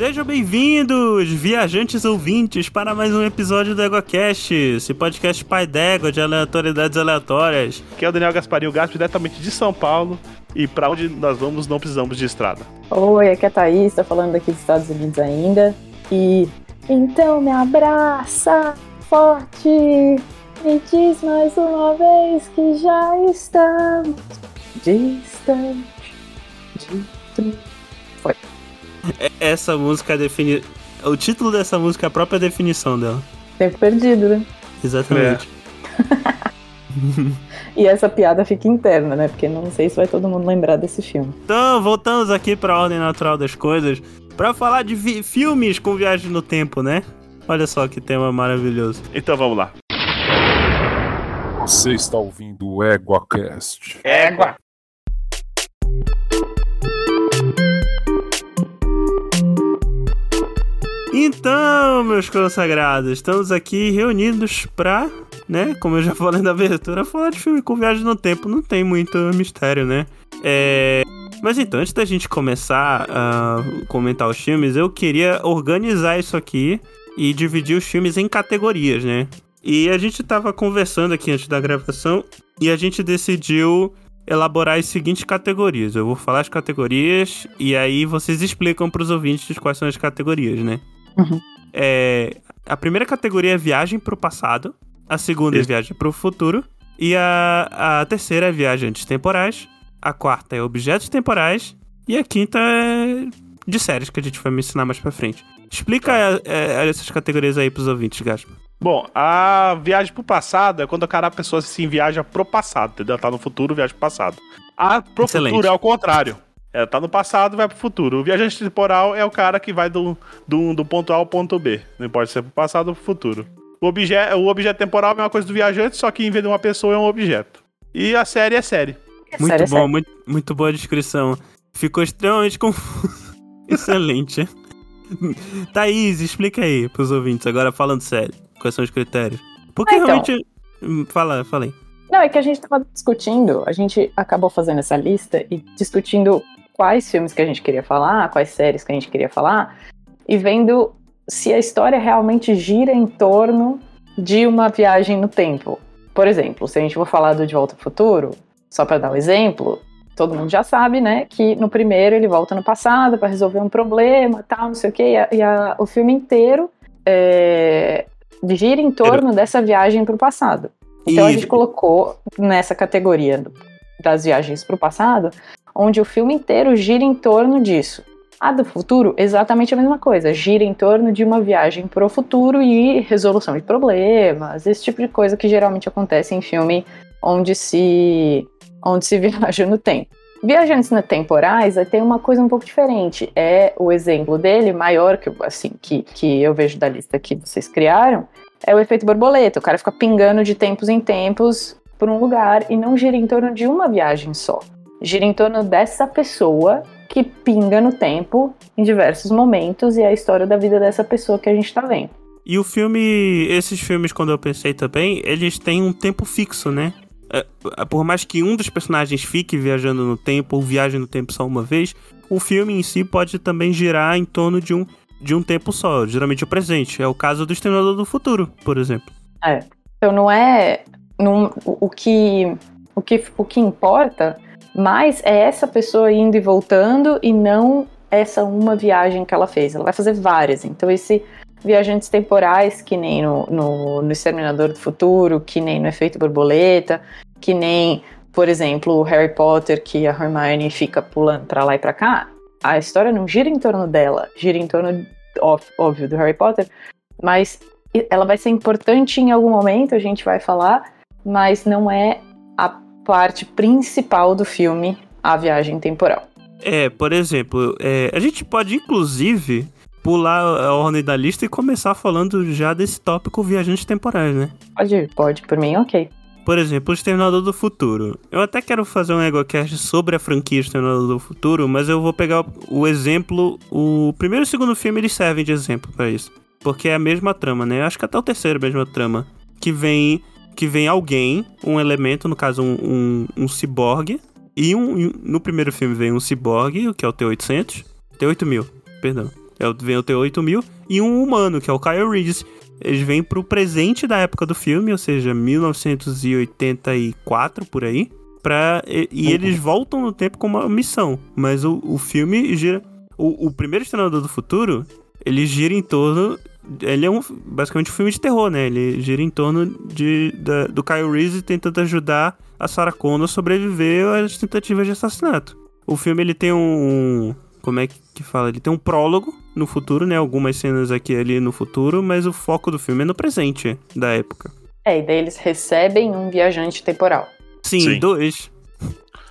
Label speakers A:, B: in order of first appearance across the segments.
A: Sejam bem-vindos, viajantes ouvintes, para mais um episódio do EgoCast, esse podcast pai d'égua de aleatoriedades aleatórias.
B: Que é o Daniel Gasparinho Gato, diretamente de São Paulo, e para onde nós vamos não precisamos de estrada.
C: Oi, aqui é a Thaís, tô falando daqui dos Estados Unidos ainda, e... Então me abraça forte, me diz mais uma vez que já estamos distante, distante. Foi.
A: É, essa música define. O título dessa música é a própria definição dela.
C: Tempo perdido, né?
A: Exatamente.
B: É.
C: E essa piada fica interna, né? Porque não sei se vai todo mundo lembrar desse filme.
A: Então, voltamos aqui para a ordem natural das coisas para falar de vi- filmes com viagem no tempo, né? Olha só que tema maravilhoso.
B: Então vamos lá.
D: Você está ouvindo o EguaCast.
B: Égua!
A: Então, meus consagrados, estamos aqui reunidos pra, né, como eu já falei na abertura, falar de filme com viagem no tempo. Não tem muito mistério, né? É... Mas então, antes da gente começar a comentar os filmes, eu queria organizar isso aqui e dividir os filmes em categorias, né? E a gente tava conversando aqui antes da gravação e a gente decidiu elaborar as seguintes categorias. Eu vou falar as categorias e aí vocês explicam pros ouvintes quais são as categorias, né?
C: Uhum.
A: É, a primeira categoria é viagem pro passado, a segunda é
B: Isso.
A: viagem pro futuro e a, a terceira é viajantes temporais, a quarta é objetos temporais e a quinta é de séries que a gente vai me ensinar mais pra frente. Explica é, é, essas categorias aí pros ouvintes, Gaspa.
B: Bom, a viagem pro passado é quando a cara a pessoa assim viaja pro passado, entendeu? Tá no futuro, viaja pro passado. A pro
A: Excelente.
B: futuro é o contrário. É, tá no passado, vai pro futuro. O viajante temporal é o cara que vai do, do, do ponto A ao ponto B. Não importa se é pro passado ou pro futuro. O, obje, o objeto temporal é a mesma coisa do viajante, só que em vez de uma pessoa é um objeto. E a série é série.
A: Muito
C: Sério,
A: bom,
C: sério.
A: Muito, muito boa a descrição. Ficou extremamente confuso. Excelente. Thaís, explica aí pros ouvintes, agora falando sério. Quais são os critérios? Porque
C: Ah, então.
A: realmente. Hum, Fala, falei.
C: Não, é que a gente tava discutindo, a gente acabou fazendo essa lista e discutindo quais filmes que a gente queria falar, quais séries que a gente queria falar, e vendo se a história realmente gira em torno de uma viagem no tempo. Por exemplo, se a gente for falar do De Volta ao Futuro, só para dar um exemplo, todo mundo já sabe, né, que no primeiro ele volta no passado para resolver um problema, tal, não sei o quê, e, a- e a- o filme inteiro é, gira em torno dessa viagem para o passado. Então a gente colocou nessa categoria das viagens para o passado, onde o filme inteiro gira em torno disso. A do futuro, exatamente a mesma coisa, gira em torno de uma viagem para o futuro e resolução de problemas, esse tipo de coisa que geralmente acontece em filme onde se, onde se viaja no tempo. Viajantes na temporais tem uma coisa um pouco diferente. É o exemplo dele maior que assim que, que eu vejo da lista que vocês criaram, é o efeito borboleta. O cara fica pingando de tempos em tempos por um lugar e não gira em torno de uma viagem só. Gira em torno dessa pessoa que pinga no tempo em diversos momentos e é a história da vida dessa pessoa que a gente tá vendo.
A: E o filme, esses filmes, quando eu pensei também, eles têm um tempo fixo, né? É, por mais que um dos personagens fique viajando no tempo ou viaje no tempo só uma vez, o filme em si pode também girar em torno de um, de um tempo só, geralmente o presente. É o caso do Exterminador do Futuro, por exemplo.
C: Então não é não- o que o que o que importa mais é essa pessoa indo e voltando e não essa uma viagem que ela fez. Ela vai fazer várias. Então esse viajantes temporais que nem no, no, no Exterminador do Futuro, que nem no Efeito Borboleta, que nem por exemplo o Harry Potter que a Hermione fica pulando pra lá e pra cá. A história não gira em torno dela, gira em torno óbvio do Harry Potter, mas ela vai ser importante em algum momento, a gente vai falar, mas não é a parte principal do filme, a viagem temporal.
A: É, por exemplo, é, a gente pode inclusive pular a ordem da lista e começar falando já desse tópico viajantes temporais, né?
C: Pode, pode, por mim, ok.
A: Por exemplo, o Exterminador do Futuro. Eu até quero fazer um EgoCast sobre a franquia Exterminador do Futuro, mas eu vou pegar o exemplo. O primeiro e o segundo filme eles servem de exemplo pra isso. Porque é a mesma trama, né? Acho que até o terceiro é a mesma trama. Que vem. Que vem alguém, um elemento, no caso, um, um, um ciborgue. E um, no primeiro filme vem um ciborgue, que é o T-800. T-8000, perdão. É vem o T-8000, e um humano, que é o Kyle Reese. Eles vêm pro presente da época do filme, ou seja, 1984, por aí. Pra, e, e eles voltam no tempo com uma missão. Mas o, o filme gira. O, o primeiro Exterminador do Futuro, ele gira em torno. Ele é um, basicamente um filme de terror, né? Ele gira em torno de, da- do Kyle Reese tentando ajudar a Sarah Connor a sobreviver às tentativas de assassinato. O filme ele tem um. Como é que fala? Ele tem um prólogo no futuro, né? Algumas cenas aqui ali no futuro, mas o foco do filme é no presente da época.
C: É, e daí eles recebem um viajante temporal.
A: Sim,
B: Sim.
A: dois.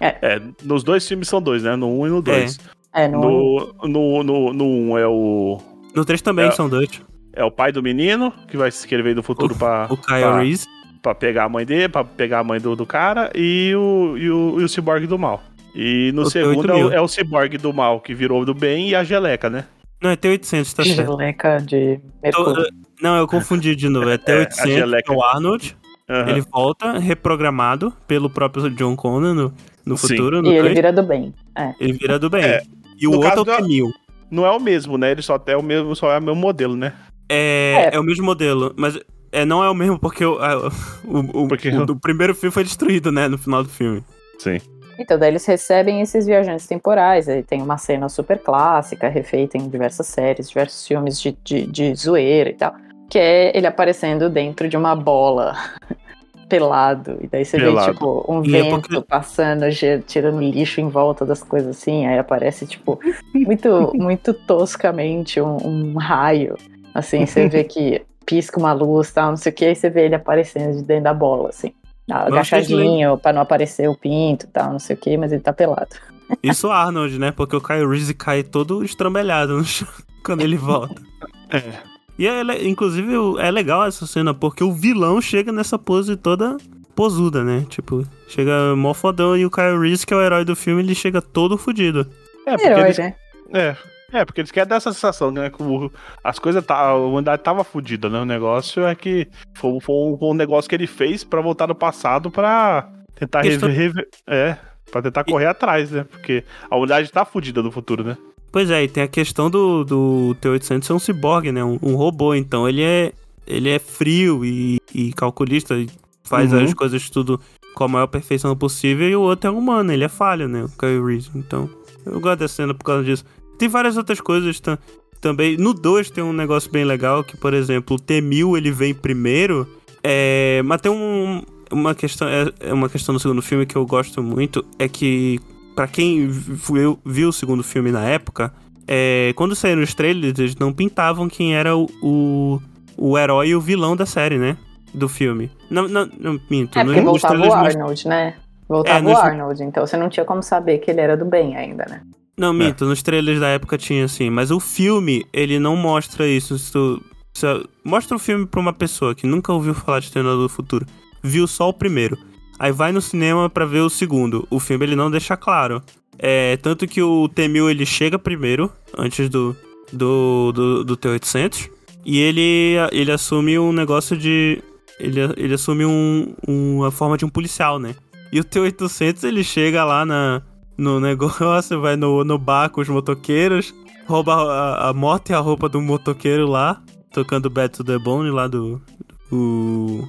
B: É, nos dois filmes são dois, né? No 1 um e no 2.
C: É, no,
B: No, no, no, no um é o.
A: No 3 também
B: É.
A: são dois.
B: É o pai do menino, que vai ele veio do futuro pra,
A: O Kyle
B: pra,
A: Reese.
B: pra pegar a mãe dele, pra pegar a mãe do, do cara, e o, e o, e o ciborgue do mal. E no
A: O
B: segundo é
A: T-8000.
B: o, é o ciborgue do mal, que virou do bem, e a geleca, né?
A: Não, é T800, tá certo.
C: geleca de mercúrio.
A: Não, eu confundi de novo. É
B: a
A: T800,
B: geleca.
A: é o Arnold.
B: Aham.
A: Ele volta reprogramado pelo próprio John Connor no, no futuro. No
C: E ele
A: dois.
C: vira do bem. É.
A: Ele vira do bem.
B: É.
A: E o
B: No
A: outro é o
B: caso do-
A: T-1000.
B: Não é o mesmo, né? Ele só é o mesmo, só é o mesmo modelo, né?
A: É,
C: É.
A: é o mesmo modelo, mas é, não é o mesmo porque o, a- o, o,
B: Porque-
A: o do primeiro filme foi destruído, né? No final do filme.
B: Sim.
C: Então, daí eles recebem esses viajantes temporais. Aí tem uma cena super clássica, refeita em diversas séries, diversos filmes de, de, de zoeira e tal. Que é ele aparecendo dentro de uma bola pelado. E daí você
B: Pelado.
C: vê, tipo, um
A: E é
C: vento
A: porque-
C: passando, tirando lixo em volta das coisas assim. Aí aparece, tipo, muito, muito toscamente um, um raio. Assim, você vê que pisca uma luz tal, não sei o que, aí você vê ele aparecendo de dentro da bola, assim. Agachadinho, pra não aparecer o pinto e tal, não sei o que, mas ele tá pelado.
A: Isso o Arnold, né? Porque o Kyle Reese cai todo estrambelhado no chão quando ele volta.
B: É.
A: E é, inclusive é legal essa cena, porque o vilão chega nessa pose toda posuda, né? Tipo, chega mó fodão e o Kyle Reese, que é o herói do filme, ele chega todo fudido.
B: É, porque
C: Herói,
B: eles,
C: né?
B: é, é, porque eles querem dar essa sensação, né? Que o- as coisas, tá, a humanidade tava fodida, né? O negócio é que foi, foi um, foi um negócio que ele fez pra voltar no passado pra tentar rever, É, pra tentar correr atrás, né? Porque a humanidade tá fodida no futuro, né?
A: Pois é, e tem a questão do, do T-800 ser um ciborgue, né? Um, um robô, então ele é, ele é frio e, e calculista, e faz
B: Uhum.
A: as coisas tudo com a maior perfeição possível, e o outro é humano, ele é falho, né? O Kyle Reese. Então, eu gosto dessa cena por causa disso. Tem várias outras coisas tam- também. No 2 tem um negócio bem legal, que, por exemplo, o T-1000 ele vem primeiro, é, mas tem um, uma questão, é, é uma questão no segundo filme que eu gosto muito, é que Pra quem viu, viu o segundo filme na época, é, quando saíram os trailers, eles não pintavam quem era o, o, o herói e o vilão da série, né? Do filme. Não, não, não minto.
C: É porque voltava o Arnold, né? Voltava
A: É,
C: o Arnold, então você não tinha como saber que ele era do bem ainda, né?
A: Não, minto, nos trailers da época tinha assim, mas o filme, ele não mostra isso. Se tu- se- mostra o filme pra uma pessoa que nunca ouviu falar de Exterminador do Futuro, viu só o primeiro, aí vai no cinema pra ver o segundo. O filme ele não deixa claro. É, tanto que o T-1000 ele chega primeiro, antes do, do, do, do T-800, e ele, ele assume um negócio de... Ele, ele assume um, uma forma de um policial, né? E o T-800 ele chega lá na, no negócio, vai no, no bar com os motoqueiros, rouba a, a moto e a roupa do motoqueiro lá, tocando Bad to the Bone lá do. do.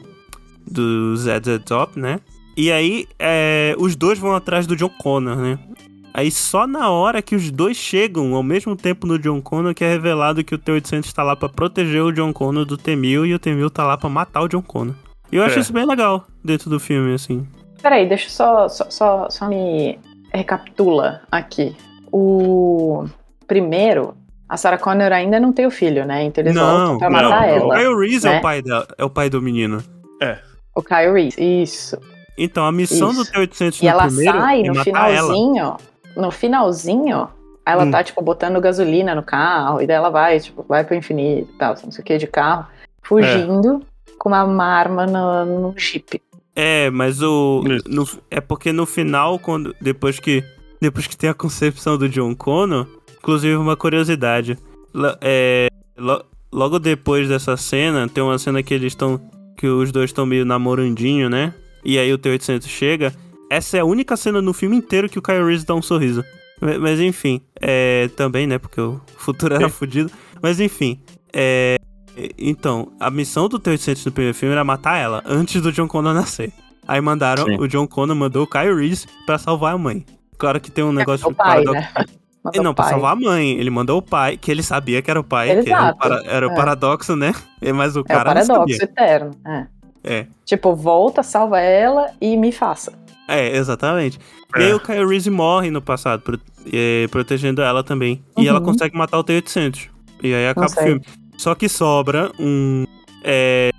A: do ZZ Top, né? E aí, é, os dois vão atrás do John Connor, né? Aí só na hora que os dois chegam ao mesmo tempo no John Connor que é revelado que o T-800 tá lá pra proteger o John Connor do T-1000 e o T-1000 tá lá pra matar o John Connor. E eu acho
B: É.
A: isso bem legal dentro do filme, assim.
C: Peraí, deixa eu só, só, só, só me recapitula aqui. O primeiro, a Sarah Connor ainda não tem o filho, né? Então eles voltam pra
B: não,
C: matar
B: não.
A: O
C: ela.
A: Kyle Reese é,
C: né?
A: o pai dela, é o pai do menino.
C: O Kyle Reese, isso.
A: Então, a missão
C: Isso.
A: do T-800
C: E
A: no
C: ela
A: primeiro
C: sai
A: é
C: no
A: matar ela.
C: finalzinho. No finalzinho, ela
A: Hum.
C: tá, tipo, botando gasolina no carro. E daí ela vai, tipo, vai pro infinito e tal, não sei o que, de carro. Fugindo com uma, uma arma no, no jeep.
A: É, mas o. No- é porque no final, quando, depois que. Depois que tem a concepção do John Connor, inclusive uma curiosidade. é, lo- logo depois dessa cena, tem uma cena que eles estão. Que os dois estão meio namorandinho, né? E aí o T-800 chega. Essa é a única cena no filme inteiro que o Kyle Reese dá um sorriso. Mas, enfim, é, também, né? Porque o futuro era fudido. Mas enfim, é, então, a missão do T-800 no primeiro filme era matar ela antes do John Connor nascer. Aí mandaram,
B: Sim.
A: o John Connor mandou o Kyle Reese pra salvar a mãe. Claro que tem um negócio
C: o pai,
A: paradoxo-
C: né? Matou
A: Não,
C: o
A: pra salvar a mãe. Ele mandou o pai, que ele sabia que era o pai, que era o,
C: Exato.
A: para- era o
C: É.
A: paradoxo, né? E- Mas o
C: É o
A: cara não
C: paradoxo
A: sabia.
C: eterno. É.
A: É.
C: Tipo, volta, salva ela e me faça.
A: É, exatamente. E
B: É.
A: aí o Kyle Reese morre no passado, pro- é, protegendo ela também. E ela
C: Uhum.
A: consegue matar o T-800. E aí acaba o
C: Consegue.
A: filme. Só que sobra um... é,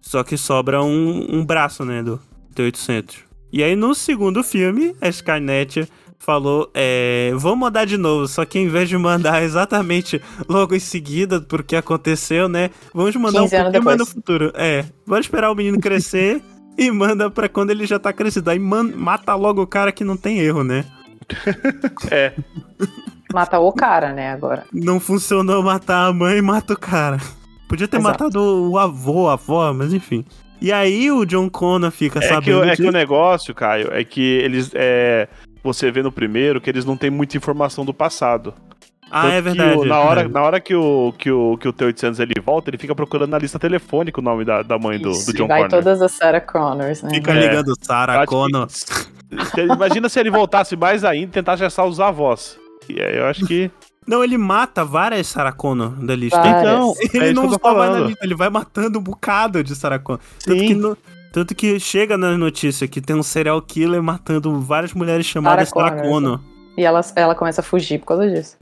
A: só que sobra um, um braço, né, do T-800. E aí no segundo filme, a Skynet falou, é, vamos mandar de novo, só que em vez de mandar exatamente logo em seguida, porque aconteceu, né, vamos mandar um
C: 15 anos
A: pouquinho mais no
C: depois.
A: futuro. É, vamos esperar o menino crescer e manda pra quando ele já tá crescido. Aí man- mata logo o cara que não tem erro, né?
B: É.
C: Mata o cara, né, agora.
A: Não funcionou matar a mãe, mata o cara. Podia ter
C: Exato.
A: matado o avô, a avó, mas enfim. E aí o John Connor fica
B: É que,
A: sabendo
B: o- é que o negócio, Caio, é que eles. É, você vê no primeiro que eles não têm muita informação do passado.
A: Ah,
B: Tanto
A: é
B: que
A: verdade.
B: o-
A: é
B: na, hora, na hora que o, que o, que o T-800 ele volta, ele fica procurando na lista telefônica o nome da, da mãe do,
C: Isso,
B: do
C: e
B: John
C: vai
B: Connor.
C: todas as Sarah Connors, né?
A: Fica
B: É.
A: ligando Sarah
B: que-
A: Connor.
B: Se- Imagina se ele voltasse mais ainda e tentasse acessar os avós. E aí eu acho que.
A: Não, ele mata várias Sarah Connor da lista.
C: Várias.
B: Então,
A: Ele
B: é
A: não só vai na lista, ele vai matando um bocado de Sarah Connor. Tanto
B: Sim.
A: que, no- tanto que chega na notícia que tem um serial killer matando várias mulheres chamadas
C: Connor. E ela, ela começa a fugir por causa disso.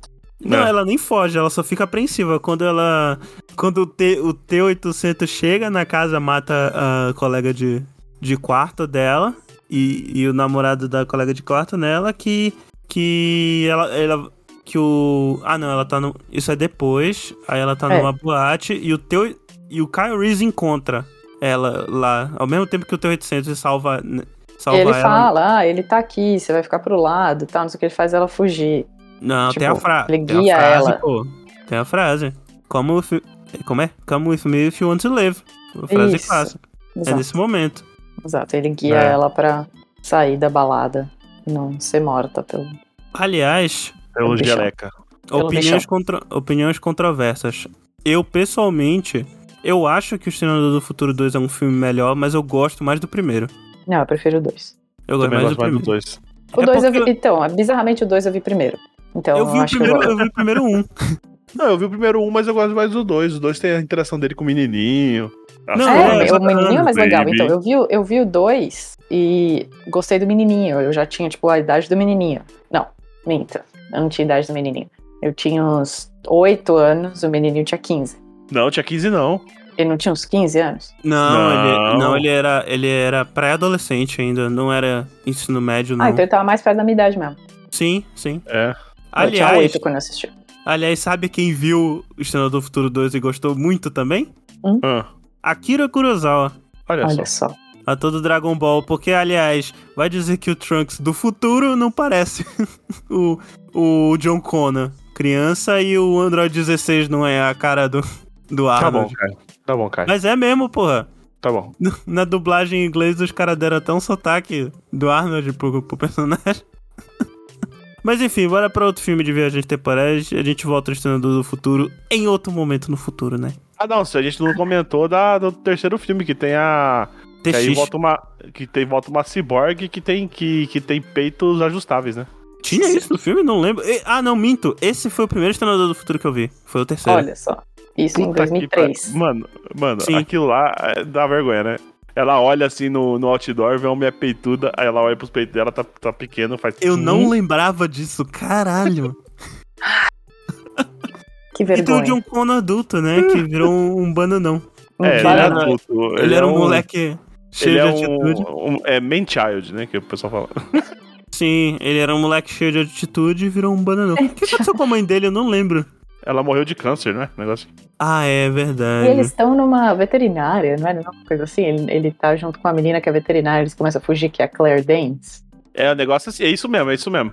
A: Não,
B: É.
A: ela nem foge, ela só fica apreensiva. Quando ela. Quando o, T, o T-800 chega na casa, mata a colega de, de quarto dela. E, e o namorado da colega de quarto nela, que. Que ela. ela que o. Ah, não, ela tá no. Isso é depois. Aí ela tá
C: É.
A: numa boate e o teu. E o Kyle Reese encontra ela lá. Ao mesmo tempo que o T-800 salva.
C: E
A: Salva
C: ele
A: ela.
C: fala, ah, ele tá aqui, você vai ficar pro lado, tal, não sei o que, ele faz ela fugir.
A: Não,
C: Tipo,
A: tem a, fra
C: ele
A: tem a
C: guia
A: frase,
C: ela.
A: pô. Tem a frase. Como, if- como é? Come with me if you want to live. Uma frase
C: Isso.
A: clássica. É
C: Exato,
A: nesse momento.
C: exato. Ele guia
B: É.
C: ela pra sair da balada e não ser morta pelo.
A: Aliás,
B: Pelo. Geleca.
A: Opiniões, contra, opiniões controversas. Eu, pessoalmente, eu acho que O Exterminador do Futuro 2 é um filme melhor, mas eu gosto mais do primeiro.
C: Não, eu prefiro o dois.
A: Eu gosto mais do
B: gosto mais
A: primeiro.
B: dos dois.
C: O
A: É
C: dois eu vi. Então, bizarramente o dois eu vi primeiro. Então
A: Eu vi, o
C: acho
A: primeiro,
C: que eu
A: eu vi o primeiro um.
B: Não, eu vi o primeiro um, mas eu gosto mais do dois. O dois tem a interação dele com o menininho.
A: Não,
C: vou...
A: é,
C: É, o menininho é mais legal.
B: baby.
C: Então, eu vi, o- eu vi o dois e gostei do menininho. Eu já tinha, tipo, a idade do menininho. Não, minta. Eu não tinha idade do menininho. Eu tinha uns 8 anos, o menininho tinha 15.
B: Não, tinha 15 não.
C: Ele não tinha uns 15 anos?
A: Não,
B: Não.
A: Ele, não ele era, ele era pré-adolescente ainda, não era ensino médio, não.
C: Ah, então ele tava mais perto da minha idade mesmo.
A: Sim, sim.
B: É.
C: eu tinha
A: Aliás,
C: 8 quando eu assisti.
A: aliás, sabe quem viu O do Futuro 2 e gostou muito também?
B: Ah,
A: Akira Kurosawa.
B: olha,
C: Olha
B: só.
C: só.
A: A todo Dragon Ball, porque, aliás, vai dizer que o Trunks do futuro não parece o, o John Connor criança e o Android 16 não é a cara do, do
B: Tá bom,
A: Arnold.
B: Caio. Tá bom, Caio.
A: Mas é mesmo, porra.
B: Tá bom.
A: Na dublagem em inglês, os caras deram até um sotaque do Arnold pro, pro personagem. Mas enfim, bora pra outro filme de viagens temporais. A gente volta ao Exterminador do Futuro em outro momento no futuro, né?
B: Ah, não, se a gente não comentou da, do terceiro filme, que tem a. Que aí volta uma. Que tem, volta uma cyborg que tem, que, que tem peitos ajustáveis, né?
A: Tinha isso no filme? Não lembro. E- ah, não, minto. Esse foi o primeiro Exterminador do Futuro que eu vi. Foi o terceiro.
C: Olha só. Isso em
B: Puta que
C: 2003.
B: pariu. Mano, mano,
A: Sim.
B: aquilo lá é, dá vergonha, né? Ela olha assim no, no outdoor, vê uma mulher peituda, aí ela olha pros peitos dela, tá, tá pequeno, faz.
A: Eu não
B: Hum,
A: lembrava disso, caralho.
C: Que
A: E tem o
C: vergonha.
A: John Connor adulto, né? Que virou um, um bananão.
C: Um
B: É, ele,
C: dia-
B: é
A: era-
B: adulto.
A: Ele, era um moleque cheio
B: Ele é
A: de atitude.
B: um, um- É man child, né? Que o pessoal fala.
A: Sim, ele era um moleque cheio de atitude e virou um bananão. O que aconteceu com a mãe dele? Eu não lembro.
B: Ela morreu de câncer, né? Negócio.
A: Ah, é
C: E
A: verdade.
C: eles estão numa veterinária, não é uma coisa assim? Ele, ele tá junto com a menina que é veterinária, eles começam a fugir, que é a Claire Danes.
B: É um negócio assim, é isso mesmo, é isso mesmo.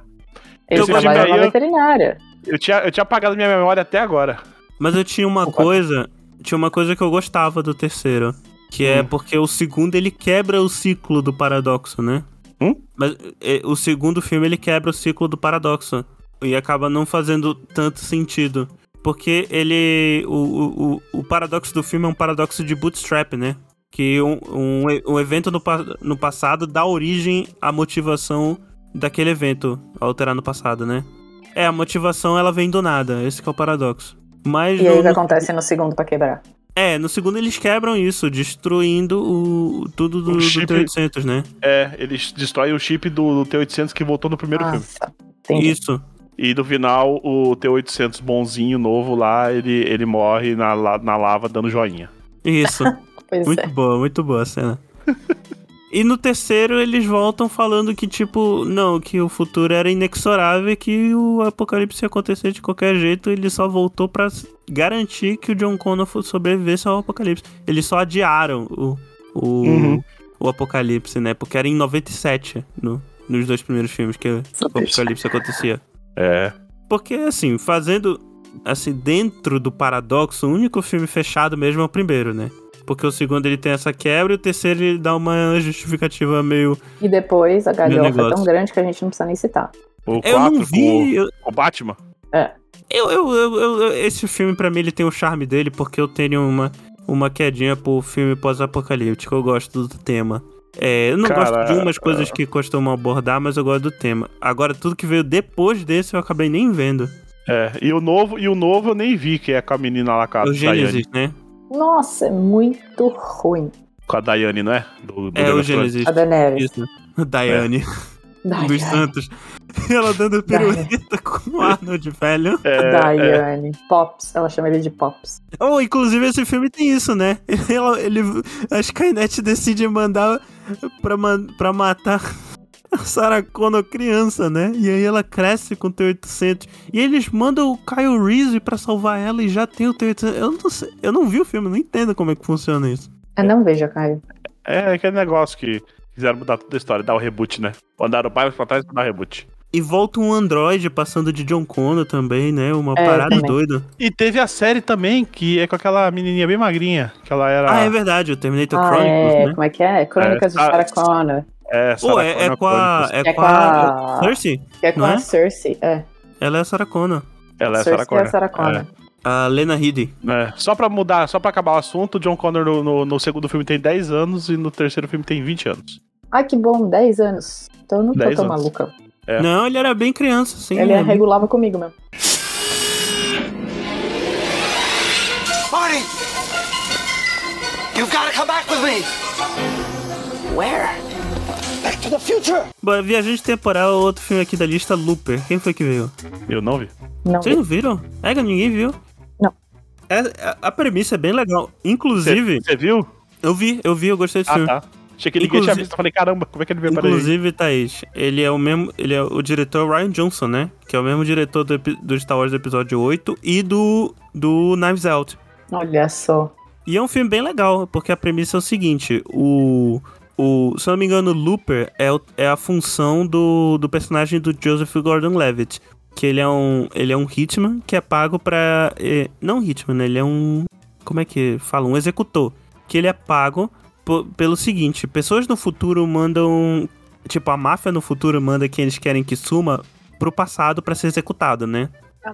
C: Trabalham
B: aí
C: numa
B: eu-
C: veterinária.
B: Eu tinha, eu tinha apagado minha memória até agora.
A: Mas eu tinha uma
C: Opa.
A: coisa. Tinha uma coisa que eu gostava do terceiro. Que é
B: Hum.
A: porque o segundo ele quebra o ciclo do paradoxo, né?
B: Hum?
A: Mas é, o segundo filme ele quebra o ciclo do paradoxo. e acaba não fazendo tanto sentido. Porque ele. O, o, o, o paradoxo do filme é um paradoxo de bootstrap, né? Que um, um, um evento no, pa- no passado dá origem à motivação daquele evento alterar no passado, né? É, a motivação ela vem do nada, esse que é o paradoxo. Mas
C: E aí o
A: no-
C: que acontece no segundo pra quebrar?
A: É, no segundo eles quebram isso, destruindo o tudo do,
B: O
A: do
B: chip-
A: T-800, né?
B: É, eles destroem o chip do, do T-800 que voltou no primeiro filme.
C: Nossa, entendi.
A: Isso.
B: E no final, o T-800 bonzinho, novo lá, ele, ele morre na, na lava dando joinha.
A: Isso. Muito
C: é.
A: boa, muito boa a cena. E no terceiro eles voltam falando que, tipo, não, que o futuro era inexorável e que o apocalipse ia acontecer de qualquer jeito. Ele só voltou pra s- garantir que o John Connor sobrevivesse ao apocalipse. Eles só adiaram o, o,
B: Uhum.
A: o apocalipse, né? Porque era em 97, no, nos dois primeiros filmes que o apocalipse acontecia.
B: É.
A: Porque, assim, fazendo. Assim, dentro do paradoxo, o único filme fechado mesmo é o primeiro, né? Porque o segundo ele tem essa quebra e o terceiro ele dá uma justificativa meio.
C: E depois a galhofa é tão grande que a gente não precisa nem citar.
B: O
A: Eu não
B: 4
A: vi.
B: Com o Batman.
A: eu, eu, eu- eu- esse filme, pra mim, ele tem o charme dele porque eu tenho uma, uma quedinha por filme pós-apocalíptico. Eu gosto do tema. É, eu não
B: Cara,
A: gosto de umas coisas que costumam abordar, mas eu gosto do tema. Agora, tudo que veio depois desse eu acabei nem vendo.
B: É, e o novo, e o novo eu nem vi, que é com a menina lá com a
A: o
B: Daiane.
A: Gênesis, né?
C: Nossa, é muito ruim.
B: Com a Daiane, não é? Do, do
A: É o. Gênesis.
C: A Daenerys.
A: Isso. Daiane.
C: Daiane.
A: dos Santos. Ela dando pirueta com o Arnold, velho.
B: É, é,
C: Daiane. Pops. Ela chama ele de Pops.
A: Oh, inclusive esse filme tem isso, né? Ela, ele, a Skynet decide mandar pra, pra matar a Sarah Connor criança, né? E aí ela cresce com o T-800. E eles mandam o Kyle Reese pra salvar ela e já tem o T-800. Eu não, sei, eu não vi o filme, não entendo como é que funciona isso.
C: Eu não vejo, Caio.
B: é aquele negócio que quiseram mudar toda a história, dar o reboot, né? Mandaram o pai pra trás pra dar o reboot.
A: E volta um androide passando de John Connor também, né? Uma
C: É,
A: parada
C: também.
A: doida.
B: E teve a série também, que é com aquela menininha bem magrinha, que ela era...
A: Ah, é verdade, o Terminator
C: Ah,
A: Chronicles,
C: é.
A: né?
C: Como é que é? Crônicas
B: É,
C: de Sarah Connor.
B: É,
A: Pô, é, é
B: Connor
A: com a.
B: Chronicles.
A: É,
C: É
A: com a.
C: a-
A: Cersei?
C: É com
A: Não
C: a
A: é?
C: Cersei. É.
A: Ela é a Sarah Connor.
B: Ela é a
C: Cersei
B: Connor.
C: é a Sarah Connor.
A: A Lena Headey.
B: É, só pra mudar, só pra acabar o assunto, o John Connor no, no- no segundo filme tem 10 anos e no terceiro filme tem 20 anos.
C: Ai, que bom, 10 anos. Então eu não tô
B: 10
C: tão
B: anos.
C: maluca.
B: É.
A: Não, ele era bem criança, sim.
C: Ele
A: né?
C: regulava comigo mesmo.
E: Marty! You've got to come back with me! Where? Back to the future!
A: Bom, Viajante Temporal, outro filme aqui da lista, Looper. Quem foi que veio?
B: Eu não vi.
C: Não.
A: Vocês não viram? É que ninguém viu.
C: Não.
A: É, a, a premissa é bem legal. Inclusive,
B: Você viu?
A: eu vi, eu vi, eu gostei desse
B: Ah,
A: filme.
B: tá. Achei que ninguém tinha visto. Eu falei, caramba, como é que ele veio para aí?
A: Inclusive, Thaís, ele é o mesmo. Ele é o diretor Ryan Johnson, né? Que é o mesmo diretor do, do Star Wars episódio 8 e do, do Knives Out.
C: Olha só.
A: E é um filme bem legal, porque a premissa é o seguinte: o. o se eu não me engano, o Looper é, o- é a função do, do personagem do Joseph Gordon Levitt. Que ele é um. Ele é um hitman que é pago pra. eh, não um hitman, né? Ele é um. Como é que fala? Um executor. Que ele é pago pelo seguinte: pessoas no futuro mandam. Tipo, a máfia no futuro manda quem eles querem que suma pro passado pra ser executado, né?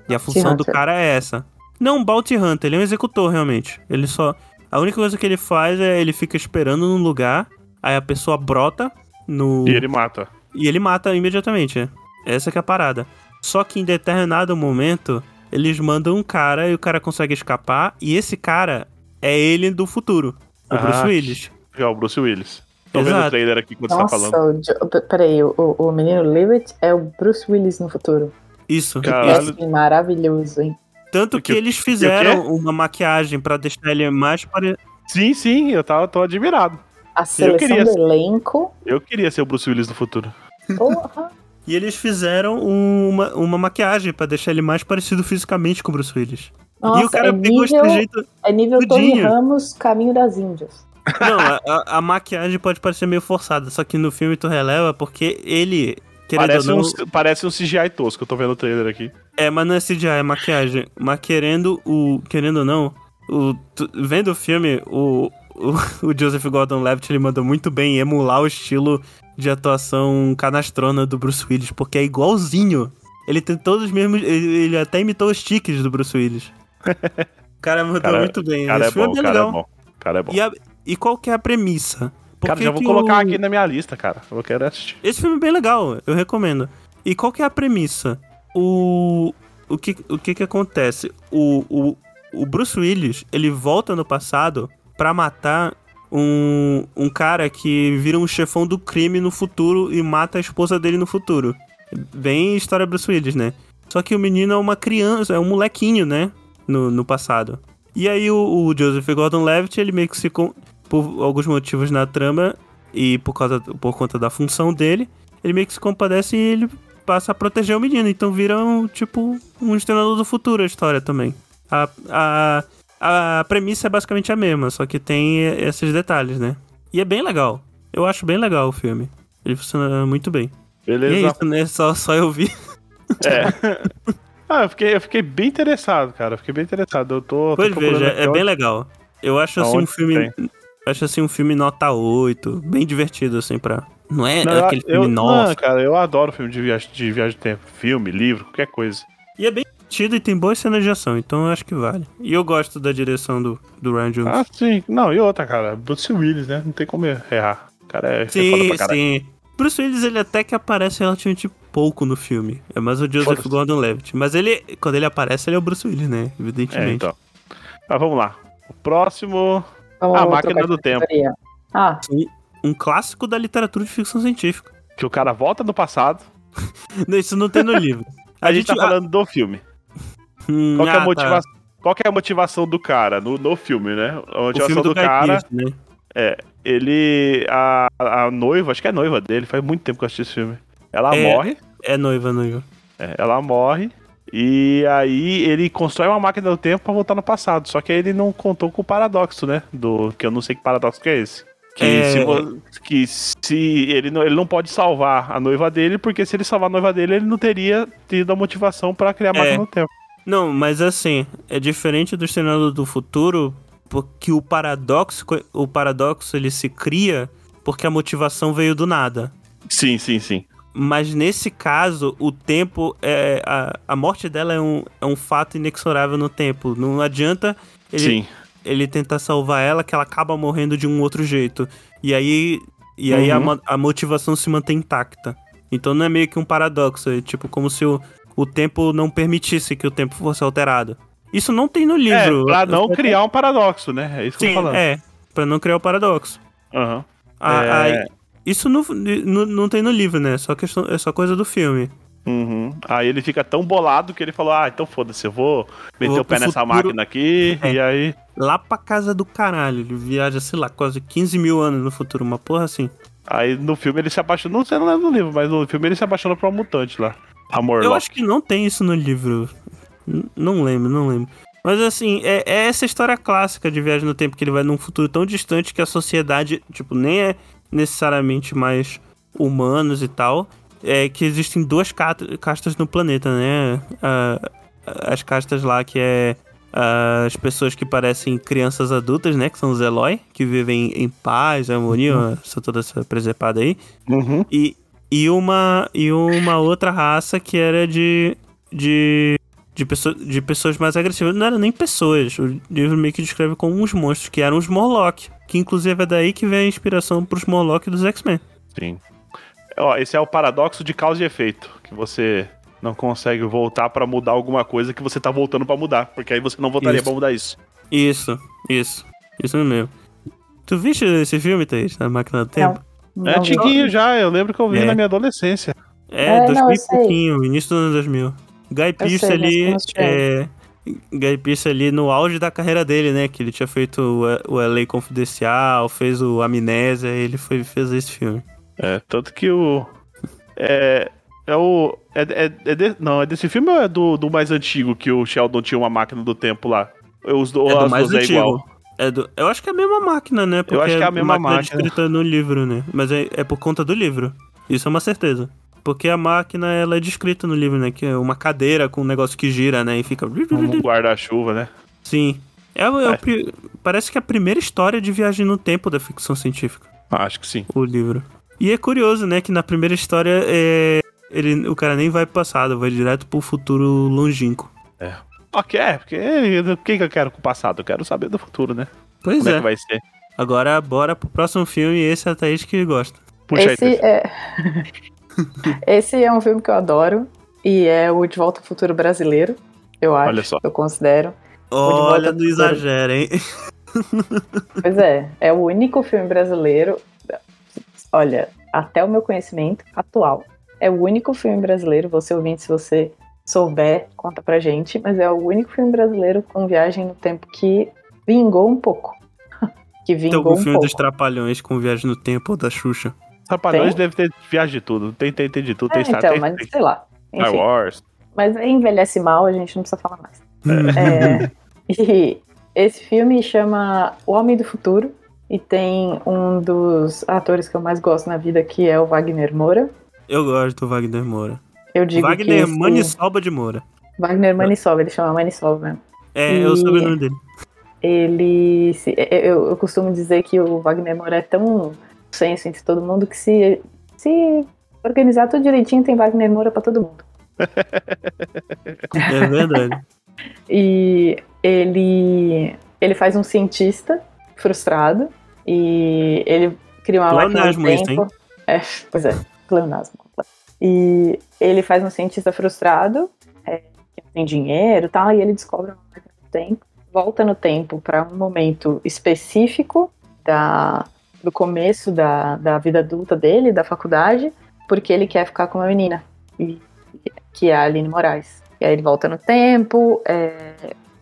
A: E a função do cara é essa. Não, um Bounty Hunter, ele é um executor, realmente. Ele só. A única coisa que ele faz é ele fica esperando num lugar, aí a pessoa brota no.
B: E ele mata.
A: e ele mata imediatamente. é. Essa que é a parada. Só que em determinado momento, eles mandam um cara e o cara consegue escapar, e esse cara é ele do futuro. O
B: Ah,
A: Bruce Willis.
B: É o Bruce Willis. Tô vendo o
A: Exato.
B: trailer aqui quando você tá
C: Nossa,
B: falando.
C: o peraí, o, o menino Levitt é o Bruce Willis no futuro.
A: Isso.
B: Caralho.
C: Assim, maravilhoso, hein?
A: Tanto que
B: que-
A: eles
B: o
A: fizeram uma maquiagem pra deixar ele mais pare...
B: Sim, sim, eu tava, tô admirado.
C: A seleção
B: queria
C: do elenco.
B: Eu queria ser o Bruce Willis do futuro.
C: Porra.
A: E eles fizeram uma, uma maquiagem pra deixar ele mais parecido fisicamente com o Bruce Willis.
C: Nossa,
A: e o cara
C: é
A: pegou esse
C: nível,
A: jeito.
C: é nível Tony. Ramos, Caminho das Índias.
A: Não, a, a- a maquiagem pode parecer meio forçada, só que no filme tu releva porque ele, querendo
B: Parece
A: ou
B: um,
A: não.
B: parece um CGI tosco, eu tô vendo o trailer aqui.
A: É, mas não é CGI, é maquiagem. Mas querendo o. Querendo ou não, o, tu- vendo o filme, o, o, o Joseph Gordon Levitt ele mandou muito bem emular o estilo de atuação canastrona do Bruce Willis, porque é igualzinho. Ele tem todos os mesmos. Ele, ele até imitou os tiques do Bruce Willis. O cara mandou
B: Cara-
A: muito bem.
B: Cara é
A: Esse filme
B: bom,
A: é bem
B: cara é
A: legal.
B: Cara é bom.
A: E, a- e qual que é a premissa? Por
B: Cara, já vou colocar
A: o-
B: aqui na minha lista, cara. Eu quero assistir.
A: Esse filme é bem legal, eu recomendo. E qual que é a premissa? O. O que, o que que acontece? O, o, o Bruce Willis, ele volta no passado pra matar um, um cara que vira um chefão do crime no futuro e mata a esposa dele no futuro. Bem história Bruce Willis, né? Só que o menino é uma criança, é um molequinho, né? No, no passado. E aí o, o Joseph Gordon-Levitt, ele meio que se... Por alguns motivos na trama e por, causa, por conta da função dele, ele meio que se compadece e ele passa a proteger o menino. Então vira um, tipo, um exterminador do futuro a história também. A, a, a premissa é basicamente a mesma, só que tem esses detalhes, né? E é bem legal. Eu acho bem legal o filme. Ele funciona muito bem. E é
B: Beleza?
A: isso, né? Só, só eu vi.
B: É. ah, eu fiquei, eu fiquei bem interessado, cara. Eu fiquei bem interessado. Eu tô, tô
A: Pois
B: procurando
A: veja, é bem legal. Eu acho assim um filme. Acho assim um filme nota 8, bem divertido, assim, pra. Não é
B: Não, eu-
A: aquele
B: eu,
A: filme nossa.
B: Não, cara, eu adoro filme de viagem, de viagem de tempo. Filme, livro, qualquer coisa.
A: E é bem divertido e tem boas cenas de ação, então eu acho que vale. E eu gosto da direção do, do Ryan Johnson.
B: Ah, sim. Não, e outra, cara. Bruce Willis, né? Não tem como errar. O cara é, é foda
A: sim,
B: pra
A: sim. Bruce Willis, ele até que aparece relativamente pouco no filme. É mais o Joseph. Gordon-Levitt. Mas ele, quando ele aparece, ele é o Bruce Willis, né?
B: É,
A: Evidentemente.
B: então. Mas vamos lá. O próximo.
C: Vamos
B: A máquina do tempo.
C: Ah,
A: Um clássico da literatura de ficção científica.
B: Que o cara volta no passado.
A: Não, Isso não tem no livro.
B: A, gente tá falando do filme.
A: Hum,
B: Qual que é
A: ah,
B: a
A: tá.
B: motivação? Qual que é a motivação do cara no, no filme, né? A
A: O
B: motivação
A: do,
B: do, cara
A: né?
B: é. Ele. A, a noiva, acho que é noiva dele, faz muito tempo que eu assisti esse filme. Ela
A: É.
B: morre.
A: É noiva, noiva.
B: é, ela morre. E aí ele constrói uma máquina do tempo pra voltar no passado. Só que aí ele não contou com o paradoxo, né? Do. Que eu não sei que paradoxo que é esse. Que,
A: É.
B: se, que se ele não, ele não pode salvar a noiva dele, porque se ele salvar a noiva dele, ele não teria tido a motivação pra criar a
A: É.
B: máquina do tempo.
A: Não, mas assim, é diferente do Exterminador do Futuro, porque o paradoxo, o paradoxo ele se cria porque a motivação veio do nada.
B: Sim, sim, sim.
A: Mas nesse caso, o tempo é a, a morte dela é um, é um fato inexorável no tempo. Não adianta ele,
B: Sim.
A: ele tentar salvar ela que ela acaba morrendo de um outro jeito. E aí e aí a,
B: Uhum.
A: mo- a motivação se mantém intacta. Então não é meio que um paradoxo, é tipo como se o, o tempo não permitisse que o tempo fosse alterado. Isso não tem no
B: É,
A: livro.
B: pra não criar um paradoxo, né? É isso que eu
A: Sim,
B: tô falando.
A: é, Pra não criar o paradoxo.
B: Aham.
A: A-
B: É.
A: isso não, não, não tem no livro, né? Só questão, é só coisa do filme.
B: Uhum. Aí ele fica tão bolado que ele falou: Ah, então foda-se, eu vou meter
A: Vou
B: o pé nessa
A: futuro."
B: máquina aqui.
A: É.
B: E aí.
A: Lá pra casa do caralho. Ele viaja, sei lá, quase 15 mil anos no futuro. Uma porra assim.
B: Aí no filme ele se apaixona. Não sei, não lembro do livro, mas no filme ele se apaixona por uma mutante lá. Amor
A: Eu
B: lá.
A: acho que não tem isso no livro. N- não lembro, não lembro. Mas assim, é, é essa história clássica de viagem no tempo que ele vai num futuro tão distante que a sociedade, tipo, nem é necessariamente mais humanos e tal. É que existem duas castas no planeta, né? Ah, as castas lá que é ah, as pessoas que parecem crianças adultas, né? Que são os Eloy, que vivem em paz, harmonia, essa toda essa presepada aí.
B: Uhum.
A: E, e, uma, e uma outra raça que era de. de. De, pessoa, de pessoas mais agressivas. Não eram nem pessoas. O livro meio que descreve como uns monstros, que eram os Morlock. Que inclusive é daí que vem a inspiração pros Morlock dos X-Men.
B: Sim. Ó, esse é o paradoxo de causa e efeito. Que você não consegue voltar pra mudar alguma coisa que você tá voltando pra mudar. Porque aí você não voltaria pra mudar isso.
A: Isso, isso. Isso mesmo. Tu viste esse filme, Thaís? Na Máquina do Tempo?
C: não
B: É antiguinho já, eu lembro que eu vi
A: É.
B: na minha adolescência.
A: É,
C: É, não,
A: 2000
C: eu
A: e
C: sei.
A: pouquinho, início do ano 2000. Guy Pearce ali, é, Guy Pearce ali no auge da carreira dele, né? Que ele tinha feito o, o LA Confidencial, fez o Amnésia, ele foi, fez esse filme.
B: É, tanto que o. É. É o. É, é, é de- não, é desse filme ou é do, do mais antigo que o Sheldon tinha uma máquina do tempo lá? Os
A: é do mais
B: é
A: antigo.
B: igual.
A: É do, eu acho que é a mesma máquina, né? Porque
B: acho que é a mesma máquina.
A: descrita no livro, né? Mas é, é por conta do livro. Isso é uma certeza. Porque a máquina, ela é descrita no livro, né? Que é uma cadeira com um negócio que gira, né? E fica...
B: Um guarda-chuva, né?
A: Sim. É, é
B: É.
A: pri- parece que é a primeira história de viagem no tempo da ficção científica,
B: Ah, Acho que sim.
A: o livro. E é curioso, né, que na primeira história é, ele, o cara nem vai pro passado, vai direto pro futuro longínquo.
B: Ok, é, porque o que, que eu quero com o passado? Eu quero saber do futuro, né?
A: Pois
B: Como é.
A: é.
B: que vai ser?
A: Agora bora pro próximo filme, esse é a Thaís que gosta.
B: Puxa
C: Esse
B: aí.
C: é... Esse é um filme que eu adoro. E é o De Volta ao Futuro brasileiro, eu acho.
B: Olha só.
C: Eu considero.
A: Olha,
C: Volta
A: não exagera, hein?
C: Pois é, é o único filme brasileiro. Olha, até o meu conhecimento atual, é o único filme brasileiro. Você ouvinte, se você souber, conta pra gente. Mas é o único filme brasileiro com viagem no tempo que vingou um pouco. que
A: Tem
C: vingou
A: algum
C: um
A: filme
C: pouco.
A: dos Trapalhões com Viagem no Tempo ou da Xuxa?
B: Trapalhões
C: Tem?
B: deve ter viagem de tudo. Tem, tem, tem de tudo.
C: É,
B: Tem Star
C: então,
B: tem,
C: mas
B: tem
C: sei lá.
B: Star
C: Enfim,
B: Wars.
C: mas envelhece mal, a gente não precisa falar mais. É, e esse filme chama O Homem do Futuro e tem um dos atores que eu mais gosto na vida, que é o Wagner Moura.
A: Eu gosto do Wagner Moura.
C: Eu digo
A: Wagner
C: esse-
A: Maniçoba de Moura.
C: Wagner Maniçoba, ele chama Maniçoba mesmo.
A: É,
C: E-
A: é o sobrenome dele.
C: Ele. se- eu, eu costumo dizer que o Wagner Moura é tão senso entre todo mundo que se, se organizar tudo direitinho, tem Wagner Moura pra todo mundo.
A: É verdade.
C: E ele, ele faz um cientista frustrado e ele cria uma máquina do
A: isso,
C: tempo. É, pois é, pleonasmo. E ele faz um cientista frustrado, é, que não tem dinheiro e tal, e ele descobre uma máquina do tempo, volta no tempo para um momento específico da, do começo da, da vida adulta dele, da faculdade, porque ele quer ficar com uma menina, e, que é a Aline Moraes. E aí ele volta no tempo, é,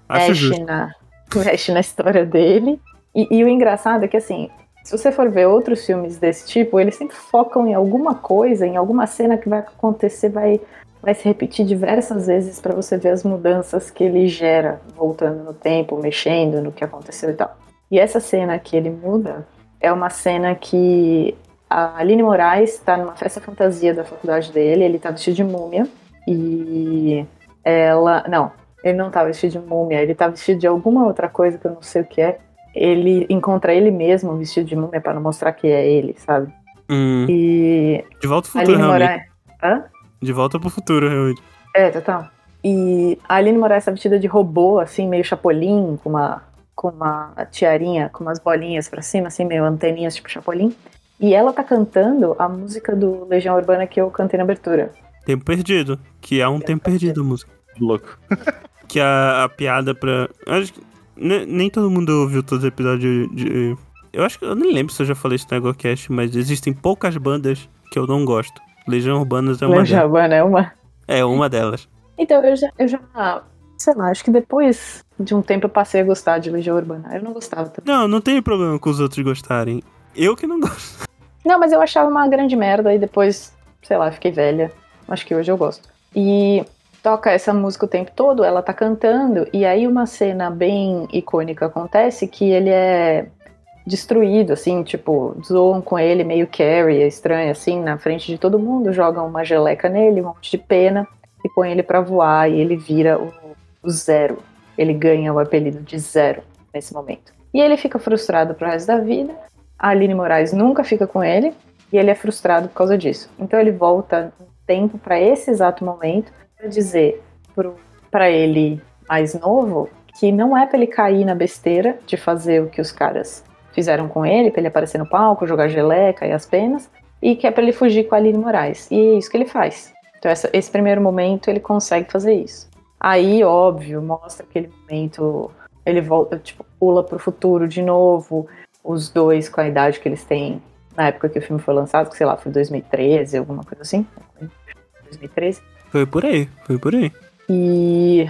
C: mexe na, mexe na história dele. E, e o engraçado é que, assim, se você for ver outros filmes desse tipo, eles sempre focam em alguma coisa, em alguma cena que vai acontecer, vai, vai se repetir diversas vezes para você ver as mudanças que ele gera, voltando no tempo, mexendo no que aconteceu e tal. E essa cena que ele muda é uma cena que a Aline Moraes está numa festa fantasia da faculdade dele, ele tá vestido de múmia e ela. Não, ele não tá vestido de múmia, ele tá vestido de alguma outra coisa que eu não sei o que é. Ele encontra ele mesmo vestido de múmia para não mostrar que é ele, sabe?
A: Hum,
C: E
A: de volta pro futuro,
C: Aline
A: realmente.
C: Moraes. Hã?
A: De volta pro futuro, realmente.
C: É, total. E a Aline Moraes tá vestida de robô, assim, meio chapolim, com uma, com uma tiarinha, com umas bolinhas pra cima, assim, meio anteninhas, tipo chapolim. E ela tá cantando a música do Legião Urbana que eu cantei na abertura.
A: Tempo perdido. Que é um tempo perdido a música.
B: Louco.
A: Que a, a piada pra. Acho que nem todo mundo ouviu todos os episódios de, Eu acho que. Eu nem lembro se eu já falei isso no EgoCast, mas existem poucas bandas que eu não gosto. Legião Urbanas é uma
C: Legião
A: delas.
C: Urbana é uma.
A: É uma delas.
C: Então, eu já, eu já. Sei lá, acho que depois de um tempo eu passei a gostar de Legião Urbana. Eu não gostava tanto.
A: Não, não tem problema com os outros gostarem. Eu que não gosto.
C: Não, mas eu achava uma grande merda e depois, sei lá, fiquei velha. Acho que hoje eu gosto. E toca essa música o tempo todo, ela tá cantando, e aí uma cena bem icônica acontece que ele é destruído, assim, tipo, zoam com ele meio Carrie, é estranho, assim, na frente de todo mundo, jogam uma geleca nele, um monte de pena, e põe ele pra voar, e ele vira o, o zero. Ele ganha o apelido de zero nesse momento. E ele fica frustrado pro resto da vida. A Aline Moraes nunca fica com ele, e ele é frustrado por causa disso. Então ele volta tempo para esse exato momento para dizer para ele mais novo que não é para ele cair na besteira de fazer o que os caras fizeram com ele, para ele aparecer no palco, jogar geleca e as penas, e que é para ele fugir com a Aline Moraes. E é isso que ele faz. Então essa- esse primeiro momento ele consegue fazer isso. Aí, óbvio, mostra aquele momento, ele volta, tipo, pula pro futuro de novo, os dois com a idade que eles têm na época que o filme foi lançado, que sei lá, foi 2013, alguma coisa assim. 2013.
A: Foi por aí, foi por aí.
C: E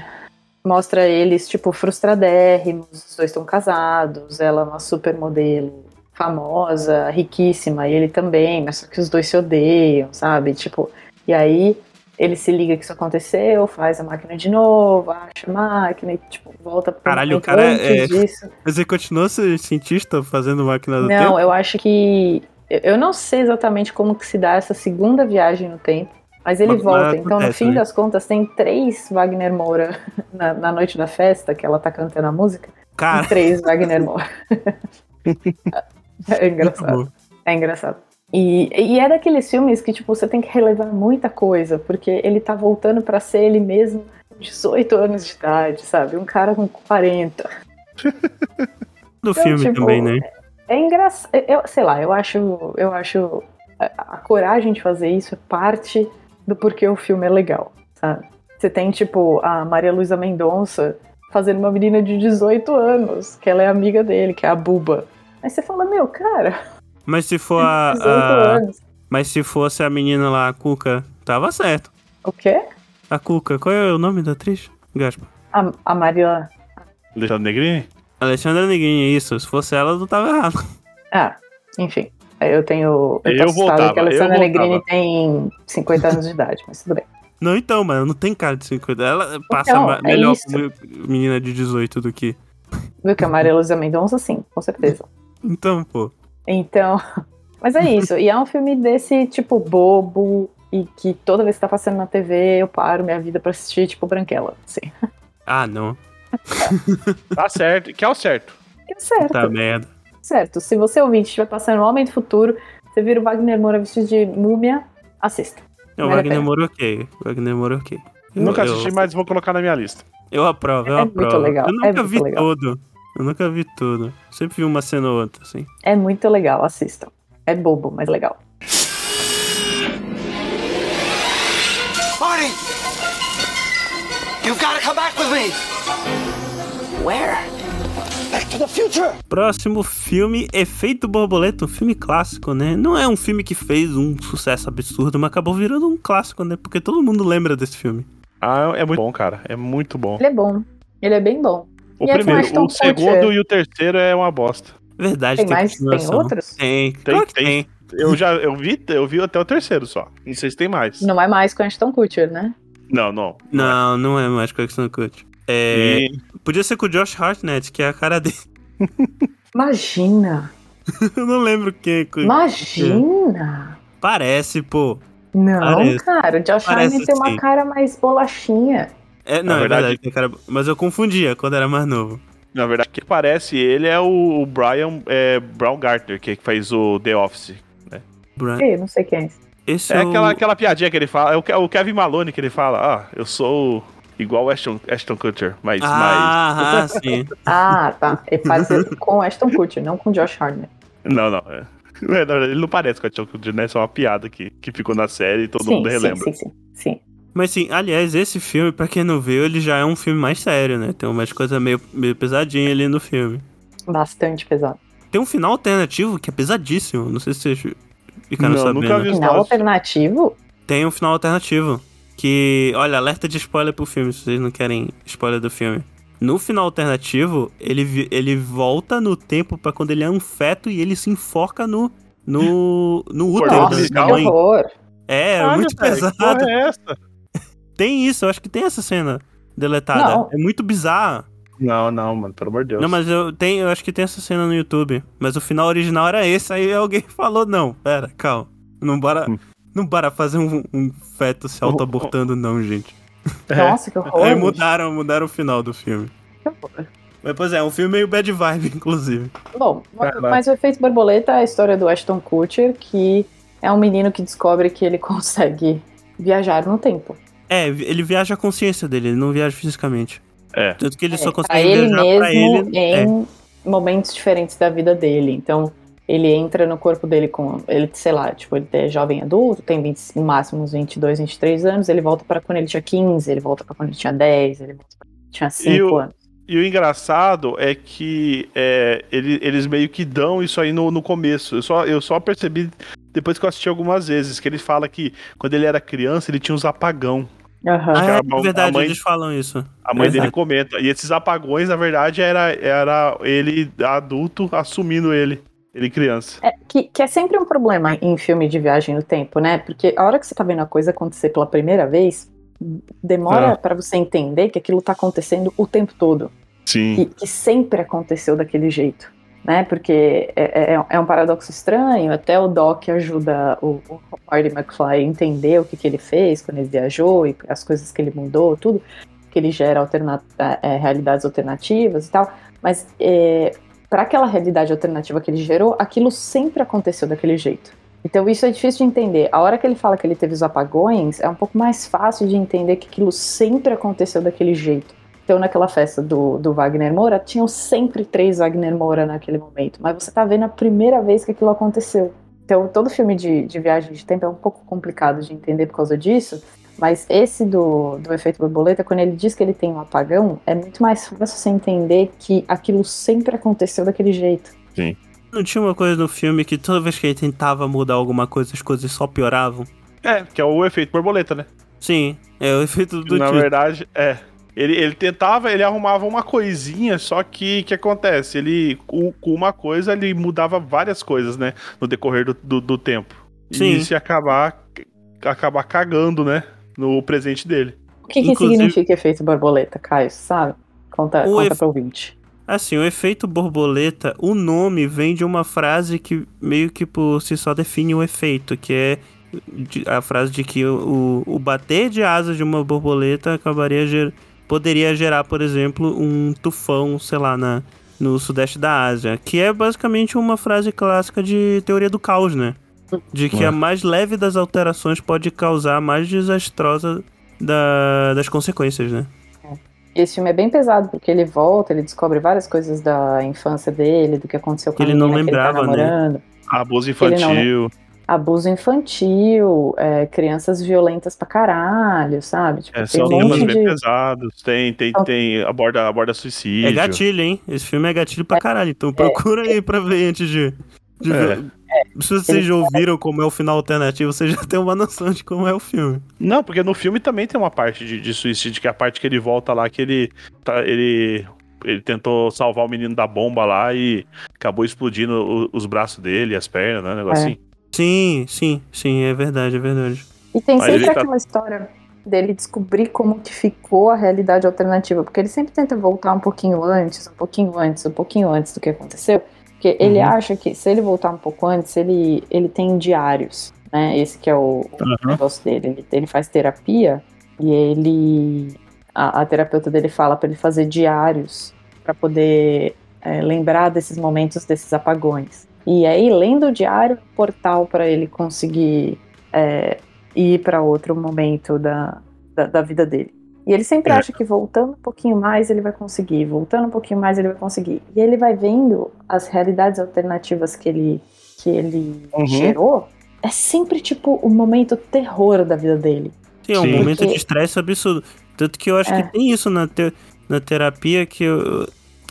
C: mostra eles, tipo, frustradérrimos, os dois estão casados, ela é uma supermodelo famosa, riquíssima, e ele também, mas só que os dois se odeiam, sabe? Tipo, e aí ele se liga que isso aconteceu, faz a máquina de novo, acha a máquina e, tipo, volta pro
A: Caralho, o cara é-
C: disso.
A: Mas Você continuou sendo cientista fazendo máquina do
C: Não,
A: tempo?
C: eu acho que. Eu não sei exatamente como que se dá essa segunda viagem no tempo, mas ele
A: Mas
C: volta. Então, no fim
A: né?
C: das contas, tem três Wagner Moura na, na noite da festa, que ela tá cantando a música.
A: Cara,
C: três Wagner Moura. é engraçado. É engraçado. E, e é daqueles filmes que, tipo, você tem que relevar muita coisa, porque ele tá voltando pra ser ele mesmo com 18 anos de idade, sabe? Um cara com 40.
A: Do
C: Então,
A: filme
C: tipo,
A: também, né?
C: É engraçado. Eu, sei lá, eu acho. Eu acho. A, a coragem de fazer isso é parte do porquê o filme é legal, sabe? Você tem, tipo, a Maria Luísa Mendonça fazendo uma menina de 18 anos, que ela é amiga dele, que é a Buba. Aí você fala, meu, cara,
A: Mas se for a,
C: 18
A: a-
C: anos.
A: Mas se fosse a menina lá, a Cuca, tava certo.
C: O quê?
A: A Cuca, qual é o nome da atriz? Gaspa.
C: A, a Maria.
B: Alexandre Negrini?
A: Alexandra Negrini, isso. Se fosse ela, não tava errado.
C: Ah, enfim. Eu tenho. Eu,
B: Eu voltava,
C: que a
B: eu
C: Alessandra Negrini tem 50 anos de idade, mas tudo bem.
A: Não, então, mano, não tem cara de 50. Ela passa
C: Então, é
A: melhor como menina de 18 do que.
C: Viu que a Maria Luísa Mendonça, sim, com certeza.
A: Então, pô.
C: Então. Mas é isso. E é um filme desse tipo bobo. E que toda vez que tá passando na TV, eu paro minha vida pra assistir, tipo, Branquela. Assim.
A: Ah, não.
B: Tá certo, que é o certo.
C: É certo.
A: Tá merda.
C: Certo. Se você ouvinte estiver passando o Homem do Futuro, você vira o Wagner Moura vestido de múmia, assista.
A: Não, o
C: Vale
A: Wagner. Moura ok. Wagner Moura ok. Eu-
B: Nunca
A: eu-
B: assisti, mas vou colocar na minha lista.
A: Eu aprovo, eu
C: É muito
A: aprovo.
C: legal,
A: Eu
C: é
A: nunca
C: muito
A: vi
C: legal.
A: tudo. Eu nunca vi tudo. Sempre vi uma cena ou outra, assim.
C: É muito legal, assistam. É bobo, mas legal.
E: Marty! You've got to come back with me! Where?
A: Próximo filme, Efeito Borboleta, um filme clássico, né? Não é um filme que fez um sucesso absurdo, mas acabou virando um clássico, né? Porque todo mundo lembra desse filme.
B: Ah, é muito bom, cara. É muito bom.
C: Ele é bom. Ele é bem bom.
B: O
C: E é
B: primeiro,
C: Ashton
B: o segundo
C: Kutcher.
B: e o terceiro é uma bosta.
A: Verdade,
C: Tem
A: tem,
C: mais? Tem outros?
A: Tem,
B: Tem,
A: claro que
B: tem.
A: tem.
B: Eu já eu vi, eu vi até o terceiro só. Não sei se tem mais.
C: Não é mais com Ashton Kutcher, né?
B: Não, não.
A: Não, não é mais com o Ashton Kutcher. É,
B: E-
A: Podia ser com o Josh Hartnett, que é a cara dele.
C: Imagina!
A: Eu não lembro quem. é
C: Imagina!
A: Parece, pô.
C: Não,
A: Parece.
C: cara, o Josh
A: Parece
C: Hartnett tem uma
A: sim.
C: cara mais bolachinha.
A: É, não,
B: Na
A: é
B: verdade-
A: verdade, tem cara. Mas eu confundia quando era mais novo.
B: Na verdade, quem parece ele é o, Brian é, Brown Gartner, que faz o The Office.
A: Brian.
C: Ei, não sei quem é esse.
A: Esse
B: É
A: é, o-
B: aquela, aquela piadinha que ele fala, é o Kevin Malone que ele fala, ah, eu sou igual o Ashton, Ashton Kutcher, mas, mas
A: Ah, ah, sim.
C: Ah, tá. Ele faz isso com Ashton Kutcher, não com Josh Hartnett.
B: Não, não. É. É, na verdade, ele não parece com Ashton Kutcher, né? É só uma piada que, que ficou na série e todo
C: sim,
B: mundo
C: sim,
B: relembra.
C: sim, sim, sim.
A: Mas sim, aliás, esse filme, pra quem não viu, ele já é um filme mais sério, né? Tem umas coisas meio, meio pesadinhas ali no filme.
C: Bastante pesado.
A: Tem um final alternativo que é pesadíssimo. Não sei se vocês ficaram
B: Não,
A: sabendo.
B: nunca vi.
C: Final alternativo?
A: Tem um final alternativo. Que, olha, alerta de spoiler pro filme, se vocês não querem spoiler do filme. No final alternativo, ele, ele volta no tempo pra quando ele é um feto e ele se enforca no. No, no útero
C: Nossa,
A: da mãe.
C: horror.
A: É, é
B: Caralho,
A: muito
B: que
A: pesado.
B: porra é essa?
A: Tem isso, eu acho que tem essa cena deletada.
C: Não.
A: É muito bizarra.
B: Não, não, mano, pelo amor de Deus.
A: Não, mas eu, tenho, eu acho que tem essa cena no YouTube. Mas o final original era esse, aí alguém falou, não, pera, calma. Não bora,
B: Hum.
A: Não bora fazer um, um feto se auto-abortando, não, gente.
B: É.
C: Nossa, que horror.
A: Aí mudaram, mudaram o final do filme.
C: Que horror.
A: Mas, pois é, um filme meio bad vibe, inclusive.
C: Bom, mas o efeito borboleta é a história do Ashton Kutcher, que é um menino que descobre que ele consegue viajar no tempo.
A: É, ele viaja a consciência dele, ele não viaja fisicamente.
B: É.
A: Tanto que ele só
C: pra
A: consegue
C: ele
A: viajar
C: mesmo
A: pra ele. É.
C: em momentos diferentes da vida dele. Então, ele entra no corpo dele com. Ele, sei lá, tipo, ele é jovem adulto, tem 20, no máximo uns 22, 23 anos, ele volta pra quando ele tinha 15, ele volta pra quando ele tinha 10, ele volta pra quando ele tinha 5
B: o-
C: anos.
B: E o engraçado é que é, ele- eles meio que dão isso aí no, no começo. Eu só, eu só percebi depois que eu assisti algumas vezes, que ele fala que quando ele era criança ele tinha uns apagão.
C: Aham.
A: Ah,
B: a-
A: é verdade,
B: mãe-
A: eles falam isso.
B: A mãe dele comenta. E esses apagões, na verdade, era, era ele adulto assumindo ele. Ele criança.
C: É, que, que é sempre um problema em filme de viagem no tempo, né? Porque a hora que você tá vendo a coisa acontecer pela primeira vez, demora
B: Ah.
C: pra você entender que aquilo tá acontecendo o tempo todo.
B: Sim.
C: que, que sempre aconteceu daquele jeito, né? Porque é, é- é um paradoxo estranho, até o Doc ajuda o, o Marty McFly a entender o que, que ele fez quando ele viajou e as coisas que ele mudou, tudo, que ele gera alterna é, realidades alternativas e tal, mas para aquela realidade alternativa que ele gerou, aquilo sempre aconteceu daquele jeito. Então isso é difícil de entender. A hora que ele fala que ele teve os apagões, é um pouco mais fácil de entender que aquilo sempre aconteceu daquele jeito. Então, naquela festa do, do Wagner Moura, tinham sempre três Wagner Moura naquele momento. Mas você tá vendo a primeira vez que aquilo aconteceu. Então, todo filme de, de viagem de tempo é um pouco complicado de entender por causa disso. Mas esse do, do efeito borboleta, quando ele diz que ele tem um apagão, é muito mais fácil você entender que aquilo sempre aconteceu daquele jeito.
A: Não tinha uma coisa no filme que toda vez que ele tentava mudar alguma coisa, as coisas só pioravam?
B: É, que é o efeito borboleta, né?
A: Sim, é o efeito do
B: Na verdade, é. Ele, ele tentava, ele arrumava uma coisinha, só que o que acontece? Ele, com, com uma coisa, ele mudava várias coisas, né? No decorrer do, do, do tempo.
A: Sim.
B: E isso ia acabar, acabar cagando, né? No presente dele.
C: O que, que
A: Inclusive-
C: significa efeito borboleta, Caio? Sabe? Conta,
A: O
C: conta
A: efe-
C: pro ouvinte.
A: Assim, o efeito borboleta, o nome vem de uma frase que meio que por si só define o efeito, que é a frase de que o, o bater de asas de uma borboleta acabaria ger, poderia gerar, por exemplo, um tufão, sei lá, na, no sudeste da Ásia, que é basicamente uma frase clássica de teoria do caos, né? De que
B: É.
A: a mais leve das alterações pode causar a mais desastrosa da- das consequências, né?
C: E esse filme é bem pesado, porque ele volta, ele descobre várias coisas da infância dele, do que aconteceu com
A: Que
C: a
A: ele não lembrava,
C: ele tá
A: né?
B: Abuso
C: Ele não,
B: infantil.
C: Abuso infantil, é, crianças violentas pra caralho, sabe? Tipo,
B: É,
C: tem
B: são
C: um
B: temas
C: monte
B: bem
C: de...
B: pesados. Tem, tem,
C: Então-
B: tem aborda, aborda suicídio.
A: É gatilho, hein? Esse filme é gatilho pra caralho. Então procura aí pra ver antes de, de
B: É.
A: Se vocês já ouviram como é o final alternativo, você já tem uma noção de como é o filme.
B: Não, porque no filme também tem uma parte de, de suicídio, que é a parte que ele volta lá, que ele, tá, ele, ele tentou salvar o menino da bomba lá e acabou explodindo o- os braços dele, as pernas, né? Um negócio
C: É.
B: assim.
A: Sim, sim, sim, é verdade, é verdade.
C: E tem
B: Mas
C: sempre
B: tá-
C: aquela história dele descobrir como que ficou a realidade alternativa, porque ele sempre tenta voltar um pouquinho antes, um pouquinho antes, um pouquinho antes do que aconteceu, porque ele
B: Uhum.
C: acha que se ele voltar um pouco antes, ele, ele tem diários, né? Esse que é o, o
B: Uhum.
C: negócio dele. Ele, ele faz terapia e ele a, a terapeuta dele fala para ele fazer diários para poder é, lembrar desses momentos, desses apagões. E aí, lendo o diário, um portal para ele conseguir é, ir para outro momento da, da, da vida dele. E ele sempre
B: É.
C: acha que voltando um pouquinho mais ele vai conseguir, voltando um pouquinho mais ele vai conseguir. E ele vai vendo as realidades alternativas que ele, que ele
B: Uhum.
C: gerou. É sempre tipo o momento terror da vida dele.
A: Sim, é um
B: Sim.
A: momento
C: Porque-
A: de estresse absurdo. Tanto que eu acho
C: É.
A: que tem isso na, te- na terapia que eu.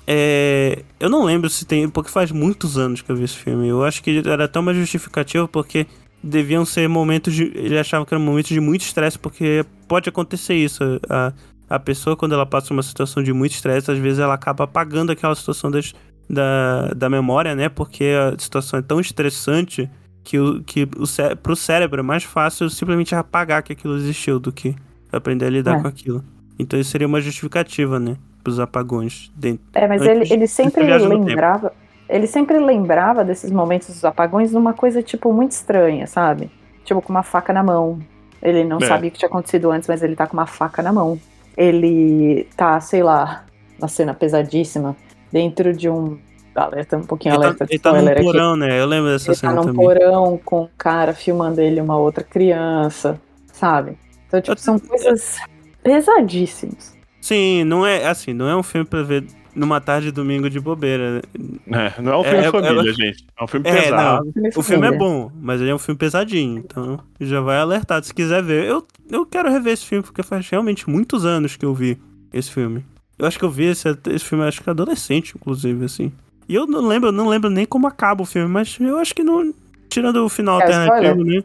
A: É, eu não lembro se tem. Porque faz muitos anos que eu vi esse filme. Eu acho que era até uma justificativa porque deviam ser momentos de. Ele achava que eram momentos de muito estresse, porque pode acontecer isso. A, a pessoa, quando ela passa uma situação de muito estresse, às vezes ela acaba apagando aquela situação das, da, da memória, né? Porque a situação é tão estressante que, o, que o cé pro cérebro é mais fácil simplesmente apagar que aquilo existiu do que aprender a lidar
C: É.
A: com aquilo. Então isso seria uma justificativa, né? Pros apagões dentro.
C: É, mas
A: Antes
C: ele, ele sempre lembrava. Ele sempre lembrava desses momentos dos apagões numa coisa, tipo, muito estranha, sabe? Tipo, com uma faca na mão. Ele não
B: É.
C: sabia o que tinha acontecido antes, mas ele tá com uma faca na mão. Ele tá, sei lá, uma cena pesadíssima, dentro de um. Alerta, um pouquinho
A: Ele tá,
C: alerta de
A: ele tá num
C: aqui.
A: porão, né? Eu lembro dessa
C: Ele tá
A: cena
C: num
A: também.
C: porão com um cara filmando ele uma outra criança, sabe? Então, tipo, são coisas pesadíssimas.
A: Sim, não é assim, não é um filme pra ver numa tarde de domingo de bobeira.
B: É, não é um
A: É,
B: filme
A: é-
B: família, gente. É um filme
A: É,
B: pesado.
A: O filme é bom, mas ele é um filme pesadinho, então já vai alertado se quiser ver. Eu, eu quero rever esse filme porque faz realmente muitos anos que eu vi esse filme. Eu acho que eu vi esse, esse filme, acho que adolescente, inclusive, assim. E eu não lembro, não lembro nem como acaba o filme, mas eu acho que não. Tirando o final
C: É,
A: alternativo, né?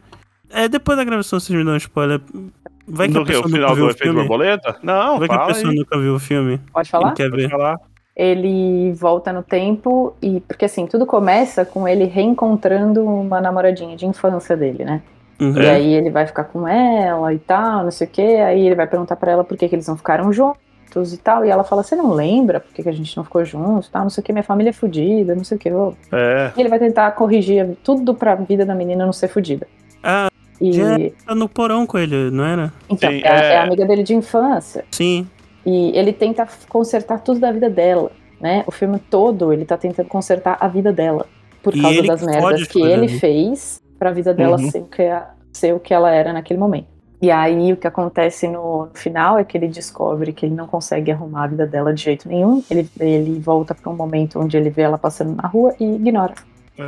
A: É, depois da gravação vocês me dão um spoiler. Vai que
B: Do
A: a
B: que? O
A: pessoa
B: final
A: nunca viu
B: do
A: o filme.
B: borboleta? Não,
A: Vai que a pessoa
B: aí.
A: nunca viu o filme.
C: Pode falar?
A: quer
B: Pode
A: ver.
B: falar.
C: Ele volta no tempo e porque assim tudo começa com ele reencontrando uma namoradinha de infância dele, né?
A: Uhum.
C: E aí ele vai ficar com ela e tal, não sei o que. Aí ele vai perguntar pra ela por que, que eles não ficaram juntos e tal. E ela fala: Você não lembra por que, que a gente não ficou juntos? Tal, não sei o que. Minha família é fodida, não sei o que.
B: É.
C: E ele vai tentar corrigir tudo pra vida da menina não ser fodida.
A: Ah,
C: E
A: já- Tá no porão com ele, não era?
C: então
B: Sim,
C: é,
B: é-
C: é a amiga dele de infância.
A: Sim.
C: E ele tenta consertar tudo da vida dela, né? O filme todo ele tá tentando consertar a vida dela. Por
A: E
C: causa das merdas que ele
A: né?
C: fez pra vida dela
B: Uhum.
C: ser, o que, a- ser o que ela era naquele momento. E aí o que acontece no, final é que ele descobre que ele não consegue arrumar a vida dela de jeito nenhum. Ele, ele volta pra um momento onde ele vê ela passando na rua e ignora.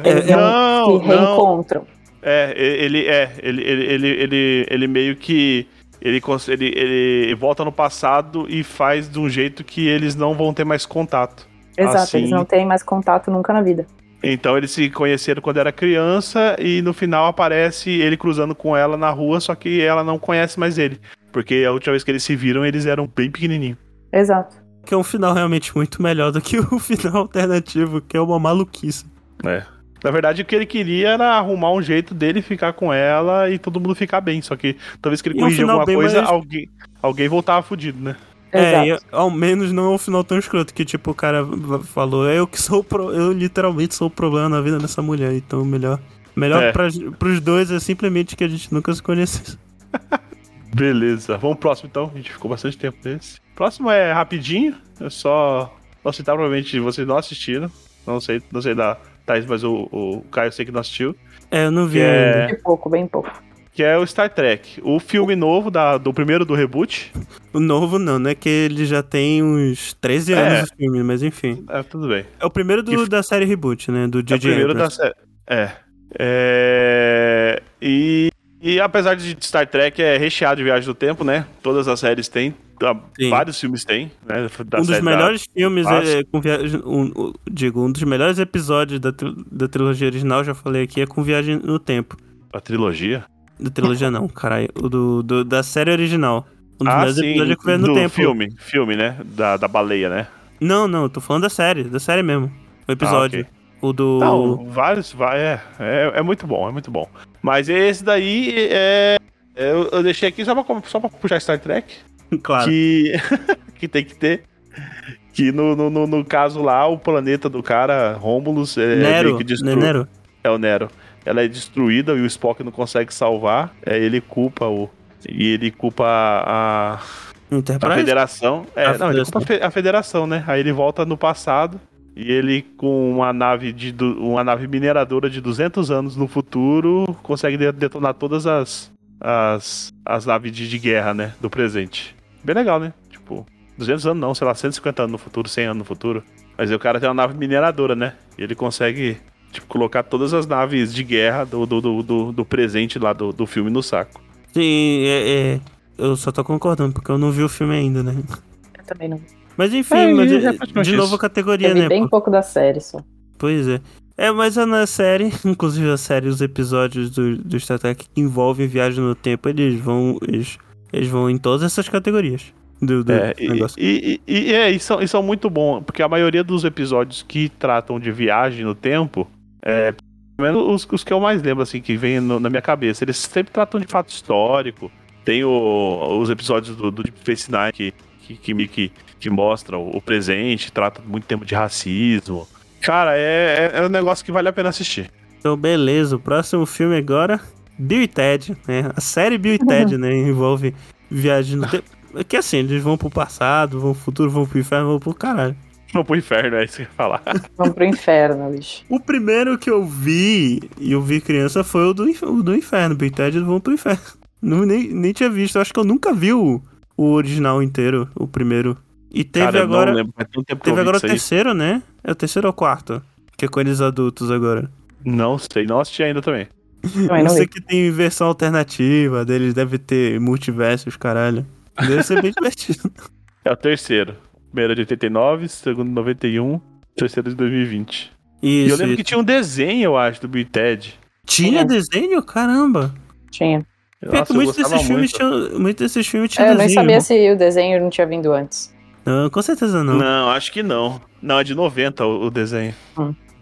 C: Eles não se reencontram.
B: É, ele é, ele, ele, ele, ele, ele meio que ele, ele, ele volta no passado e faz de um jeito que eles não vão ter mais contato.
C: Exato,
B: Assim.
C: eles não têm mais contato nunca na vida.
B: Então eles se conheceram quando era criança e no final aparece ele cruzando com ela na rua, só que ela não conhece mais ele. Porque a última vez que eles se viram, eles eram bem pequenininhos.
C: Exato.
A: Que é um final realmente muito melhor do que o final alternativo, que é uma maluquice.
B: É. Na verdade, o que ele queria era arrumar um jeito dele ficar com ela e todo mundo ficar bem. Só que toda vez que ele corrigia
A: final
B: alguma
A: bem
B: coisa,
A: mais-
B: alguém, alguém voltava fudido, né?
A: É, e ao menos não é um final tão escroto que, tipo, o cara falou, eu que sou o pro... eu literalmente sou o problema na vida dessa mulher, então melhor. Melhor
B: É.
A: pra, pros dois é simplesmente que a gente nunca se conhecesse.
B: Beleza. Vamos pro próximo então. A gente ficou bastante tempo nesse. Próximo é rapidinho. É só. Vou citar, provavelmente vocês não assistiram. Não sei, não sei da Thaís, mas o, o Caio eu sei que não assistiu.
A: É, eu não vi
B: Que é-
A: ainda.
C: De pouco, bem pouco.
B: Que é o Star Trek. O filme novo da, do primeiro do reboot.
A: O novo não, né? Que ele já tem uns 13
B: É.
A: anos o filme, mas enfim.
B: É, tudo bem.
A: É o primeiro do-
B: Que-
A: da série Reboot, né? Do
B: É o primeiro da
A: Abrams.
B: série. É. É. E, e apesar de Star Trek é recheado de viagem do tempo, né? Todas as séries têm. tá,
A: Sim.
B: Vários filmes têm, né?
A: Um dos
B: série da-
A: melhores filmes é, é com viagem. Um, digo, um dos melhores episódios da, da trilogia original, já falei aqui, é com viagem no tempo.
B: A trilogia.
A: Da trilogia não, caralho. O do, do- da série original. Um dos
B: Ah,
A: melhores
B: sim.
A: episódios é com viagem no tempo.
B: filme. Filme, né? Da, da baleia, né?
A: Não, não, eu tô falando da série, da série mesmo. O episódio.
B: Ah, ok.
A: O do.
B: Não, vários, vai, é, é, é muito bom, é muito bom. Mas esse daí é. é, Eu, eu deixei aqui só pra, só pra puxar Star Trek.
A: claro.
B: Que, que tem que ter. Que no, no, no, no caso lá, o planeta do cara, Romulus, é
A: Nero.
B: meio que destru...
A: Nero?
B: É o Nero. Ela é destruída e o Spock não consegue salvar. Aí ele culpa o. E ele culpa a, a
A: Enterprise?
B: federação. É,
A: A
B: não, ele culpa a a federação, né? Aí ele volta no passado e ele, com uma nave de uma nave mineradora de 200 anos no futuro, consegue de- detonar todas as, as, as naves de, de guerra, né? Do presente. Bem legal, né? Tipo, 200 anos não, sei lá, 150 anos no futuro, 100 anos no futuro. Mas aí o cara tem uma nave mineradora, né? E ele consegue, tipo, colocar todas as naves de guerra do, do, do, do- do presente lá do, do filme no saco.
A: Sim, é, é. Eu só tô concordando, porque eu não vi o filme ainda, né?
C: Eu também não.
A: Mas enfim,
B: É,
A: mas
B: e
A: é- de novo
B: isso.
A: a categoria, né?
C: bem
A: pô?
C: pouco da série só.
A: Pois é. É, mas é na série, inclusive a série, os episódios do, do Star Trek que envolvem viagem no tempo, eles vão. Eles, eles vão em todas essas categorias do, do
B: É,
A: negócio.
B: e, e, e, é, e são, e são muito bons, porque a maioria dos episódios que tratam de viagem no tempo, é, pelo menos os, os que eu mais lembro, assim, que vem no- na minha cabeça, eles sempre tratam de fato histórico. Tem o- os episódios do, do Deep Space Nine que, que, que, que, que mostram o presente, trata muito tempo de racismo. Cara, é, é, é um negócio que vale a pena assistir.
A: Então, beleza. O próximo filme agora, Bill e Ted, né? A série Bill e Ted, né? Envolve viagem no tempo. É que assim, eles vão pro passado, vão pro futuro, vão pro inferno, vão pro caralho.
B: Vamos pro inferno, é isso que eu ia falar.
C: Vamos pro inferno, bicho.
A: O primeiro que eu vi, e eu vi criança, foi o do, o do inferno. Bill e Ted vão pro inferno. Não, nem, nem tinha visto. Eu acho que eu nunca vi o, o original inteiro, o primeiro. E teve
B: Cara,
A: agora.
B: que
A: Teve agora o
B: isso aí.
A: terceiro, né? É o terceiro ou o quarto? Que é com eles adultos agora.
B: Não sei, não assisti ainda também.
A: Eu
C: não
A: sei que tem versão alternativa deles, deve ter multiversos, caralho. Deve ser bem divertido.
B: É o terceiro. Primeiro é de 89, segundo de 91, terceiro de 2020. e
A: Isso.
B: eu lembro que
A: isso.
B: tinha um desenho, eu acho, do Bill e Ted.
A: Tinha
C: É.
A: desenho? Caramba.
C: Tinha.
B: Nossa, eu
A: muitos
B: gostava
A: desses filmes
B: muito.
A: tinham. Muitos desses filmes tinham
C: É, eu nem
A: desenho.
C: sabia se o desenho não tinha vindo antes.
A: Não, com certeza não.
B: Não. acho que não. Não, é de 90 o, o desenho.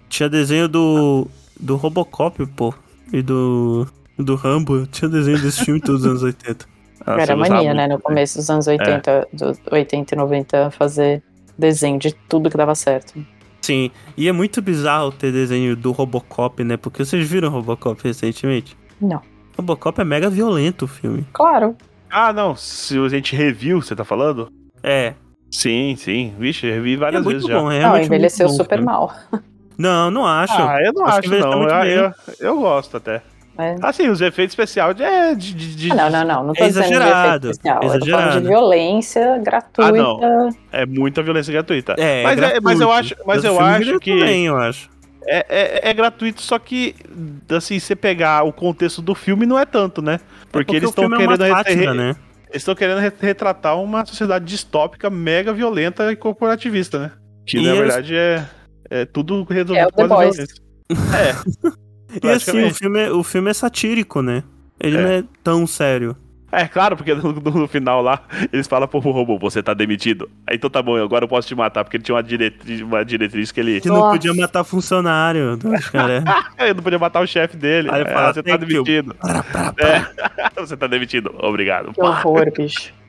A: Tinha desenho do. do Robocop, pô. E do. do Rambo. Tinha desenho desse filme todos os anos 80.
B: Nossa,
C: Era mania, né? No começo dos anos 80, dos 80 e 90, fazer desenho de tudo que dava certo.
A: Sim. E é muito bizarro ter desenho do Robocop, né? Porque vocês viram Robocop recentemente?
C: Não.
A: Robocop é mega violento o filme.
C: Claro.
B: Ah, não. Se a gente reviu, você tá falando?
A: É.
B: Sim, sim. Vixe, revi
A: É
B: várias
A: muito
B: vezes já.
A: bom, é
C: Não, envelheceu
A: muito bom,
C: super mal.
A: Não, não acho.
B: Ah, eu não
A: Acho
B: acho, não. Eu, eu, eu gosto até.
C: Mas...
B: Assim, os efeitos especiais é de. de, de-
C: Ah, não, não, não. Não tô
A: É
C: dizendo de
A: exagerado,
C: efeito especial. Eu tô falando
A: exagerado.
C: de violência gratuita.
B: Ah, não. É muita violência gratuita.
A: É,
B: mas, é- mas eu acho, mas eu acho que
A: Também, eu acho.
B: é, é, é gratuito, só que, assim, você pegar o contexto do filme não é tanto, né? Porque, eles
A: o
B: estão
A: filme é uma
B: querendo,
A: sátira,
B: re-
A: né?
B: Eles estão querendo re- retratar uma sociedade distópica, mega violenta e corporativista, né? Que
A: E
B: na
A: eles-
B: verdade é, é tudo resolvido
C: É o
B: com
C: The
B: a
C: Boys.
B: violência. É.
A: E assim, o filme, é- o filme é satírico, né? Ele
B: É.
A: não é tão sério.
B: É claro, porque no, no- final lá, eles falam pro robô, você tá demitido. Aí então tá bom, agora eu posso te matar, porque ele tinha uma diretriz, uma diretriz que ele.
A: Que não
C: Nossa.
A: podia matar funcionário. Dos cara.
B: Ele não podia matar o chefe dele.
A: Aí ele
B: É,
A: fala,
B: você tá demitido. É. você tá demitido. Obrigado.
C: Que horror, bicho.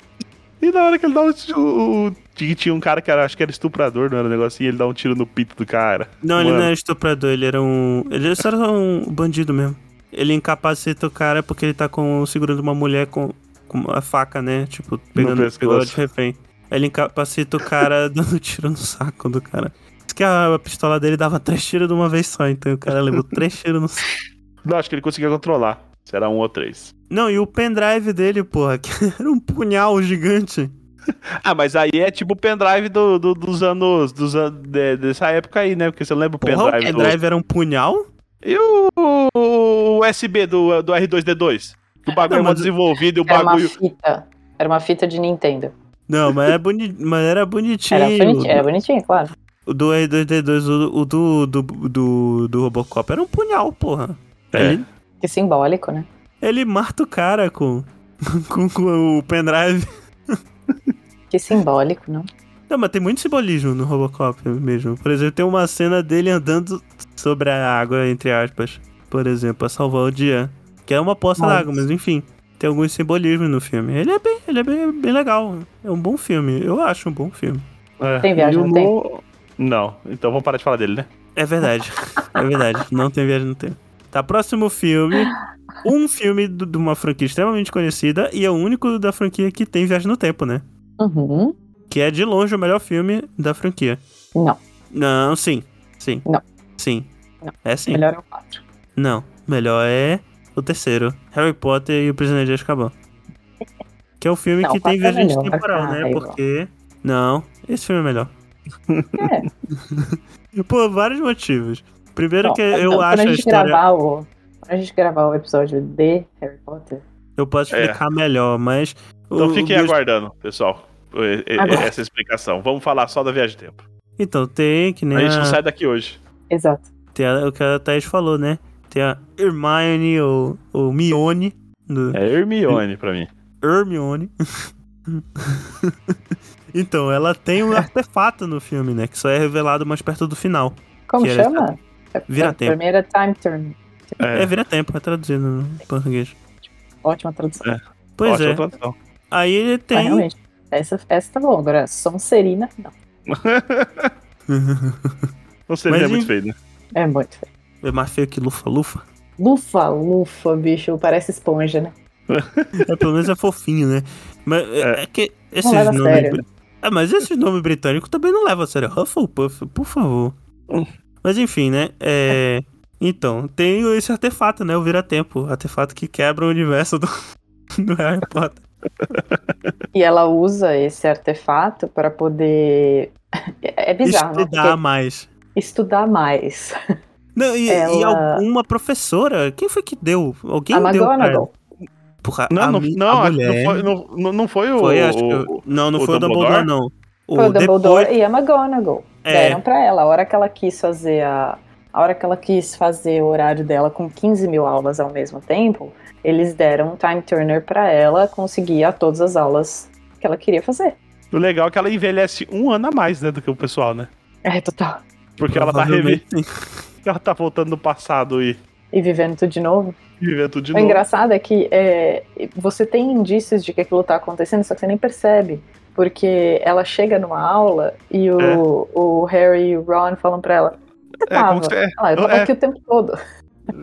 B: E na hora que ele dá um, o, o- tinha um cara que era, acho que era estuprador, não era um negocinho, ele dá um tiro no pito do cara.
A: Não, ele
B: Mano.
A: não era estuprador, ele era um. Ele só era um bandido mesmo. Ele incapacita o cara porque ele tá com, segurando uma mulher com, com a faca, né? Tipo, pegando pegou ela de refém. Ele incapacita o cara dando tiro no saco do cara. Diz que a, a pistola dele dava três tiros de uma vez só, então o cara levou três tiros no saco.
B: Não, acho que ele conseguia controlar. Se era um ou três.
A: Não, e o pendrive dele, porra, que era um punhal gigante.
B: Ah, mas aí é tipo o pendrive do, do- dos anos. Dos, an- de- dessa época aí, né? Porque você lembra o
A: Porra, o
B: pendrive,
A: pendrive era um punhal?
B: do. E o, o USB do, do R2D2? Que o bagulho
A: Não,
B: é desenvolvido e o
C: Era uma
B: bagulho.
C: fita. Era uma fita de Nintendo.
A: Não, mas era, boni... mas era bonitinho.
C: Era bonitinho, era bonitinho, claro.
A: O do R2D2, o, o do, do, do, do Robocop era um punhal, porra.
B: É.
A: Ele,
C: Que simbólico, né?
A: ele mata o cara com, com, com o pendrive.
C: Que simbólico, não?
A: Não, mas tem muito simbolismo no Robocop mesmo. Por exemplo, tem uma cena dele andando sobre a água, entre aspas. Por exemplo, pra salvar o dia. Que é uma poça
C: Nossa.
A: d'água, mas enfim. Tem alguns simbolismos no filme. Ele é bem, ele é bem, bem legal. É um bom filme. Eu acho um bom filme.
B: É,
C: Tem viagem
B: o
C: no tempo?
B: Não, então vamos parar de falar dele, né?
A: É verdade. é verdade. Não tem viagem no tempo. Tá, próximo filme. Um filme do- de uma franquia extremamente conhecida e é o único da franquia que tem viagem no tempo, né?
C: Uhum.
A: Que é de longe o melhor filme da franquia.
C: Não.
A: Não, sim. Sim.
C: Não.
A: Sim.
C: Não.
A: É sim.
C: Melhor é o 4.
A: Não. Melhor é o terceiro. Harry Potter e o Prisioneiro de Azkaban. Que é um filme
C: Não,
A: que
C: o
A: tem
C: é
A: viagem
C: melhor,
A: temporal, né? Porque. Não, esse filme é melhor.
C: É.
A: Por vários motivos. Primeiro
C: Não,
A: que
C: então,
A: eu acho
C: a
A: a
C: gente
A: história.
C: gravar o. Quando a gente gravar o episódio de Harry Potter.
A: Eu posso
B: É.
A: explicar melhor, mas.
B: Então
A: o-
B: fiquem
A: o
B: aguardando, pessoal.
C: Aguarde.
B: Essa explicação. Vamos falar só da viagem de tempo.
A: Então, tem que nem.
B: A gente não sai daqui hoje.
C: Exato.
A: Tem a- o que a Thaís falou, né? Tem a Hermione ou, ou Mione. Do
B: É Hermione pra mim.
A: Hermione. então, ela tem um artefato no filme, né? Que só é revelado mais perto do final.
C: Como
A: Que era-
C: chama? É-
A: Vira
C: é a
A: tempo.
C: Primeira time turn.
A: É,
B: É,
A: vira tempo, é traduzido no português.
C: Ótima tradução.
B: É.
A: Pois
B: ótima
A: é.
B: tradução.
A: Aí ele
C: Ah,
A: tem.
C: realmente. Essa, essa tá bom. Agora, Sonserina, não.
B: Não seria
A: Mas
B: muito feio, né?
C: É muito feio.
A: É mais feio que Lufa Lufa.
C: Lufa, lufa, bicho. Parece esponja, né?
A: É, pelo menos é fofinho, né? Mas é, é que esses nomes.
C: sério.
A: bri- Ah, mas esses nomes britânicos também não levam a sério. Hufflepuff, por favor.
B: Hum.
A: Mas enfim, né? É. Então, tem esse artefato, né? O Vira-Tempo. Artefato que quebra o universo do, do Harry Potter.
C: E ela usa esse artefato pra poder. É bizarro, né?
A: Estudar
C: Porque
A: mais.
C: estudar mais.
A: Não, e, e
C: Ela-
A: alguma professora. Quem foi que deu? Alguém
C: A
A: deu.
C: McGonagall.
A: Porra,
B: Não,
A: a
B: não, não,
A: a mulher.
B: não foi, não, não- foi o.
A: Foi, acho
B: o-
A: Não, não
B: o
A: foi o Dumbledore,
B: Dumbledore?
A: não. O,
C: Foi o Dumbledore
A: depois-
C: e a McGonagall.
A: É.
C: Deram pra ela. A hora que ela quis fazer a. A hora que ela quis fazer o horário dela com 15 mil aulas ao mesmo tempo, eles deram um time turner pra ela conseguir a todas as aulas que ela queria fazer.
B: O legal é que ela envelhece um ano a mais, né, do que o pessoal, né?
C: É, total.
B: Porque ela tá revi...
A: Sim.
B: ela tá voltando no passado e
C: E vivendo tudo de novo.
B: vivendo tudo de
C: O
B: novo.
C: engraçado é que é, você tem indícios de que aquilo tá acontecendo, só que você nem percebe. Porque ela chega numa aula e o,
B: É.
C: o Harry e o Ron falam pra ela: Você
B: É, como
C: tava?
B: que você-
C: Ela, eu tava
B: é.
C: aqui o tempo todo.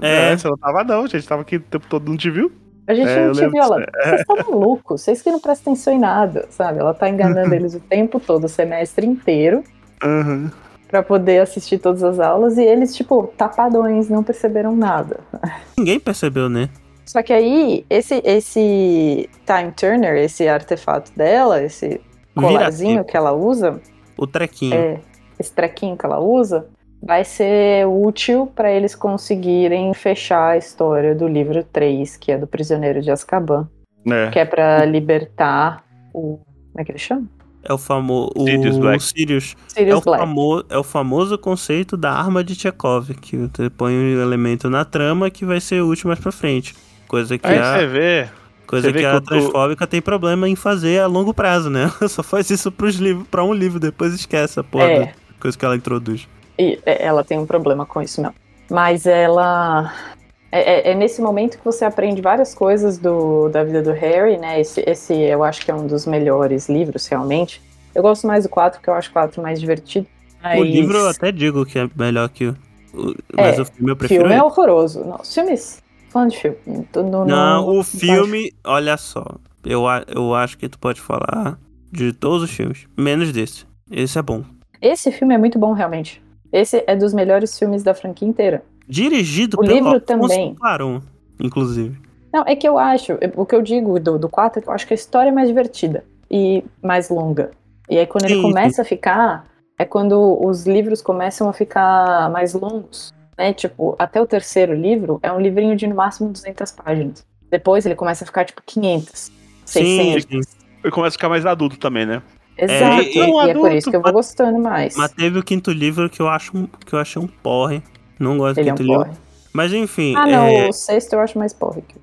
A: É.
B: É, você não tava não, gente. Tava aqui o tempo todo, não te viu?
C: A gente
B: É,
C: não te viu. Ela, vocês estão malucos, vocês que não prestam atenção em nada, sabe? Ela tá enganando eles o tempo todo, o semestre inteiro.
B: Uhum.
C: Pra poder assistir todas as aulas e eles, tipo, tapadões, não perceberam nada.
A: Ninguém percebeu, né?
C: Só que aí, esse, esse Time Turner, esse artefato dela, esse colarzinho que ela usa,
A: O trequinho.
C: é, esse trequinho que ela usa, vai ser útil para eles conseguirem fechar a história do livro 3, que é do Prisioneiro de Azkaban,
B: É.
C: que é para libertar o. Como é que ele chama?
A: É o famoso.
B: Sirius
A: O
B: Black.
A: Sirius. É
C: Sirius
A: o,
C: Black.
A: famo é o famoso conceito da arma de Chekhov, que você põe um elemento na trama que vai ser útil mais pra frente. Coisa que
B: Aí
A: a,
B: você vê.
A: coisa
B: você vê
A: que
B: que
A: a transfóbica tem problema em fazer a longo prazo, né? Ela só faz isso pros livros, pra um livro, depois esquece a porra
C: É.
A: da coisa que ela introduz.
C: E é, ela tem um problema com isso mesmo. Mas ela. É, é- é nesse momento que você aprende várias coisas do, da vida do Harry, né? Esse, esse eu acho que é um dos melhores livros, realmente. Eu gosto mais do 4, porque eu acho o 4 mais divertido. Mas
A: O livro eu até digo que é melhor que o. o- mas
C: É,
A: o filme eu
C: o
A: prefiro.
C: filme é horroroso. Não, os filmes. Falando de filme. tu Não,
A: Não, o filme, olha só. Eu, eu acho que tu pode falar de todos os filmes, menos desse. Esse é bom.
C: Esse filme é muito bom, realmente. Esse é dos melhores filmes da franquia inteira.
A: Dirigido
C: O
A: pelo
C: livro
A: Alfonso
C: também.
A: Cuarón, inclusive.
C: Não, é que eu acho, o que eu digo do, do 4, eu acho que a história é mais divertida e mais longa. E aí quando ele começa a ficar, é quando os livros começam a ficar mais longos, né? Tipo, até o terceiro livro é um livrinho de no máximo 200 páginas. Depois ele começa a ficar tipo 500, 600.
A: Sim, sim.
B: Ele começa a ficar mais adulto também, né?
C: Exato,
A: e-
C: e,
B: um
C: é por isso que eu vou gostando mais.
A: Mas teve o quinto livro que eu acho um, que eu achei um porre. Não gosto
C: Ele
A: do
C: é um
A: quinto livro.
C: porre.
A: Mas enfim,
C: Ah, não,
A: é,
C: o sexto eu acho mais porre. que o-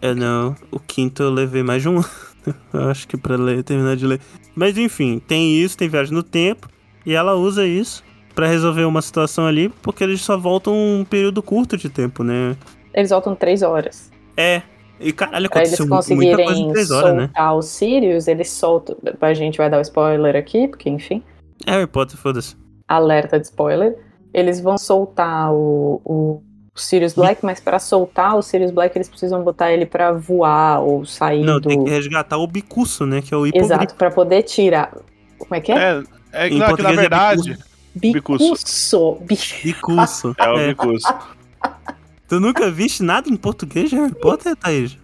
A: é, não, o quinto eu levei mais de um ano. eu acho que pra ler, terminar de ler. Mas enfim, tem isso, tem viagem no tempo. E ela usa isso pra resolver uma situação ali, porque eles só voltam um período curto de tempo, né?
C: Eles voltam três horas.
A: É. E caralho,
C: Pra eles
A: aconteceu mu- muita coisa em
C: conseguirem
A: três horas, né?
C: soltar os Sirius, eles soltam. A gente vai dar o spoiler aqui, porque enfim.
A: Harry Potter, foda-se.
C: alerta de spoiler. Eles vão soltar o, o Sirius Black, mas para soltar o Sirius Black eles precisam botar ele pra voar ou sair
A: Não,
C: do.
A: tem que resgatar o bicuço, né? Que é o hipogrifo.
C: Exato, pra poder tirar. Como é que é?
B: É, é
A: Em
B: não, que na
A: é
B: verdade. bicuço.
C: Bicuço. Bi-
A: Bicuço.
B: É o
A: É.
B: bicuço.
A: Tu nunca viste nada em português de Harry Potter, Thaís?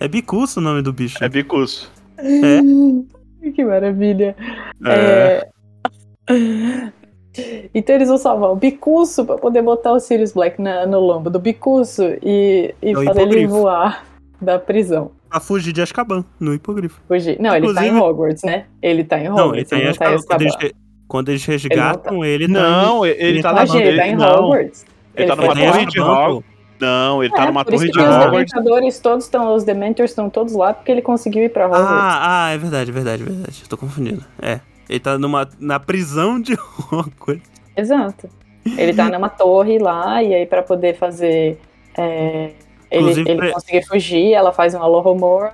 A: É bicuço o nome do bicho.
B: É bicuço.
A: É?
C: que maravilha.
B: É.
C: É. Então eles vão salvar o Bicuço pra poder botar o Sirius Black na- no lombo do Bicuço e, e
A: É
C: fazer ele voar da prisão.
A: Pra fugir de Azkaban, no hipogrifo.
C: Fugir. Não, ele tá em
A: Inclusive-
C: Hogwarts, né? Ele tá em Hogwarts,
A: Não, ele tá em
C: não tá em
A: Azkaban. Quando eles,
C: Azkaban.
A: re- quando eles resgatam ele, tá
B: Não, ele,
A: ele
B: tá
A: tá
B: na
C: ele tá em
B: não,
C: Hogwarts.
B: Ele tá
C: foi
B: numa
A: em
B: torre de
A: Azkaban,
B: Hogwarts. Não, ele tá
C: É,
B: numa
C: por isso
B: torre
C: que
B: de
C: os
B: Hogwarts.
C: dementadores todos estão, os dementors estão todos lá porque ele conseguiu ir pra Hogwarts.
A: Ah, ah, é verdade, verdade, verdade. Eu tô confundindo. É. Ele tá numa, na prisão de Hogwarts.
C: Exato. Ele tá numa torre lá e aí pra poder fazer é, ele, ele
A: pra-
C: conseguir fugir, ela faz um Alohomor.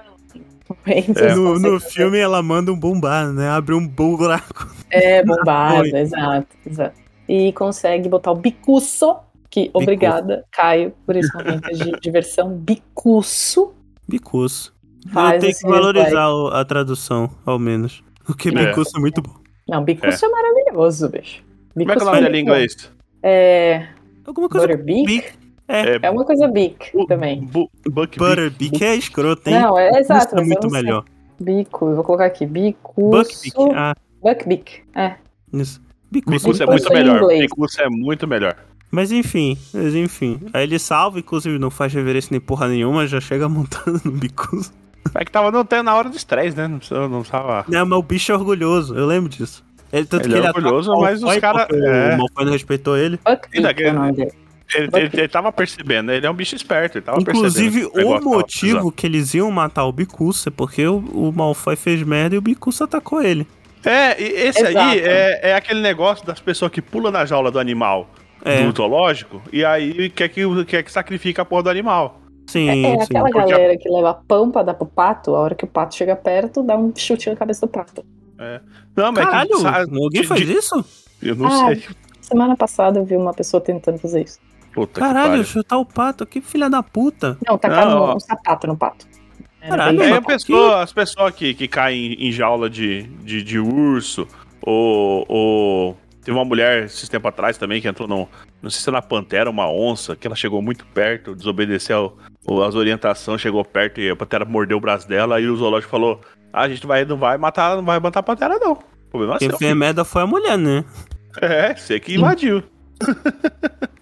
B: É.
A: No, no filme ela manda um bombar, né? Abre um buraco.
C: É, bombado, exato, exato. E consegue botar o bicuço, que obrigada, Caio, por esse momento de diversão. Bicuço.
A: Bicuço.
C: Faz
A: Eu tenho que valorizar a tradução, ao menos. Porque
B: É.
A: bicuço é muito bom.
C: Não, bicuço é, maravilhoso, bicho.
B: Como é que é o nome dele em
C: muito bom.
B: inglês?
C: É.
A: Alguma coisa
C: Butterbeak?
A: Bic.
C: É uma coisa bic
B: Bu-
C: também.
A: Butterbeak é escroto, hein?
C: Não, é exato.
A: É muito melhor.
C: Bico, eu vou colocar aqui. Bicuço.
A: Buckbeak. Ah,
C: Buckbeak. É.
A: isso. Bicuço.
B: Bicuço é muito
C: em
B: melhor.
C: inglês.
B: Bicuço é muito melhor.
A: Mas enfim, mas enfim. Aí ele salva, inclusive não faz reverência nem porra nenhuma, já chega montando no bicuço.
B: É que tava não tem na hora do estresse, né? Não precisa, não tava.
A: Não, mas o bicho é orgulhoso, eu lembro disso. Ele, tanto
B: Ele
A: que
B: é
A: ele
B: orgulhoso,
A: ataca o
B: mas os
A: Malfoy
B: cara-
A: porque
B: é.
A: O Malfoy não respeitou ele.
C: É o dele.
B: Ele, ele, ele tava percebendo, ele é um bicho esperto, ele tava
A: Inclusive, o
B: tava
A: motivo que eles iam matar o Bicuço é porque o, o Malfoy fez merda e o Bicuço atacou ele.
B: É, e esse
C: Exato.
B: aí é, é aquele negócio das pessoas que pulam na jaula do animal
A: É,
B: do zoológico e aí quer que, quer que sacrifica a porra do animal.
A: Sim,
C: É,
A: sim.
C: aquela
B: a-
C: galera que leva pão pra dar pro pato, a hora que o pato chega perto, dá um chute na cabeça do pato.
B: Não, mas é
A: Caralho,
B: que,
A: alguém
B: de-
A: faz
B: de-
A: isso?
B: Eu não
C: Ah,
B: sei.
C: Semana passada eu vi uma pessoa tentando fazer isso.
B: Puta
A: Caralho, chutar o pato, que filha da puta.
C: Não, tacaram
B: Não,
C: um, um sapato no pato. Era
A: Caralho,
B: É, pessoa, as pessoas que, que caem em jaula de, de, de urso ou, ou Teve uma mulher esses tempos atrás também que entrou no. Não sei se era na Pantera, uma onça, que ela chegou muito perto, desobedeceu as orientações, chegou perto e a Pantera mordeu o braço dela, aí o zoológico falou: Ah, a gente vai, não vai matar, não vai matar a Pantera, não. O problema é
A: Quem
B: seu.
A: fez merda foi a mulher, né?
B: É, você que invadiu.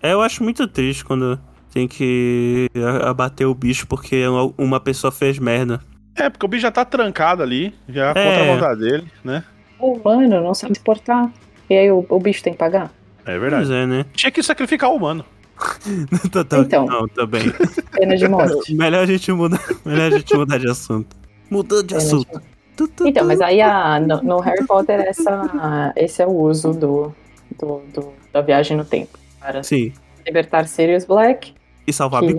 A: É, eu acho muito triste quando tem que abater o bicho porque uma- uma pessoa fez merda.
B: É, porque o bicho já tá trancado ali, já
A: É.
B: contra a vontade dele, né?
C: O humano não sabe se portar. E aí o, o bicho tem que pagar.
B: É verdade.
A: Pois é, né?
B: Tinha que sacrificar o humano.
A: Tá- tá-
C: Então.
A: Não, tá bem.
C: Pena de morte.
A: melhor a gente mudar, melhor a gente mudar de assunto. Mudando de
C: Pena de
A: assunto. tu,
C: Então, mas aí a, no, no Harry Potter essa, esse é o uso do, do, do- da viagem no tempo. Para
A: Sim.
C: libertar Sirius Black
A: E salvar
C: Que-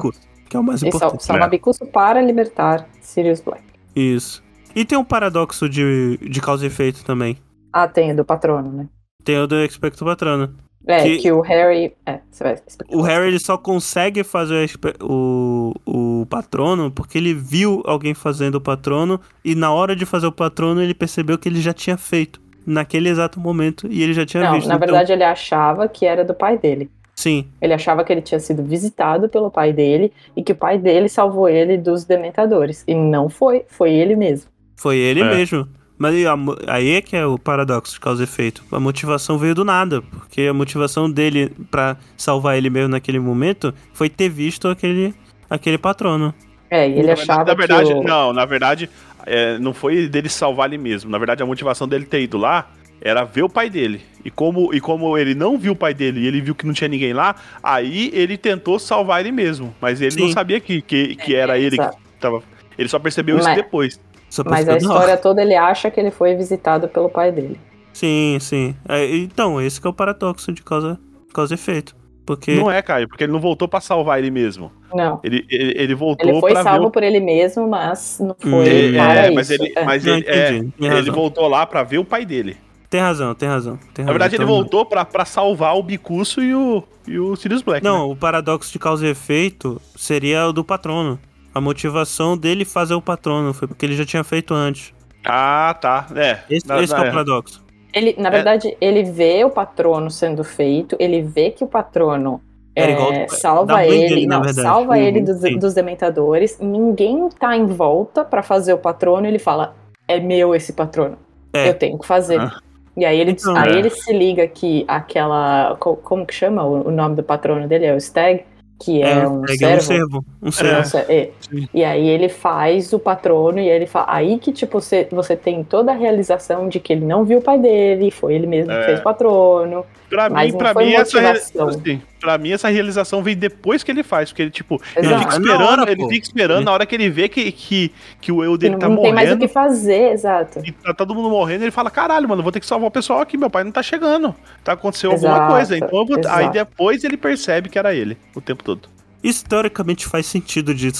A: que é o mais
C: e
A: importante.
C: salvar
B: É.
C: Bicuço para libertar Sirius Black.
A: Isso. E tem um paradoxo de, de causa e efeito também.
C: Ah, tem, do patrono, né?
A: Tem o do Expecto Patrono.
C: É,
A: Que-
C: que, o Harry... É, você vai explicar.
A: O Harry ele só consegue fazer o o, patrono porque ele viu alguém fazendo o patrono e na hora de fazer o patrono ele percebeu que ele já tinha feito naquele exato momento e ele já tinha
C: Não,
A: visto.
C: na
A: Então,
C: verdade ele achava que era do pai dele.
A: sim,
C: Ele achava que ele tinha sido visitado pelo pai dele e que o pai dele salvou ele dos dementadores. E não foi, foi ele mesmo.
A: foi ele
B: É.
A: mesmo. Mas aí, aí é que é o paradoxo de causa e efeito. A motivação veio do nada, porque a motivação dele pra salvar ele mesmo naquele momento foi ter visto aquele, aquele patrono.
C: É, e ele
B: na
C: achava
B: na verdade
C: que o...
B: não, na verdade, é, não foi dele salvar ele mesmo. Na verdade, a motivação dele ter ido lá era ver o pai dele. E como, e como ele não viu o pai dele e ele viu que não tinha ninguém lá, aí ele tentou salvar ele mesmo. Mas ele não
A: Sim.
B: sabia que, que, que era ele
C: exato.
B: que tava. Ele só percebeu isso
C: Mas-
B: depois.
C: Mas a história toda ele acha que ele foi visitado pelo pai dele.
A: Sim, sim. É, então, esse que é o paradoxo de causa, causa e efeito. Porque.
B: Não é, Caio, porque ele não voltou pra salvar ele mesmo.
C: Não.
B: Ele, ele, ele voltou
C: Ele foi
B: pra
C: salvo
B: ver o...
C: por ele mesmo, mas não foi
A: Hum.
C: para
B: É,
C: isso.
B: mas ele,
C: É.
B: mas
A: Não,
B: ele, é, ele
A: razão.
B: voltou lá pra ver o pai dele.
A: Tem razão, tem razão. Tem
B: Na
A: razão,
B: verdade, ele
A: então-
B: voltou pra, pra salvar o Bicuço e o, e o Sirius Black.
A: Não,
B: né?
A: o paradoxo de causa e efeito seria o do patrono. A motivação dele fazer o patrono foi porque ele já tinha feito antes.
B: Ah, tá. É.
A: Esse,
B: Na-
A: esse é o paradoxo.
C: Ele, na verdade, ele vê o patrono sendo feito, ele vê que o patrono
A: Era
C: é,
A: igual
C: salva ele,
A: dele, na
C: não,
A: verdade.
C: salva
A: Uhum,
C: ele dos, dos dementadores, ninguém tá em volta pra fazer o patrono, ele fala, é meu esse patrono,
A: É.
C: eu tenho que fazer.
B: Ah.
C: E aí ele,
A: Então,
C: aí
B: é.
C: ele se liga que aquela, co- como que chama o, o nome do patrono dele? É o Stag, que é, um
A: é,
C: servo.
A: um servo. Um servo.
C: É.
B: Sim.
C: E aí ele faz o patrono e ele fala. Aí que, tipo, você, você tem toda a realização de que ele não viu o pai dele, foi ele mesmo
B: É.
C: que fez o patrono.
B: Pra
C: Mas
B: mim,
C: não
B: pra
C: foi
B: mim, essa,
C: motivação.
B: assim, pra mim, essa realização vem depois que ele faz. Porque ele, tipo, ele
C: Exato.
B: fica
A: É
B: esperando,
A: hora,
B: ele fica esperando na hora que ele vê que, que, que o eu dele
C: não,
B: tá
C: não tem mais o
B: morrendo.
C: que fazer, exato.
B: E tá todo mundo morrendo, ele fala, caralho, mano, vou ter que salvar o pessoal aqui, meu pai não tá chegando. Tá acontecendo alguma coisa. Então eu vou... Aí depois ele percebe que era ele, o tempo todo.
A: Isso teoricamente faz sentido de,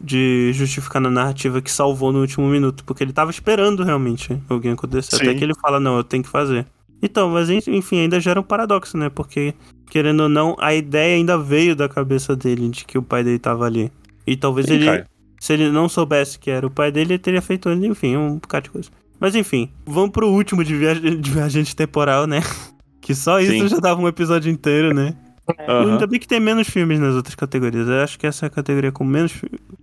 A: de justificar na narrativa que salvou no último minuto, porque ele tava esperando realmente alguém acontecer. Até
B: Sim.
A: que ele fala, não, eu tenho que fazer. Então, mas enfim, ainda gera um paradoxo, né? Porque, querendo ou não, a ideia ainda veio da cabeça dele de que o pai dele tava ali. E talvez
B: Sim,
A: ele, se ele não soubesse que era o pai dele, ele teria feito, enfim, um bocado de coisa. Mas enfim, vamos pro último de viagem de, viajante temporal, né? Que só isso
B: Sim.
A: já dava um episódio inteiro, né?
B: Aham.
A: Ainda bem que tem menos filmes nas outras categorias. Eu acho que essa é a categoria com menos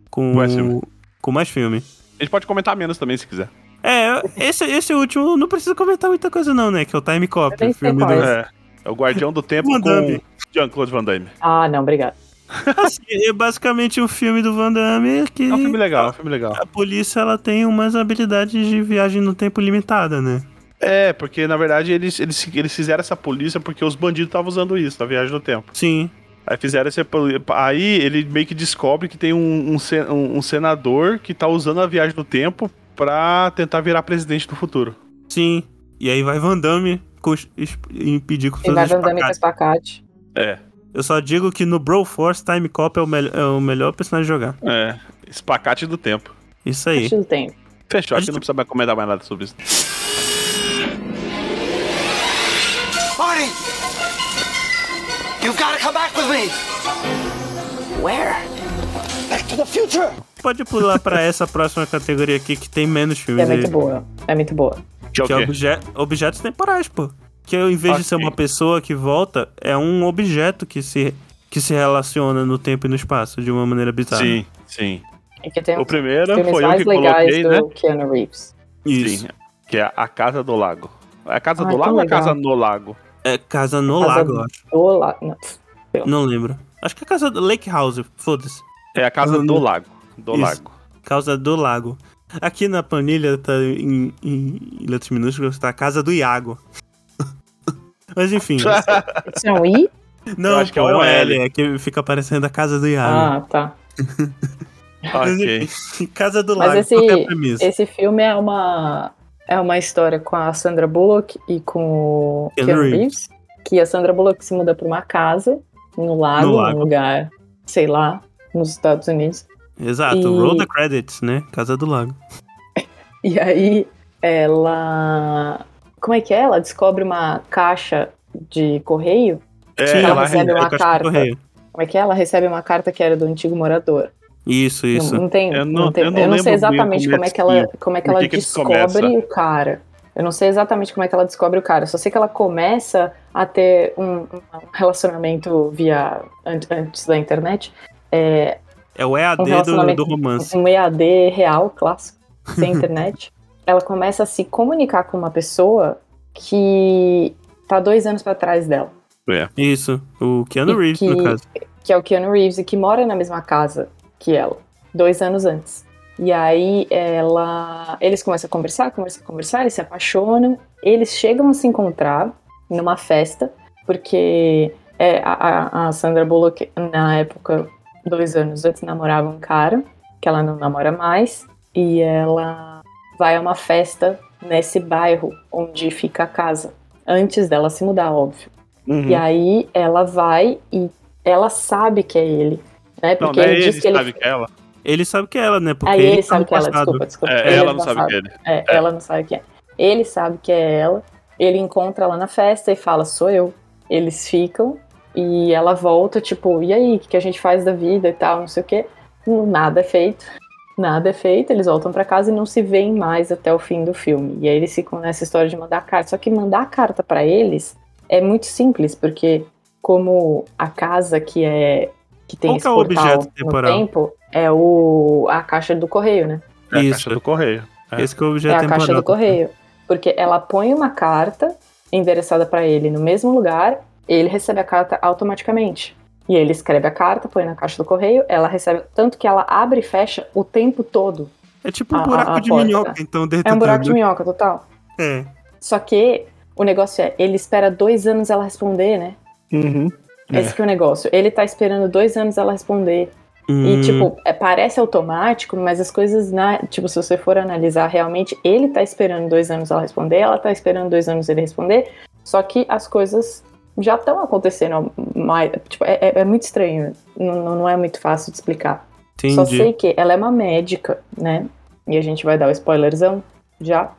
A: com
B: Mais filme.
A: com mais filme.
B: A gente pode comentar menos também, se quiser.
A: É, esse, esse último não precisa comentar muita coisa não, né? Que é o Time Cop, o filme do...
C: qual
B: É. É o Guardião do Tempo com. Jean-Claude Van Damme.
C: Ah, não, obrigado.
A: Assim, é basicamente um filme do Van Damme que
B: É um filme legal, é um filme legal.
A: a polícia ela tem umas habilidades de viagem no tempo limitada, né?
B: É, porque na verdade eles, eles, eles fizeram essa polícia porque os bandidos estavam usando isso na viagem no tempo.
A: Sim.
B: Aí fizeram esse. Aí ele meio que descobre que tem um, um, um- um senador que tá usando a viagem no tempo pra tentar virar presidente do futuro.
A: Sim. E aí vai Van Damme com, impedir com
C: E
A: seus
C: vai andando com
A: espacates.
C: espacate.
B: É,
A: Eu só digo que no Broforce, Time Cop é o, é o melhor personagem jogar.
B: é. Espacate do tempo.
A: Isso aí.
C: Antes do tempo.
B: Fechou, acho que não precisa mais comentar mais nada sobre isso.
E: Marty! You've got to come back with me! Where? Back to the future!
A: Pode pular pra essa próxima categoria aqui que tem menos filmes
C: é muito
A: aí.
C: boa. É muito boa.
B: Que é o
A: Que é obje- objetos temporais, pô. Que ao invés de ser uma pessoa que volta, é um objeto que se, que se relaciona no tempo e no espaço de uma maneira bizarra.
B: Sim, sim.
C: Que tem
B: O
C: os
B: primeiro foi eu
C: mais
B: que
C: legais
B: coloquei,
C: do
B: né?
C: Keanu Reeves.
A: Isso.
B: Sim. Que é a Casa do Lago. É a Casa
C: Ai,
B: do
C: tão
B: Lago ou é a. Casa no Lago?
A: É Casa no
C: Casa
A: Lago,
C: do-
A: eu acho.
C: Não.
A: Não lembro. Acho que é Casa do Lake House, foda-se.
B: É a Casa do Lago. Do
A: Isso.
B: Lago.
A: Casa do Lago. Aqui na planilha tá em, em, em letras minúsculas, tá a Casa do Iago. Mas enfim.
C: Isso é um I?
A: não,
B: acho que
A: pô,
B: é um L.
A: É que fica aparecendo a Casa do Iago.
C: Ah, tá.
A: Mas,
B: Ok.
A: Casa do
C: Mas
A: Lago,
C: esse-
A: qual que é a premissa?
C: Esse filme é uma é uma história com a Sandra Bullock e com o
A: Keanu Reeves.
C: Reeves, que a Sandra Bullock se muda para uma casa no lago,
A: No
C: num
A: lago.
C: lugar, sei lá, nos Estados Unidos.
A: Exato,
C: e-
A: roll the credits, né? Casa do Lago.
C: E aí ela como é que é? Ela descobre uma caixa de correio.
B: É,
C: ela
B: ela
C: recebe uma carta.
A: correio.
C: Como é que é? Ela recebe uma carta que era do antigo morador.
A: Isso, isso.
C: Não, não tem,
B: Eu
C: não,
B: não-
C: tem-
B: eu
C: eu
B: não
C: não,
B: lembro
C: sei exatamente como é que ela, como é que ela
B: que que
C: descobre
B: começam?
C: o cara. Eu não sei exatamente como é que ela descobre o cara. Só sei que ela começa a ter um, um relacionamento via an- antes da internet, é,
A: É o EAD
C: Um
A: do, do romance.
C: um EAD real, clássico, sem internet. ela começa a se comunicar com uma pessoa que tá dois anos pra trás dela,
A: Isso, o Keanu
C: E
A: Reeves,
C: que-
A: no caso.
C: que é o Keanu Reeves e que mora na mesma casa que ela, dois anos antes. E aí ela, eles começam a conversar, conversar, conversar, eles se apaixonam, eles chegam a se encontrar numa festa, porque é, a, a- a Sandra Bullock na época, dois anos antes, namorava um cara que ela não namora mais e ela vai a uma festa nesse bairro onde fica a casa, antes dela se mudar, óbvio.
B: Uhum.
C: E aí ela vai e ela sabe que é ele, né?
B: Não,
C: Porque
B: não é
C: ele
B: ele,
C: diz que ele.
B: sabe que é ela.
A: Ele sabe que é ela, né? Porque
C: Aí ele
A: tá
C: sabe que é ela, desculpa, desculpa.
B: É,
C: Ele
B: ela não sabe que é ele.
C: É,
B: É.
C: ela não sabe que é. Ele sabe que é ela. Ele encontra ela na festa e fala, sou eu. Eles ficam e ela volta, tipo, e aí, o que, a gente faz da vida e tal, não sei o quê. Nada é feito. Nada é feito, eles voltam pra casa e não se veem mais até o fim do filme. E aí eles ficam nessa história de mandar carta. Só que mandar carta pra eles é muito simples, porque como a casa que é que tem
A: Qual
C: esse
A: que é o
C: portal
A: objeto
C: no
A: temporal?
C: tempo é o a caixa do correio, né?
B: É a
A: Isso.
B: caixa do correio. É.
A: Esse que é o
C: É
A: objeto
C: a
A: temporal.
C: caixa do correio. Porque ela põe uma carta endereçada pra ele no mesmo lugar, ele recebe a carta automaticamente. E ele escreve a carta, põe na caixa do correio, ela recebe. Tanto que ela abre e fecha o tempo todo.
A: É tipo um
C: A-
A: buraco
C: a- a
A: de
C: porta.
A: minhoca, então, dentro
C: É um buraco de minhoca total.
A: É.
C: Só que o negócio é, ele espera dois anos ela responder, né?
B: Uhum.
C: Esse que é o negócio. Ele tá esperando dois anos ela responder. E,
A: Hum,
C: tipo, é, parece automático, mas as coisas, na, tipo, se você for analisar realmente, ele tá esperando dois anos ela responder, ela tá esperando dois anos ele responder, só que as coisas já estão acontecendo. Mais, tipo, é, é- é muito estranho, não, não é muito fácil de explicar.
A: entendi.
C: Só sei que ela é uma médica, né? E a gente vai dar o spoilerzão já.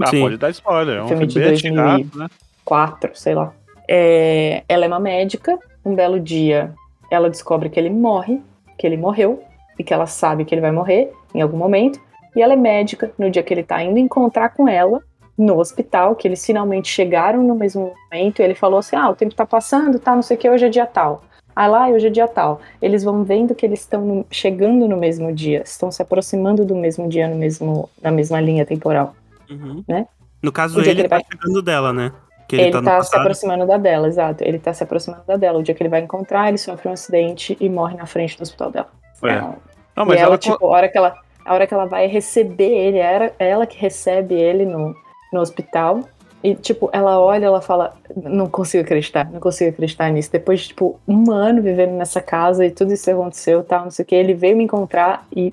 B: Ah,
A: Sim.
B: pode dar spoiler. É um
C: Filme
B: filme
C: de
B: bem
C: 2000 e-
B: antigo, né?
C: quatro, sei lá. É, ela é uma médica. Um belo dia, ela descobre que ele morre, que ele morreu, e que ela sabe que ele vai morrer em algum momento. E ela é médica. No dia que ele tá indo encontrar com ela no hospital, que eles finalmente chegaram no mesmo momento, e ele falou assim: Ah, o tempo tá passando, tá, não sei o que, hoje é dia tal. Ah lá, hoje é dia tal. Eles vão vendo que eles estão chegando no mesmo dia, estão se aproximando do mesmo dia no mesmo, na mesma linha temporal.
A: Uhum.
C: né?
A: No caso, ele,
C: que ele
A: tá
C: vai-
A: chegando dela, né? Que
C: Ele,
A: ele, tá no
C: tá se aproximando da dela, exato. Ele tá se aproximando da dela. O dia que ele vai encontrar, ele sofre um acidente e morre na frente do hospital dela.
B: É.
C: Então,
B: Não,
C: e
B: mas
C: ela,
B: ela,
C: tipo, a hora que ela, a hora que ela vai receber ele, é ela que recebe ele no, no hospital. E, tipo, ela olha, ela fala, não consigo acreditar, não consigo acreditar nisso. Depois de, tipo, um ano vivendo nessa casa e tudo isso aconteceu, tal, não sei o que, ele veio me encontrar e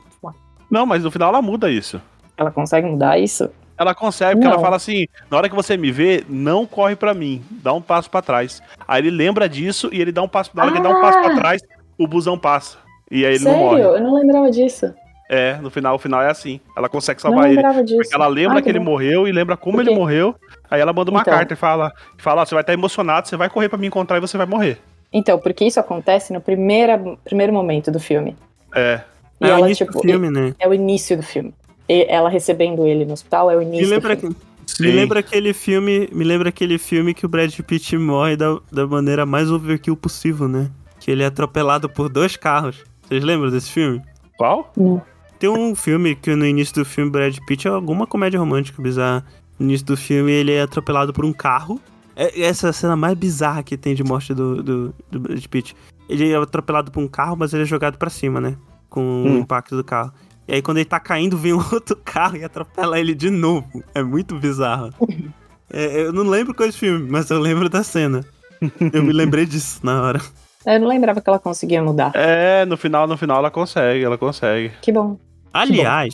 B: Não, mas no final ela muda isso.
C: ela consegue mudar isso?
B: Ela consegue, porque ela
C: Não.
B: fala assim: na hora que você me vê, não corre pra mim, dá um passo pra trás. Aí ele lembra disso e ele dá um passo. Na hora que ele dá um passo pra
C: Ah!
B: trás, o busão passa. E aí ele
C: Sério?
B: não morre.
C: Eu não lembrava disso.
B: É, no final, o final é assim. Ela consegue
C: Não
B: salvar ele.
C: lembrava disso.
B: Porque ela lembra
C: Ah,
B: que ele morreu e lembra como ele morreu. Aí ela manda uma
C: Então.
B: carta e fala: fala, ó, você vai estar emocionado, você vai correr pra me encontrar e você vai morrer.
C: Então, porque isso acontece no primeira, primeiro momento do filme.
B: É.
C: E
A: É o
C: ela,
A: início
C: tipo,
A: do filme, né?
C: é o início do filme. E ela recebendo ele no hospital é o início
A: lembra
C: do filme.
A: que... Me lembra aquele filme. Me lembra aquele filme que o Brad Pitt morre da, da maneira mais overkill possível, né? Que ele é atropelado por dois carros. Vocês lembram desse filme?
B: Qual?
A: Tem um filme que no início do filme Brad Pitt é alguma comédia romântica bizarra. No início do filme ele é atropelado por um carro. É essa é a cena mais bizarra que tem de morte do, do, do Brad Pitt. Ele é atropelado por um carro, mas ele é jogado pra cima, né? Com o
B: Hum.
A: impacto do carro. E aí quando ele tá caindo, vem um outro carro e atropela ele de novo. É muito bizarro. É, eu não lembro qual é esse filme, mas eu lembro da cena. Eu me lembrei disso na hora.
C: Eu não lembrava que ela conseguia mudar.
B: É, no final, no final ela consegue, ela consegue.
C: Que bom.
A: Aliás,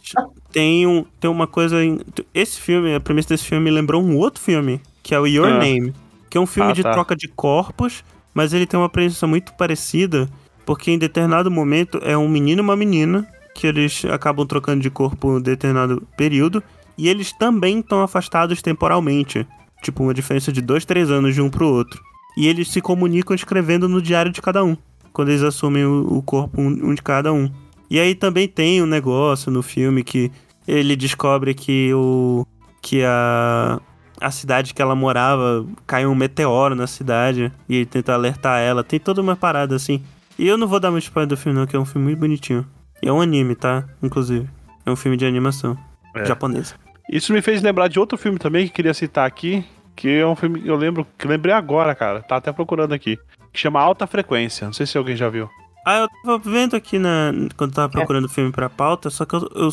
A: tem, um, tem uma coisa. em- Esse filme, a premissa desse filme me lembrou um outro filme, que é o Your
B: Ah.
A: Name. Que é um filme
B: Ah,
A: de
B: tá.
A: troca de corpos, mas ele tem uma premissa muito parecida, porque em determinado momento é um menino e uma menina, que eles acabam trocando de corpo em um determinado período, e eles também estão afastados temporalmente. Tipo, uma diferença de dois, três anos de um pro outro. E eles se comunicam escrevendo no diário de cada um, quando eles assumem o, corpo um de cada um. E aí também tem um negócio no filme que ele descobre que o que a a cidade que ela morava caiu um meteoro na cidade e ele tenta alertar ela. Tem toda uma parada assim. E eu não vou dar muito spoiler do filme não, que é um filme muito bonitinho. E é um anime, tá? Inclusive. É um filme de animação
B: É.
A: japonesa.
B: Isso me fez lembrar de outro filme também que queria citar aqui, que é um filme que eu lembro, que lembrei agora, cara. Tá até procurando aqui. Que chama Alta Frequência. Não sei se alguém já viu.
A: Ah, eu tava vendo aqui na quando tava procurando filme pra pauta, só que eu, eu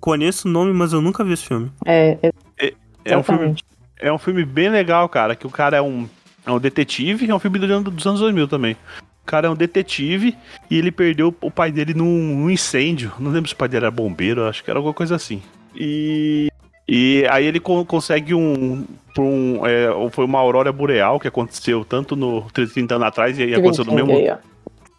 A: conheço o nome, mas eu nunca vi esse filme.
C: É,
B: É um filme. É um filme bem legal, cara, que o cara é um, é um detetive, é um filme do ano- dos anos 2000 também. O cara é um detetive e ele perdeu o pai dele num, num incêndio. Não lembro se o pai dele era bombeiro, acho que era alguma coisa assim. E, e aí ele con- consegue um. um é, foi uma aurora boreal que aconteceu tanto no 30 anos atrás e, e aconteceu no mesmo.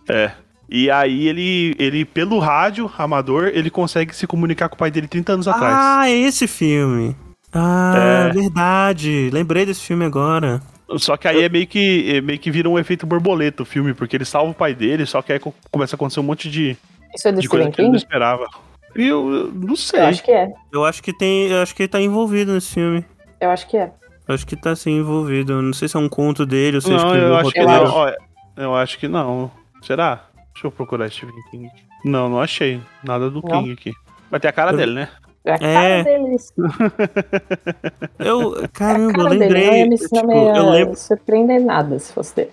C: Aí.
B: É. E aí ele, ele, pelo rádio amador, ele consegue se comunicar com o pai dele 30 anos atrás.
A: Ah, é esse filme. Ah,
B: É.
A: verdade. Lembrei desse filme agora.
B: Só que aí é meio que, é meio que vira um efeito borboleta o filme, porque ele salva o pai dele, só que aí co- começa a acontecer um monte de,
C: Isso é do
B: de coisa que ele não esperava. E eu, eu não sei.
C: Eu acho que é.
A: Eu acho que tem. Eu acho que ele tá envolvido nesse filme.
C: Eu acho que é.
A: Eu acho que tá sim envolvido. Eu Não sei se é um conto dele ou se ele
B: não, eu acho que não. eu acho que não. Será? Deixa eu procurar Stephen King. Não, não achei. Nada do
C: Não?
B: King aqui. Vai ter a cara
A: Eu-
B: dele, né?
C: É a
A: É.
C: cara deles.
A: Eu,
C: É a
A: caramba, eu
C: cara dele. Não
A: lembrei.
C: ia me,
A: tipo,
C: não
A: eu, lembro,
C: surpreender nada se fosse dele.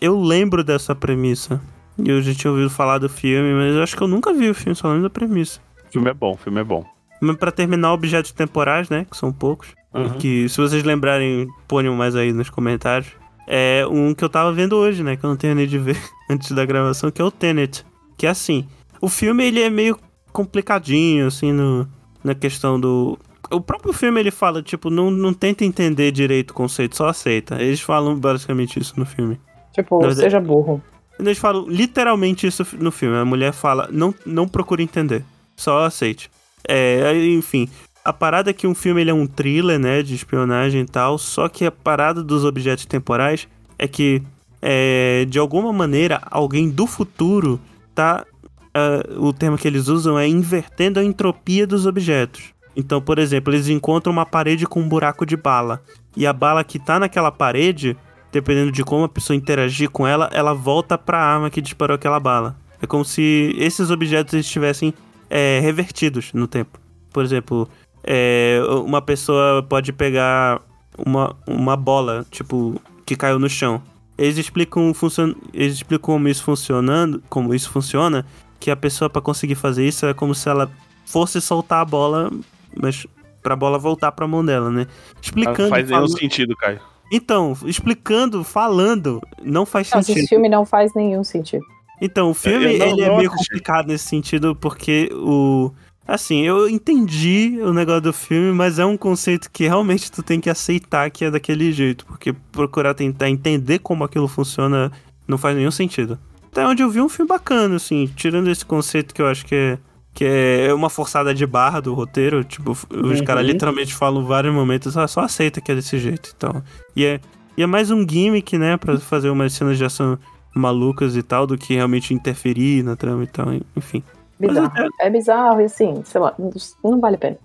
A: eu lembro dessa premissa. E eu já tinha ouvido falar do filme, mas eu acho que eu nunca vi o filme, só lembro da premissa.
B: O filme é bom, o filme é bom.
A: Mas pra terminar, objetos temporais, né? Que são poucos.
B: Uhum.
A: Que se vocês lembrarem, ponham mais aí nos comentários. É um que eu tava vendo hoje, né? Que eu não terminei de ver antes da gravação, que é o Tenet. Que é assim, o filme ele é meio complicadinho, assim, no, na questão do. O próprio filme ele fala, tipo, não, não tenta entender direito o conceito, só aceita. Eles falam basicamente isso no filme.
C: Tipo,
A: verdade-
C: seja burro.
A: Eles falam literalmente isso no filme. A mulher fala, não, não procure entender, só aceite. É, enfim. A parada é que um filme ele é um thriller, né, de espionagem e tal, só que a parada dos objetos temporais é que, é, de alguma maneira, alguém do futuro tá. ah, o termo que eles usam é invertendo a entropia dos objetos. Então, por exemplo, eles encontram uma parede com um buraco de bala. E a bala que tá naquela parede, dependendo de como a pessoa interagir com ela, ela volta pra arma que disparou aquela bala. É como se esses objetos estivessem é, revertidos no tempo. Por exemplo, é, uma pessoa pode pegar uma, uma bola, tipo, que caiu no chão. Eles explicam, funcion... Eles explicam como isso funcionando, como isso funciona, que a pessoa para conseguir fazer isso é como se ela fosse soltar a bola, mas pra bola voltar pra mão dela, né? Explicando,
B: Não faz nenhum
A: falando-
B: sentido, Caio.
A: então, explicando, falando, não faz
C: Mas
A: sentido.
C: esse filme não faz nenhum sentido.
A: Então, o filme
B: Eu não-
A: ele é
B: não
A: meio
B: assisti.
A: complicado nesse sentido, porque o. Assim, eu entendi o negócio do filme, mas é um conceito que realmente tu tem que aceitar que é daquele jeito, porque procurar tentar entender como aquilo funciona não faz nenhum sentido. Até onde eu vi um filme bacana, assim, tirando esse conceito que eu acho que é. Que é uma forçada de barra do roteiro, tipo, os
B: Uhum.
A: caras literalmente falam vários momentos, ah, só aceita que é desse jeito, então. E é, e é mais um gimmick, né, pra fazer umas cenas de ação malucas e tal, do que realmente interferir na trama e tal, enfim.
C: Bizarro. É bizarro e assim, sei lá, não vale a pena.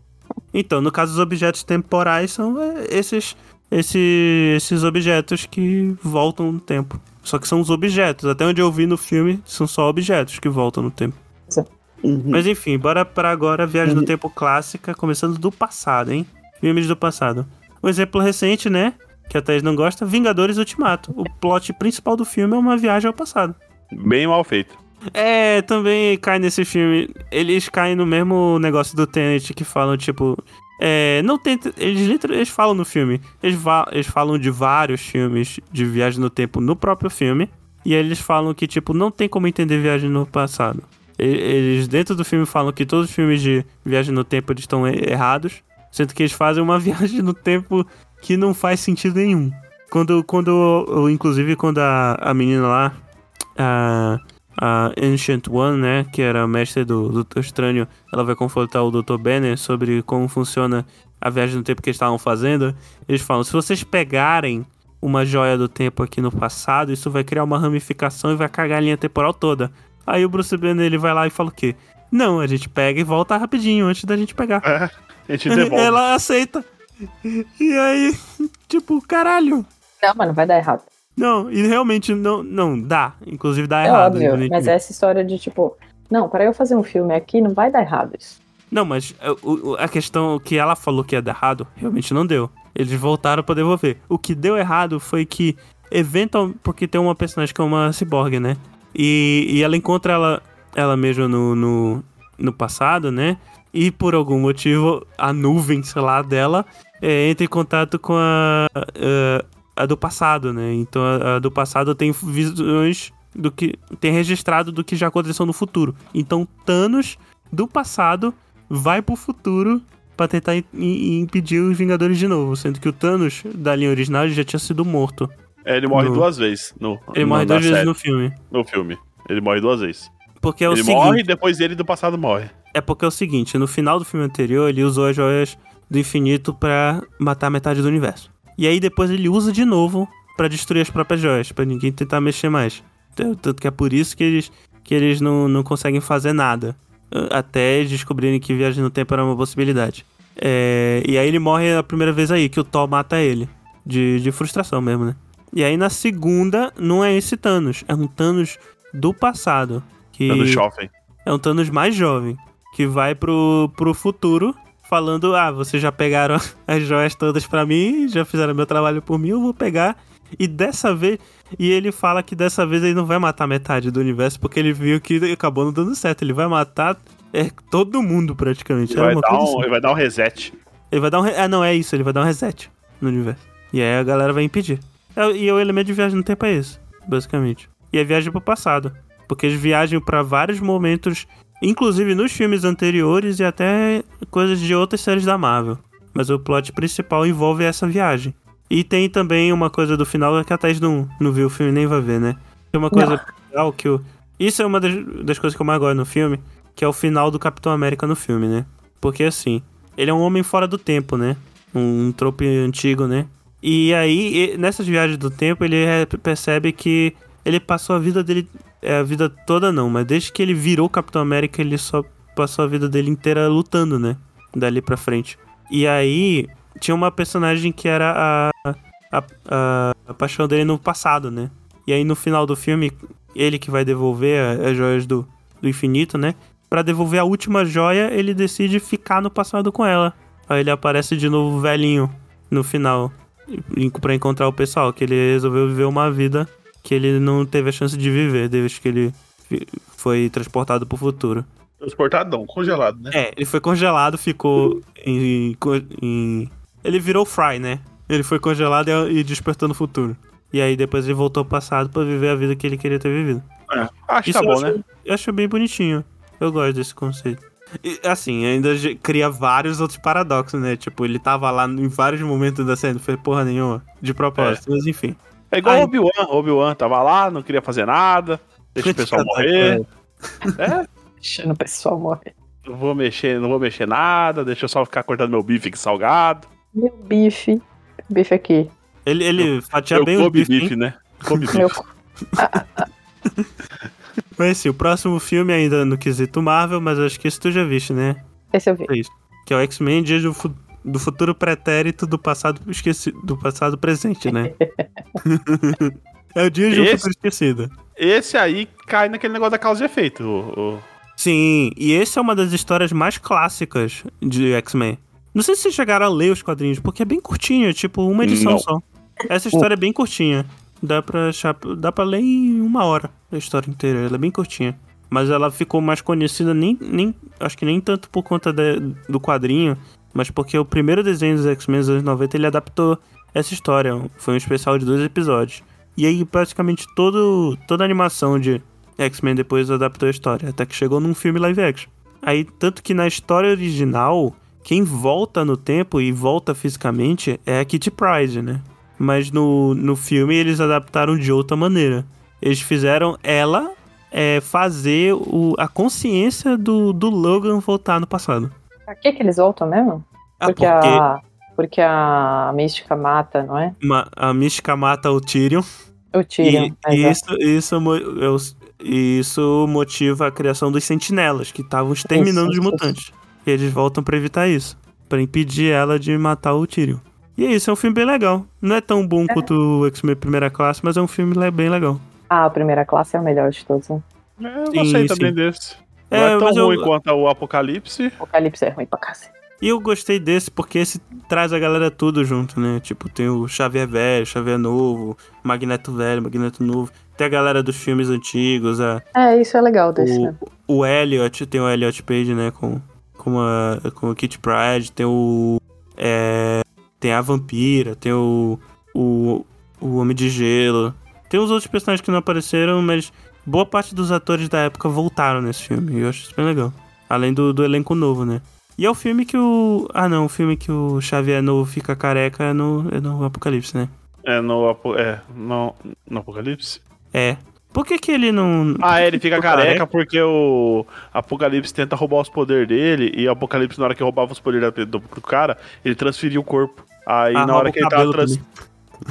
A: Então, no caso, os objetos temporais são é, esses, esse- esses objetos que voltam no tempo. Só que são os objetos. Até onde eu vi no filme, são só objetos que voltam no tempo.
B: Uhum.
A: Mas enfim, bora pra agora viagem no tempo clássica, começando do passado, hein? Filmes do passado. Um exemplo recente, né? Que a Thaís não gosta, Vingadores Ultimato. O plot principal do filme é uma viagem ao passado.
B: Bem mal feito.
A: É, também cai nesse filme. Eles caem no mesmo negócio do Tenet que falam, tipo. É, não tenta. Eles, literal- eles falam no filme. Eles, eles falam de vários filmes de viagem no tempo no próprio filme. E eles falam que, tipo, não tem como entender viagem no passado. Eles, dentro do filme, falam que todos os filmes de viagem no tempo estão errados. Sendo que eles fazem uma viagem no tempo que não faz sentido nenhum. Quando, quando inclusive, quando a, a menina lá, a, a Ancient One, né, que era a mestre do Doutor Estranho, ela vai confrontar o Dr. Banner sobre como funciona a viagem no tempo que eles estavam fazendo. Eles falam: se vocês pegarem uma joia do tempo aqui no passado, isso vai criar uma ramificação e vai cagar a linha temporal toda. Aí o Bruce Banner ele vai lá e fala o quê? Não, a gente pega e volta rapidinho antes da gente pegar.
B: É, a gente devolve.
A: Ela aceita. E aí, tipo, caralho.
C: Não, mas não vai dar errado.
A: Não, e realmente não, não dá. Inclusive dá
C: É
A: errado.
C: óbvio, mas essa história de tipo, não, para eu fazer um filme aqui não vai dar errado isso.
A: Não, mas o- a questão que ela falou que ia dar errado, realmente não deu. Eles voltaram pra devolver. O que deu errado foi que, eventualmente, porque tem uma personagem que é uma ciborgue, né? E, e ela encontra ela, ela mesma no, no, no passado, né? E por algum motivo, a nuvem, sei lá, dela é, entra em contato com a, a, a do passado, né? Então a, a do passado tem visões do que. tem registrado do que já aconteceu no futuro. Então Thanos do passado vai pro futuro pra tentar im- im- impedir os Vingadores de novo, sendo que o Thanos da linha original ele já tinha sido morto.
B: É, ele morre
A: No-
B: duas vezes no,
A: Ele
B: no-
A: morre duas vezes
B: série,
A: no filme.
B: no filme. Ele morre duas vezes.
A: Porque é o
B: ele
A: seguinte,
B: morre e depois ele do passado morre.
A: é porque é o seguinte, no final do filme anterior ele usou as joias do infinito pra matar metade do universo. E aí depois ele usa de novo pra destruir as próprias joias, pra ninguém tentar mexer mais. Tanto que é por isso que eles, que eles não, não conseguem fazer nada. Até descobrirem que viagem no tempo era uma possibilidade. É, e aí ele morre a primeira vez aí, que o Thor mata ele. De, de frustração mesmo, né? E aí na segunda, não é esse Thanos, é um Thanos do passado. Que...
B: Dando shopping.
A: É um Thanos mais jovem, que vai pro, pro futuro falando: Ah, vocês já pegaram as joias todas pra mim, já fizeram meu trabalho por mim, eu vou pegar. E dessa vez. E ele fala que dessa vez ele não vai matar metade do universo, porque ele viu que acabou não dando certo. Ele vai matar é, todo mundo praticamente.
B: Ele
A: Era
B: vai, dar um,
A: assim.
B: ele vai dar um reset.
A: Ele vai dar um. re- Ah, não, é isso, ele vai dar um reset no universo. E aí a galera vai impedir. É, E o elemento de viagem no tempo é esse, basicamente. E a viagem pro passado. Porque eles viajam pra vários momentos, inclusive nos filmes anteriores e até coisas de outras séries da Marvel. Mas o plot principal envolve essa viagem. E tem também uma coisa do final que a Thaís não, não viu o filme nem vai ver, né? Tem uma coisa legal que o. Isso é uma das, das coisas que eu mais gosto no filme, que é o final do Capitão América no filme, né? Porque assim, ele é um homem fora do tempo, né? Um, um trope antigo, né? E aí, nessas viagens do tempo, ele é- percebe que ele passou a vida dele. É, a vida toda não, mas desde que ele virou Capitão América, ele só passou a vida dele inteira lutando, né? Dali pra frente. E aí, tinha uma personagem que era a, a, a, a paixão dele no passado, né? E aí, no final do filme, ele que vai devolver as joias do, do infinito, né? Pra devolver a última joia, ele decide ficar no passado com ela. Aí ele aparece de novo velhinho no final pra encontrar o pessoal, que ele resolveu viver uma vida que ele não teve a chance de viver desde que ele foi transportado pro futuro.
B: Transportadão, congelado, né?
A: É, ele foi congelado, ficou em, em- Ele virou Fry, né? Ele foi congelado e, despertou no futuro. E aí depois ele voltou ao passado pra viver a vida que ele queria ter vivido.
B: É. Acho que
A: Isso
B: tá
A: eu
B: bom,
A: acho-
B: né?
A: Eu acho bem bonitinho. Eu gosto desse conceito. E, assim, ainda cria vários outros paradoxos, né? Tipo, ele tava lá em vários momentos da série, não foi porra nenhuma, de propósito, mas enfim.
B: É igual
A: Ai.
B: o Obi-Wan. O Obi-Wan tava lá, não queria fazer nada. Deixa o pessoal morrer. É,
C: Deixando o pessoal morrer.
B: não vou mexer, não vou mexer nada, deixa eu só ficar cortando meu bife aqui salgado.
C: Meu bife. Bife aqui.
A: Ele, ele fatia
B: eu
A: bem o bife,
B: bife, né? Come bife.
C: Meu...
A: Mas assim, o próximo filme ainda no quesito Marvel, mas acho que isso tu já viste, né?
C: Esse eu vi.
A: É isso. Que é o X-Men Dias do, fu- do Futuro Pretérito do passado esquecido. Do passado presente, né? é o Dias do
B: Esse-
A: Futuro Esquecido.
B: Esse aí cai naquele negócio da causa e efeito. o- o-
A: Sim, e esse é uma das histórias mais clássicas de X-Men. Não sei se vocês chegaram a ler os quadrinhos, porque é bem curtinho, é tipo uma edição
B: Não.
A: só. Essa história é bem curtinha. Dá pra, achar- dá pra ler em uma hora a história inteira. Ela é bem curtinha. Mas ela ficou mais conhecida, nem, nem acho que nem tanto por conta de- do quadrinho, mas porque o primeiro desenho dos X-Men dos anos 90 ele adaptou essa história. Foi um especial de dois episódios. E aí praticamente todo, toda a animação de X-Men depois adaptou a história, até que chegou num filme live action. Aí, tanto que na história original, quem volta no tempo e volta fisicamente é a Kitty Pryde, né? Mas no, no filme eles adaptaram de outra maneira. Eles fizeram ela é, fazer o, a consciência do, do Logan voltar no passado.
C: Pra que que eles voltam mesmo?
A: Ah,
C: Porque, a, porque a mística mata, não é?
A: ma- a Mística mata o Tyrion.
C: O Tyrion.
A: E,
C: mas
A: e
C: é.
A: isso, isso, eu- isso motiva a criação dos sentinelas, que estavam exterminando
C: Isso,
A: os
C: isso,
A: mutantes. E eles voltam pra evitar isso. Pra impedir ela de matar o Tyrion. E é isso, é um filme bem legal. Não é tão bom quanto o X-Men Primeira Classe, mas é um filme bem legal.
C: Ah, a primeira classe é o melhor de todos, né?
B: É, eu
A: Sim,
B: gostei também
A: sim.
B: desse.
A: É,
B: Não é tão
A: mas eu-
B: ruim quanto o Apocalipse.
C: Apocalipse é ruim pra cacete.
A: E eu gostei desse porque esse traz a galera tudo junto, né? Tipo, tem o Xavier velho, Xavier novo, Magneto velho, Magneto novo. Tem a galera dos filmes antigos, a,
C: É, isso é legal desse, né?
A: o, o Elliot, tem o Elliot Page, né? Com, com, a, com o Kit Pride, tem o. é, tem a Vampira, tem o, o. O Homem de Gelo. Tem os outros personagens que não apareceram, mas boa parte dos atores da época voltaram nesse filme. E eu acho bem legal. Além do, do elenco novo, né? E é o filme que o. Ah, não, o filme que o Xavier novo fica careca é no, é no Apocalipse, né?
B: É, no, Apo- é, no, no Apocalipse.
A: É. Por que, que ele não.
B: Ah, é, ele fica careca porque o Apocalipse tenta roubar os poderes dele e o Apocalipse, na hora que roubava os poderes do, do cara, ele transferia o corpo. Aí
A: Ah,
B: na hora que ele tava
A: cabelo
B: trans-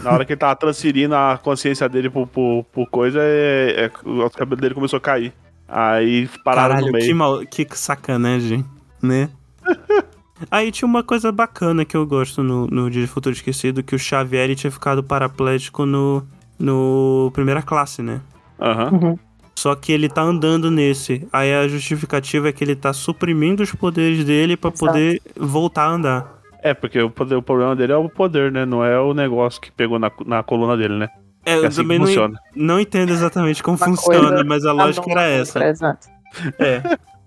B: Na hora que ele tava transferindo a consciência dele pro, pro, pro coisa, é, é- o cabelo dele começou a cair. Aí pararam
A: Caralho,
B: no meio.
A: que, mal, que sacanagem, né? Aí tinha uma coisa bacana que eu gosto no, no Dia de Futuro Esquecido, que o Xavier tinha ficado paraplégico no, no primeira classe, né?
B: Aham.
C: Uhum.
A: Só que ele tá andando nesse. Aí a justificativa é que ele tá suprimindo os poderes dele pra
C: Exato.
A: poder voltar a andar.
B: É, porque o, poder- o problema dele é o poder, né? Não é o negócio que pegou na, na coluna dele, né?
A: É,
B: É
A: eu
B: assim que
A: também não,
B: funciona.
A: não entendo exatamente como
C: Uma
A: funciona,
C: coisa
A: mas a lógica era essa.
C: Exato.
A: É.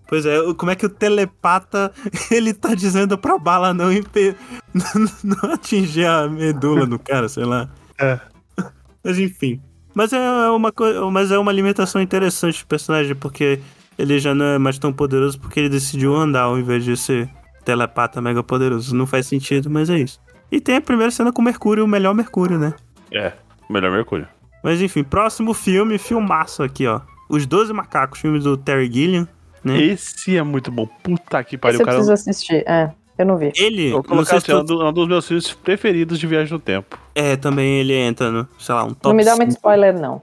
A: Pois é, como é que o telepata ele tá dizendo pra bala não, impe... não, não atingir a medula do cara, sei lá.
B: É.
A: Mas enfim. Mas é uma coisa, mas é uma alimentação interessante do personagem, porque ele já não é mais tão poderoso porque ele decidiu andar ao invés de ser telepata mega poderoso. Não faz sentido, mas é isso. E tem a primeira cena com o Mercúrio, o melhor Mercúrio, né?
B: É, melhor Mercúrio.
A: Mas enfim, próximo filme, filmaço aqui, ó. Os Doze Macacos, filme do Terry Gilliam, né?
B: Esse é muito bom. Puta que pariu,
C: Esse eu
B: cara.
C: preciso assistir. É, eu não vi.
A: Ele,
B: Eu colocar
A: sei
B: assim,
A: se
B: é um
A: tu...
B: do- um dos meus filmes preferidos de viagem no tempo.
A: É, também ele entra no, sei lá, um top
C: não me dá muito
A: 5.
C: spoiler, não.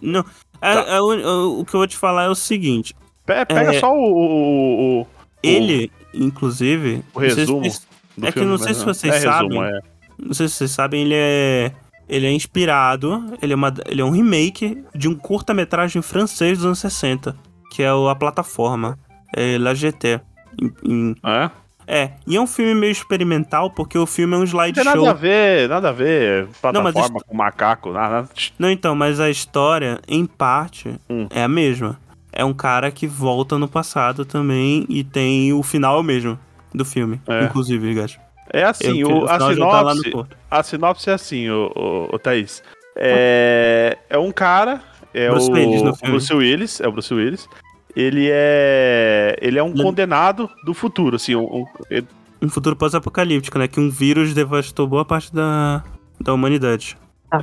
A: Não, é-
B: Tá.
A: é o, o- o que eu vou te falar é o seguinte.
B: Pe- Pega
A: É.
B: só o, o, o-
A: Ele, inclusive...
B: o
A: não se
B: resumo do
A: é que não sei se
B: não-
A: vocês
B: é resumo,
A: sabem.
B: é.
A: Não sei se vocês sabem, ele é... Ele é inspirado, ele é, uma, ele é um remake de um curta-metragem francês dos anos 60, que é o A Plataforma, é La GT. Em- em-
B: É?
A: é, e é um filme meio experimental, porque o filme é um
B: Não tem nada a
A: slideshow.
B: ver, nada a ver. Plataforma
A: mas
B: com macaco, nada.
A: Não, então, mas a história, em parte,
B: Hum.
A: é a mesma. É um cara que volta no passado também e tem o final é mesmo do filme,
B: É.
A: inclusive, gato.
B: É assim,
A: Eu-
B: o,
A: o
B: a
A: tá
B: sinopse.
A: corpo.
B: A sinopse é assim, o, o, o Thaís. É, é um cara. É
A: Bruce
B: o,
A: Willis no filme.
B: Bruce Willis. É o Bruce Willis. Ele é. Ele é um
A: Ele-
B: condenado do futuro, assim. Um, um- ele-
A: Um futuro pós-apocalíptico, né? Que um vírus devastou boa parte da, da humanidade.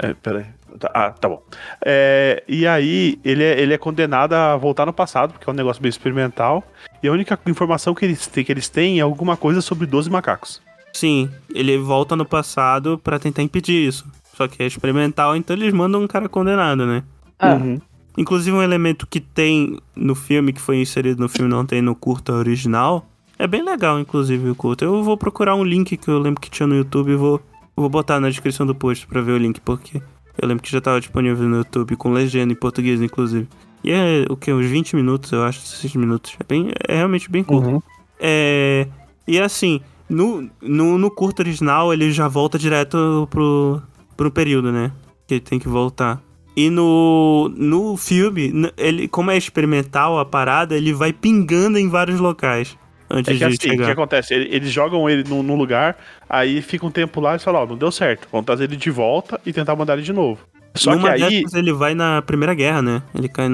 B: é, peraí. Tá- Ah, tá bom. É, e aí, ele é, ele é condenado a voltar no passado, porque é um negócio meio experimental. E a única informação que eles têm, que eles têm é alguma coisa sobre 12 macacos.
A: Sim, ele volta no passado pra tentar impedir isso. Só que é experimental, então eles mandam um cara condenado, né?
C: Ah,
B: Uhum.
A: Inclusive um elemento que tem no filme, que foi inserido no filme, não tem no curta original, É bem legal, inclusive, o curta. Eu vou procurar um link que eu lembro que tinha no YouTube e vou, vou botar na descrição do post pra ver o link, porque eu lembro que já tava disponível no YouTube, com legenda em português, inclusive. E é o que? Uns 20 minutos, eu acho, 16 minutos. É, bem, é realmente bem curto.
B: Uhum.
A: É, e assim, no, no, no curto original ele já volta direto pro, pro período, né? Que ele tem que voltar. E no, no filme, ele, como é experimental a parada, ele vai pingando em vários locais antes
B: É que
A: de
B: assim, o que
A: chegar.
B: acontece? Ele- Eles jogam ele num, num lugar, aí fica um tempo lá e falam, ó, não deu certo. Vamos trazer ele de volta e tentar mandar ele de novo. Só
A: Numa
B: que aí,
A: ele vai na Primeira Guerra, né? Ele cai é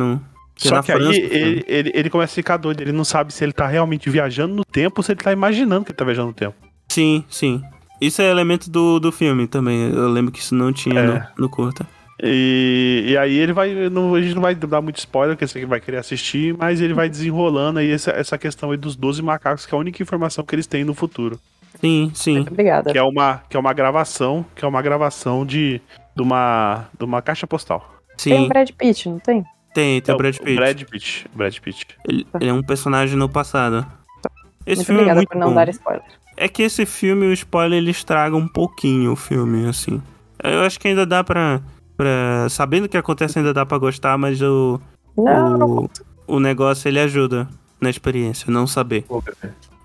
B: só que aí
A: França,
B: ele, ele, ele começa a ficar doido. Ele não sabe se ele tá realmente viajando no tempo ou se ele tá imaginando que ele tá viajando no tempo.
A: Sim, sim. Isso é elemento do, do filme também. Eu lembro que isso não tinha
B: É.
A: no, no curta.
B: E, e aí ele vai. Não, a gente não vai dar muito spoiler, porque você que vai querer assistir, mas ele vai desenrolando aí essa, essa questão aí dos 12 macacos, que é a única informação que eles têm no futuro.
A: Sim, sim.
C: Muito obrigada.
B: Que é uma, que é uma gravação, que é uma gravação de, de, uma, de uma caixa postal.
C: Tem o
A: Sim,
C: Brad Pitt, não tem?
A: tem, tem
B: É
A: o Brad Pitt.
B: Brad Pitt. Brad Pitt.
A: Ele, ele é um personagem no passado. Esse
C: Muito
A: filme é
C: obrigada
A: muito
C: por não
A: bom.
C: dar spoiler.
A: É que esse filme, o spoiler, ele estraga um pouquinho o filme, assim. Eu acho que ainda dá pra. Pra sabendo o que acontece, ainda dá pra gostar, mas o,
C: Não, não
A: o, o negócio ele ajuda na experiência, não saber.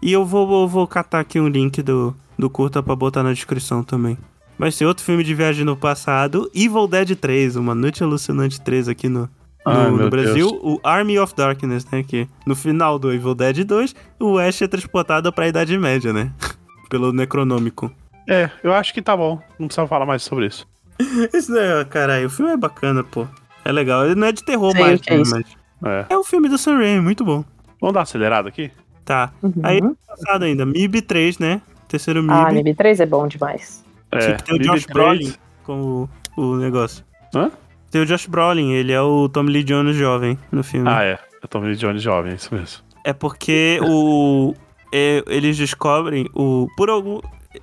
A: E eu vou, eu vou catar aqui um link do, do curta pra botar na descrição também. Vai ser outro filme de viagem no passado, Evil Dead 3, Uma Noite Alucinante 3 aqui no, no,
B: Ai,
A: no
B: meu
A: Brasil,
B: Deus.
A: o Army of Darkness, né? Que no final do Evil Dead 2, o Ash é transportado pra Idade Média, né? Pelo Necronômico.
B: É, eu acho que tá bom. Não precisa falar mais sobre isso.
A: Isso é, caralho, o filme é bacana, pô. É legal. Ele não é de terror
C: Sei
A: mais,
C: o é
A: né,
C: isso.
A: mas
B: É.
A: é um filme do Sam Raimi, muito bom.
B: Vamos dar uma acelerada aqui?
A: Tá.
C: Uhum.
A: Aí, passado ainda, MIB 3, né? Terceiro MIB.
C: Ah, MIB 3 é bom demais.
B: É.
A: que tem o
B: Bibi
A: Josh
B: três.
A: Brolin com o, o negócio.
B: Hã?
A: Tem o Josh Brolin, ele é o Tommy Lee Jones jovem no filme.
B: Ah, é. Eu tô vendo Johnny jovem, é isso mesmo.
A: É porque o. é, eles descobrem o. Por algum.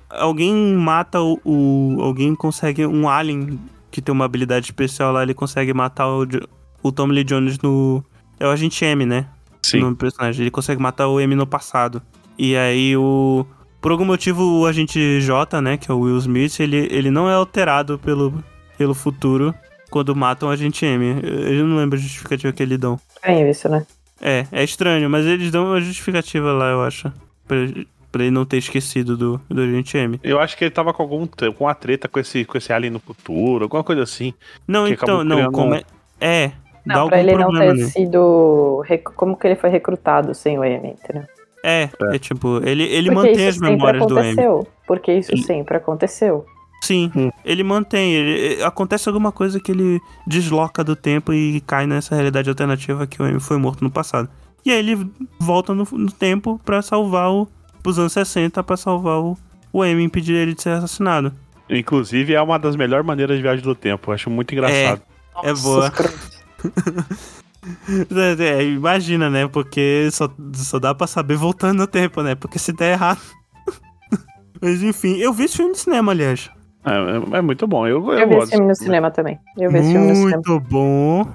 A: Alguém mata o, o- Alguém consegue. Um alien que tem uma habilidade especial lá, ele consegue matar o, o Tommy Lee Jones no. É o Agente M, né? O nome do personagem. Ele consegue matar o M no passado. E aí o. Por algum motivo, o agente J, né? Que é o Will Smith, ele, ele não é alterado pelo, pelo futuro quando matam o agente M. Eu eu não lembro a justificativa que eles dão.
C: É isso, né?
A: É, é estranho, mas eles dão uma justificativa lá, eu acho. Pra, ele não ter esquecido do, do Agente M.
B: Eu acho que ele tava com algum com uma treta com esse, com esse alien no futuro, alguma coisa assim.
A: Não, então, não, como é. É, dá
C: Não,
A: algum
C: pra ele não
A: problema,
C: ter
A: né?
C: sido. Como que ele foi recrutado sem o M, entendeu?
A: É, é, tipo, ele, ele
C: Porque
A: mantém as memórias do M.
C: aconteceu. Porque isso
A: Ele-
C: sempre aconteceu.
A: Sim,
B: Hum.
A: ele mantém. ele- acontece alguma coisa que ele desloca do tempo e cai nessa realidade alternativa que o M foi morto no passado. E aí ele volta no, no tempo pra salvar o. pros anos 60 pra salvar o, o M e impedir ele de ser assassinado.
B: Inclusive, é uma das melhores maneiras de viagem do tempo. Eu acho muito engraçado.
A: É boa.
C: escroto.
A: É, é, imagina, né? Porque só, só dá pra saber voltando no tempo, né? Porque se der errado. Mas enfim, eu vi esse filme no cinema, aliás.
B: É, é- é muito bom. Eu, eu,
C: Eu vi esse
B: gosto.
C: filme no cinema também. Eu vi esse filme no cinema.
A: muito bom.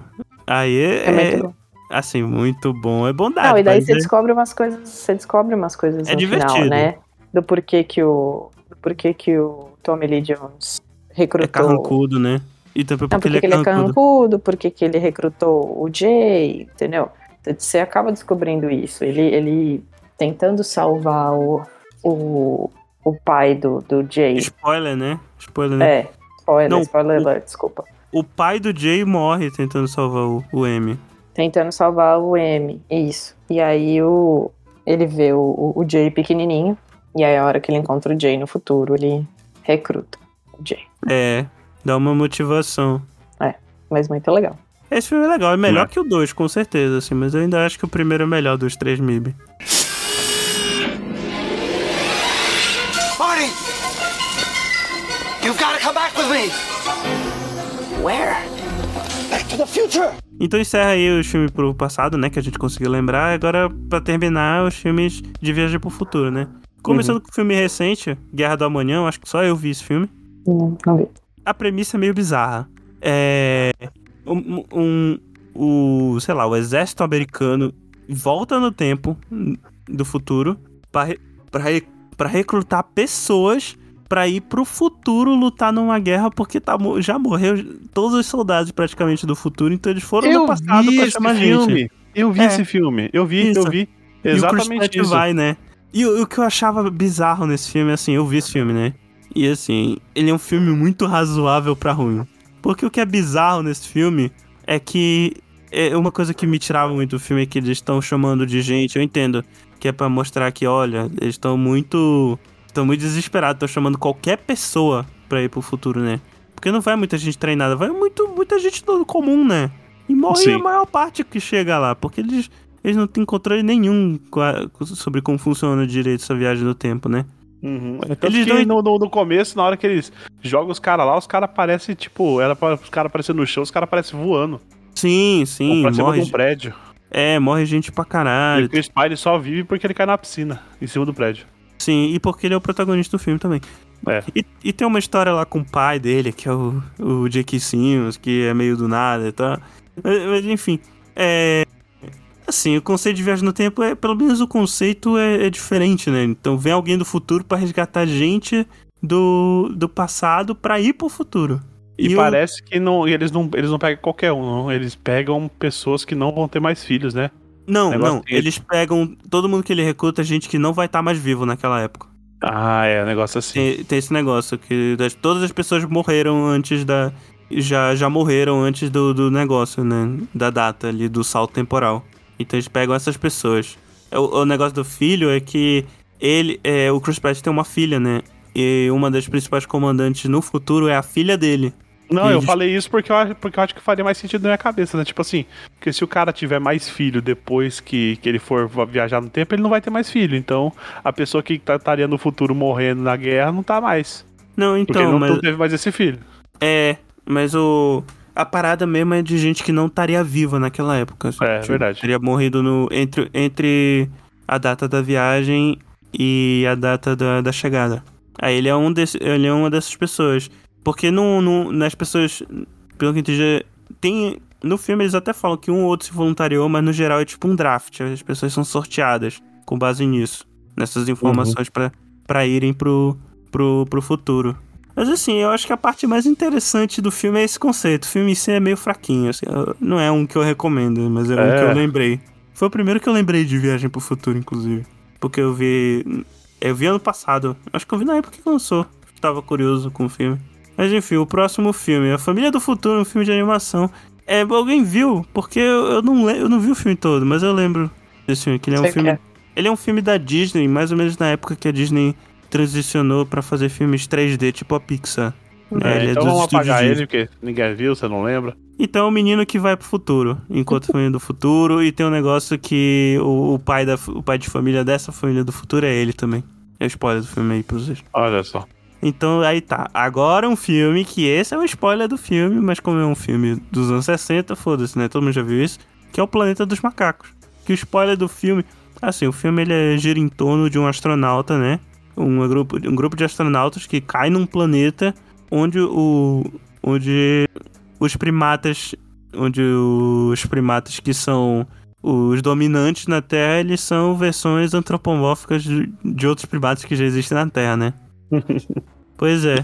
A: Aí é,
C: É muito bom.
A: Assim, muito bom. É bondade.
C: Não, e daí você
A: é-
C: descobre umas coisas. Você descobre umas coisas
A: É
C: no final,
A: divertido.
C: né? Do porquê que o. Do porquê que o Tommy Lee Jones
A: é
C: recrutou.
A: carrancudo, né? E também
C: Não,
A: porque,
C: porque
A: ele é carrancudo.
C: carrancudo, porque que ele recrutou o Jay, entendeu? Você acaba descobrindo isso. Ele, ele tentando salvar o, o, o pai do, do Jay.
A: Spoiler, né? Spoiler, né?
C: É, spoiler,
A: Não,
C: spoiler
A: o-
C: alert, desculpa.
A: O pai do Jay morre tentando salvar o, o M.
C: Tentando salvar o M, isso. E aí o, ele vê o, o, Jay pequenininho, e aí a hora que ele encontra o Jay no futuro, ele recruta o Jay.
A: É, dá uma motivação.
C: Mas muito legal.
A: Esse filme é legal, é melhor
B: É.
A: que o 2, com certeza, assim, mas eu ainda acho que o primeiro é melhor dos três MIB.
E: Marty! You've got to come back with me! Where? Back to the future!
A: Então encerra aí os filmes pro passado, né? Que a gente conseguiu lembrar. Agora, pra terminar, os filmes de Viagem pro Futuro, né? Começando com o filme recente, Guerra do Amanhã, acho que só eu vi esse filme.
C: Não, não vi.
A: A premissa é meio bizarra. É. Um, um- o. sei lá, o exército americano volta no tempo do futuro pra recrutar pessoas pra ir pro futuro lutar numa guerra, porque tá, já morreu todos os soldados praticamente do futuro, então eles foram no passado pra chamar gente.
B: Eu vi
A: É.
B: esse filme. Eu vi,
A: Isso.
B: eu vi.
A: E o
B: Exatamente isso.
A: vai, né? E o, o que eu achava bizarro nesse filme, assim, eu vi esse filme, né? E assim, ele é um filme muito razoável pra ruim. Porque o que é bizarro nesse filme é que é uma coisa que me tirava muito do filme é que eles estão chamando de gente, eu entendo, que é pra mostrar que, olha, eles estão muito estão muito desesperados, estão chamando qualquer pessoa pra ir pro futuro, né? Porque não vai muita gente treinada, vai muito muita gente comum, né? E morre
B: Sim.
A: a maior parte que chega lá, porque eles eles não têm controle nenhum sobre como funciona direito essa viagem do tempo, né?
B: Uhum. Tanto
A: Eles não-
B: no, no, no começo, na hora que eles jogam os caras lá, os caras parecem, tipo, era pra os caras aparecerem no chão, os caras parecem voando.
A: Sim,
B: Ou
A: sim,
B: pra cima
A: morre,
B: de um prédio.
A: é, morre gente pra
B: E
A: caralho.
B: o Chris Pine só vive porque ele cai na piscina, em cima do prédio.
A: Sim, e porque ele é o protagonista do filme também.
B: É.
A: E, e tem uma história lá com o pai dele, que é o, o Jake Simmons, que é meio do nada e tal. Mas, mas, enfim, é. Assim, o conceito de viagem no tempo é. Pelo menos o conceito é, é diferente, né? Então vem alguém do futuro pra resgatar gente do, do passado pra ir pro futuro.
B: E,
A: o-
B: parece que não, eles, não, eles não pegam qualquer um, não. Eles pegam pessoas que não vão ter mais filhos, né?
A: Não, não.
B: desse.
A: Eles pegam. Todo mundo que ele recruta é gente que não vai estar mais vivo naquela época.
B: Ah, é, um negócio assim.
A: Tem, tem esse negócio que das- todas as pessoas morreram antes da. Já, já morreram antes do, do negócio, né? Da data ali, do salto temporal. Então eles pegam essas pessoas. O, o negócio do filho é que ele. É, o Chris Pratt tem uma filha, né? E uma das principais comandantes no futuro é a filha dele.
B: Não, eu falei isso porque eu, acho, porque eu acho que faria mais sentido na minha cabeça, né? Tipo assim, porque se o cara tiver mais filho depois que, que ele for viajar no tempo, ele não vai ter mais filho. Então, a pessoa que tá- estaria no futuro morrendo na guerra não tá mais.
A: Não,
B: Porque
A: então,
B: não,
A: mas.
B: não teve mais esse filho.
A: É, mas o. A parada mesmo é de gente que não estaria viva naquela época.
B: É, verdade.
A: Teria morrido no, entre, entre a data da viagem e a data da, da chegada. Aí ele é, um desse, ele é uma dessas pessoas. Porque no, nas pessoas, pelo que eu entendi, tem. No filme eles até falam que um ou outro se voluntariou, mas no geral é tipo um draft. As pessoas são sorteadas com base nisso. Nessas informações pra para irem pro, pro, pro futuro. Mas assim, eu acho que a parte mais interessante do filme é esse conceito. O filme em si é meio fraquinho, assim, não é um que eu recomendo, mas é, um
B: É.
A: que eu lembrei. Foi o primeiro que eu lembrei de Viagem pro Futuro, inclusive. Porque eu vi. Eu vi ano passado. Acho que eu vi na época que lançou. Tava curioso com o filme. Mas enfim, o próximo filme, A Família do Futuro, um filme de animação. É, alguém viu? Porque eu, eu não, eu não vi o filme todo, mas eu lembro desse filme, que ele é um
C: Sei
A: filme.
C: é.
A: Ele é um filme da Disney, mais ou menos na época que a Disney transicionou pra fazer filmes 3D, tipo a Pixar.
B: É,
A: ele
B: então
A: dos
B: vamos apagar ele, porque ninguém viu, você não lembra.
A: Então é o menino que vai pro futuro, enquanto família do futuro, e tem um negócio que o, o pai da, o pai de família dessa família do futuro é ele também. É o spoiler do filme aí pra vocês.
B: Olha só.
A: Então aí tá. Agora um filme que esse é o spoiler do filme, mas como é um filme dos anos 60, foda-se, né? Todo mundo já viu isso. Que é o Planeta dos Macacos. Que o spoiler do filme. Assim, o filme ele é, gira em torno de um astronauta, né? Um grupo, um grupo de astronautas que cai num planeta onde o. onde os primatas. Onde os primatas que são os dominantes na Terra, eles são versões antropomórficas de, de outros primatas que já existem na Terra, né? Pois é.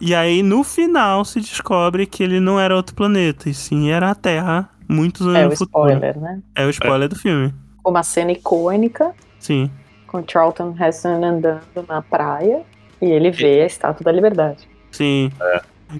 A: E aí, no final, se descobre que ele não era outro planeta, e sim era a Terra, muitos anos
C: É o
A: no futuro.
C: spoiler, né?
A: É o spoiler do filme.
C: Uma cena icônica
A: Sim.
C: com Charlton Heston andando na praia e ele vê a Estátua da Liberdade.
A: Sim.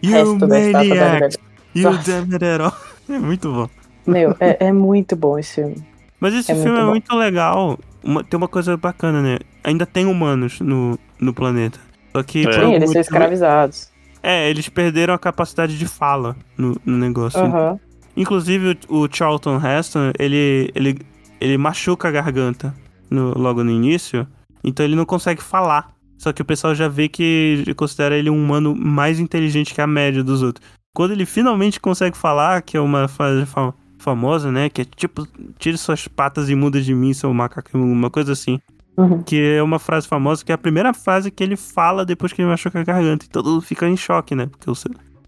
A: You
C: Resto da Estátua da
A: maniacs!
C: Liberdade.
A: You
C: Nossa.
A: damn it all. É muito bom.
C: Meu, é, é muito bom esse filme.
A: Mas esse
C: É
A: filme
C: muito
A: é
C: bom.
A: muito legal. Uma- tem uma coisa bacana, né? Ainda tem humanos no, no planeta. Só que.
B: É.
C: Sim, eles são escravizados.
A: É, eles perderam a capacidade de fala no, no negócio.
C: Aham.
A: Inclusive, o, o Charlton Heston, ele, ele, ele machuca a garganta no- logo no início, então ele não consegue falar. Só que o pessoal já vê que considera ele um humano mais inteligente que a média dos outros. Quando ele finalmente consegue falar, que é uma frase fa- famosa, né? Que é tipo, tire suas patas imundas de mim, seu macaco imundo", uma coisa assim.
C: Uhum.
A: Que é uma frase famosa, que é a primeira frase que ele fala depois que ele machuca a garganta. E todo mundo fica em choque, né? Porque o,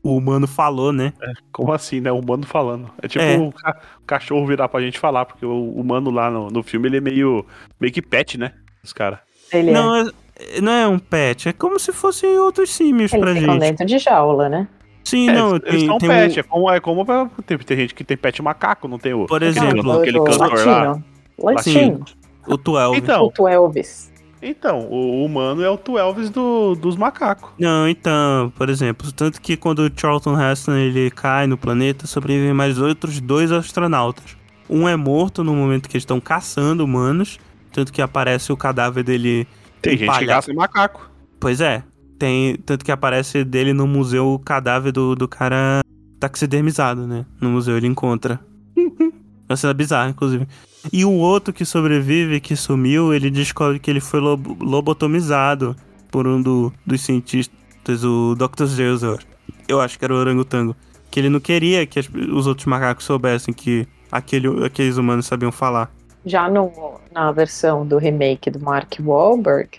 A: o humano falou, né?
B: Como assim, né? O humano falando. É tipo
A: É.
B: o, ca- o cachorro virar pra gente falar, porque o humano lá no, no filme ele é meio, meio que pet, né? Os caras.
C: Ele
A: Não, é, não é um pet, é como se fossem outros símios
C: é.
A: pra
C: Eles ficam
A: gente.
C: dentro de jaula, né?
A: Sim,
B: É,
A: não,
B: eles
A: tem,
B: são
A: tem
B: pet,
A: um-
B: é como, é como pra- tem, tem gente que tem pet macaco, não tem o.
A: Por exemplo,
B: aquele cantor lá.
C: latino. Latino.
A: O 12.
B: Então,
C: O
B: então, o humano é o tu Elvis do, dos macacos.
A: Não, então, por exemplo, tanto que quando o Charlton Heston ele cai no planeta, sobrevivem mais outros dois astronautas. Um é morto no momento que eles estão caçando humanos, tanto que aparece o cadáver dele.
B: Tem gente que
A: empalhado.
B: caça macaco.
A: Pois é, tem tanto que aparece dele no museu o cadáver do, do cara taxidermizado, né? No museu ele encontra. É uma cena bizarra, inclusive. E o outro que sobrevive, que sumiu, ele descobre que ele foi lobo- lobotomizado por um do- dos cientistas, o Dr. Zeuser. Eu acho que era o orangotango. Que ele não queria que as- os outros macacos soubessem que aquele, aqueles humanos sabiam falar.
C: Já no, na versão do remake do Mark Wahlberg,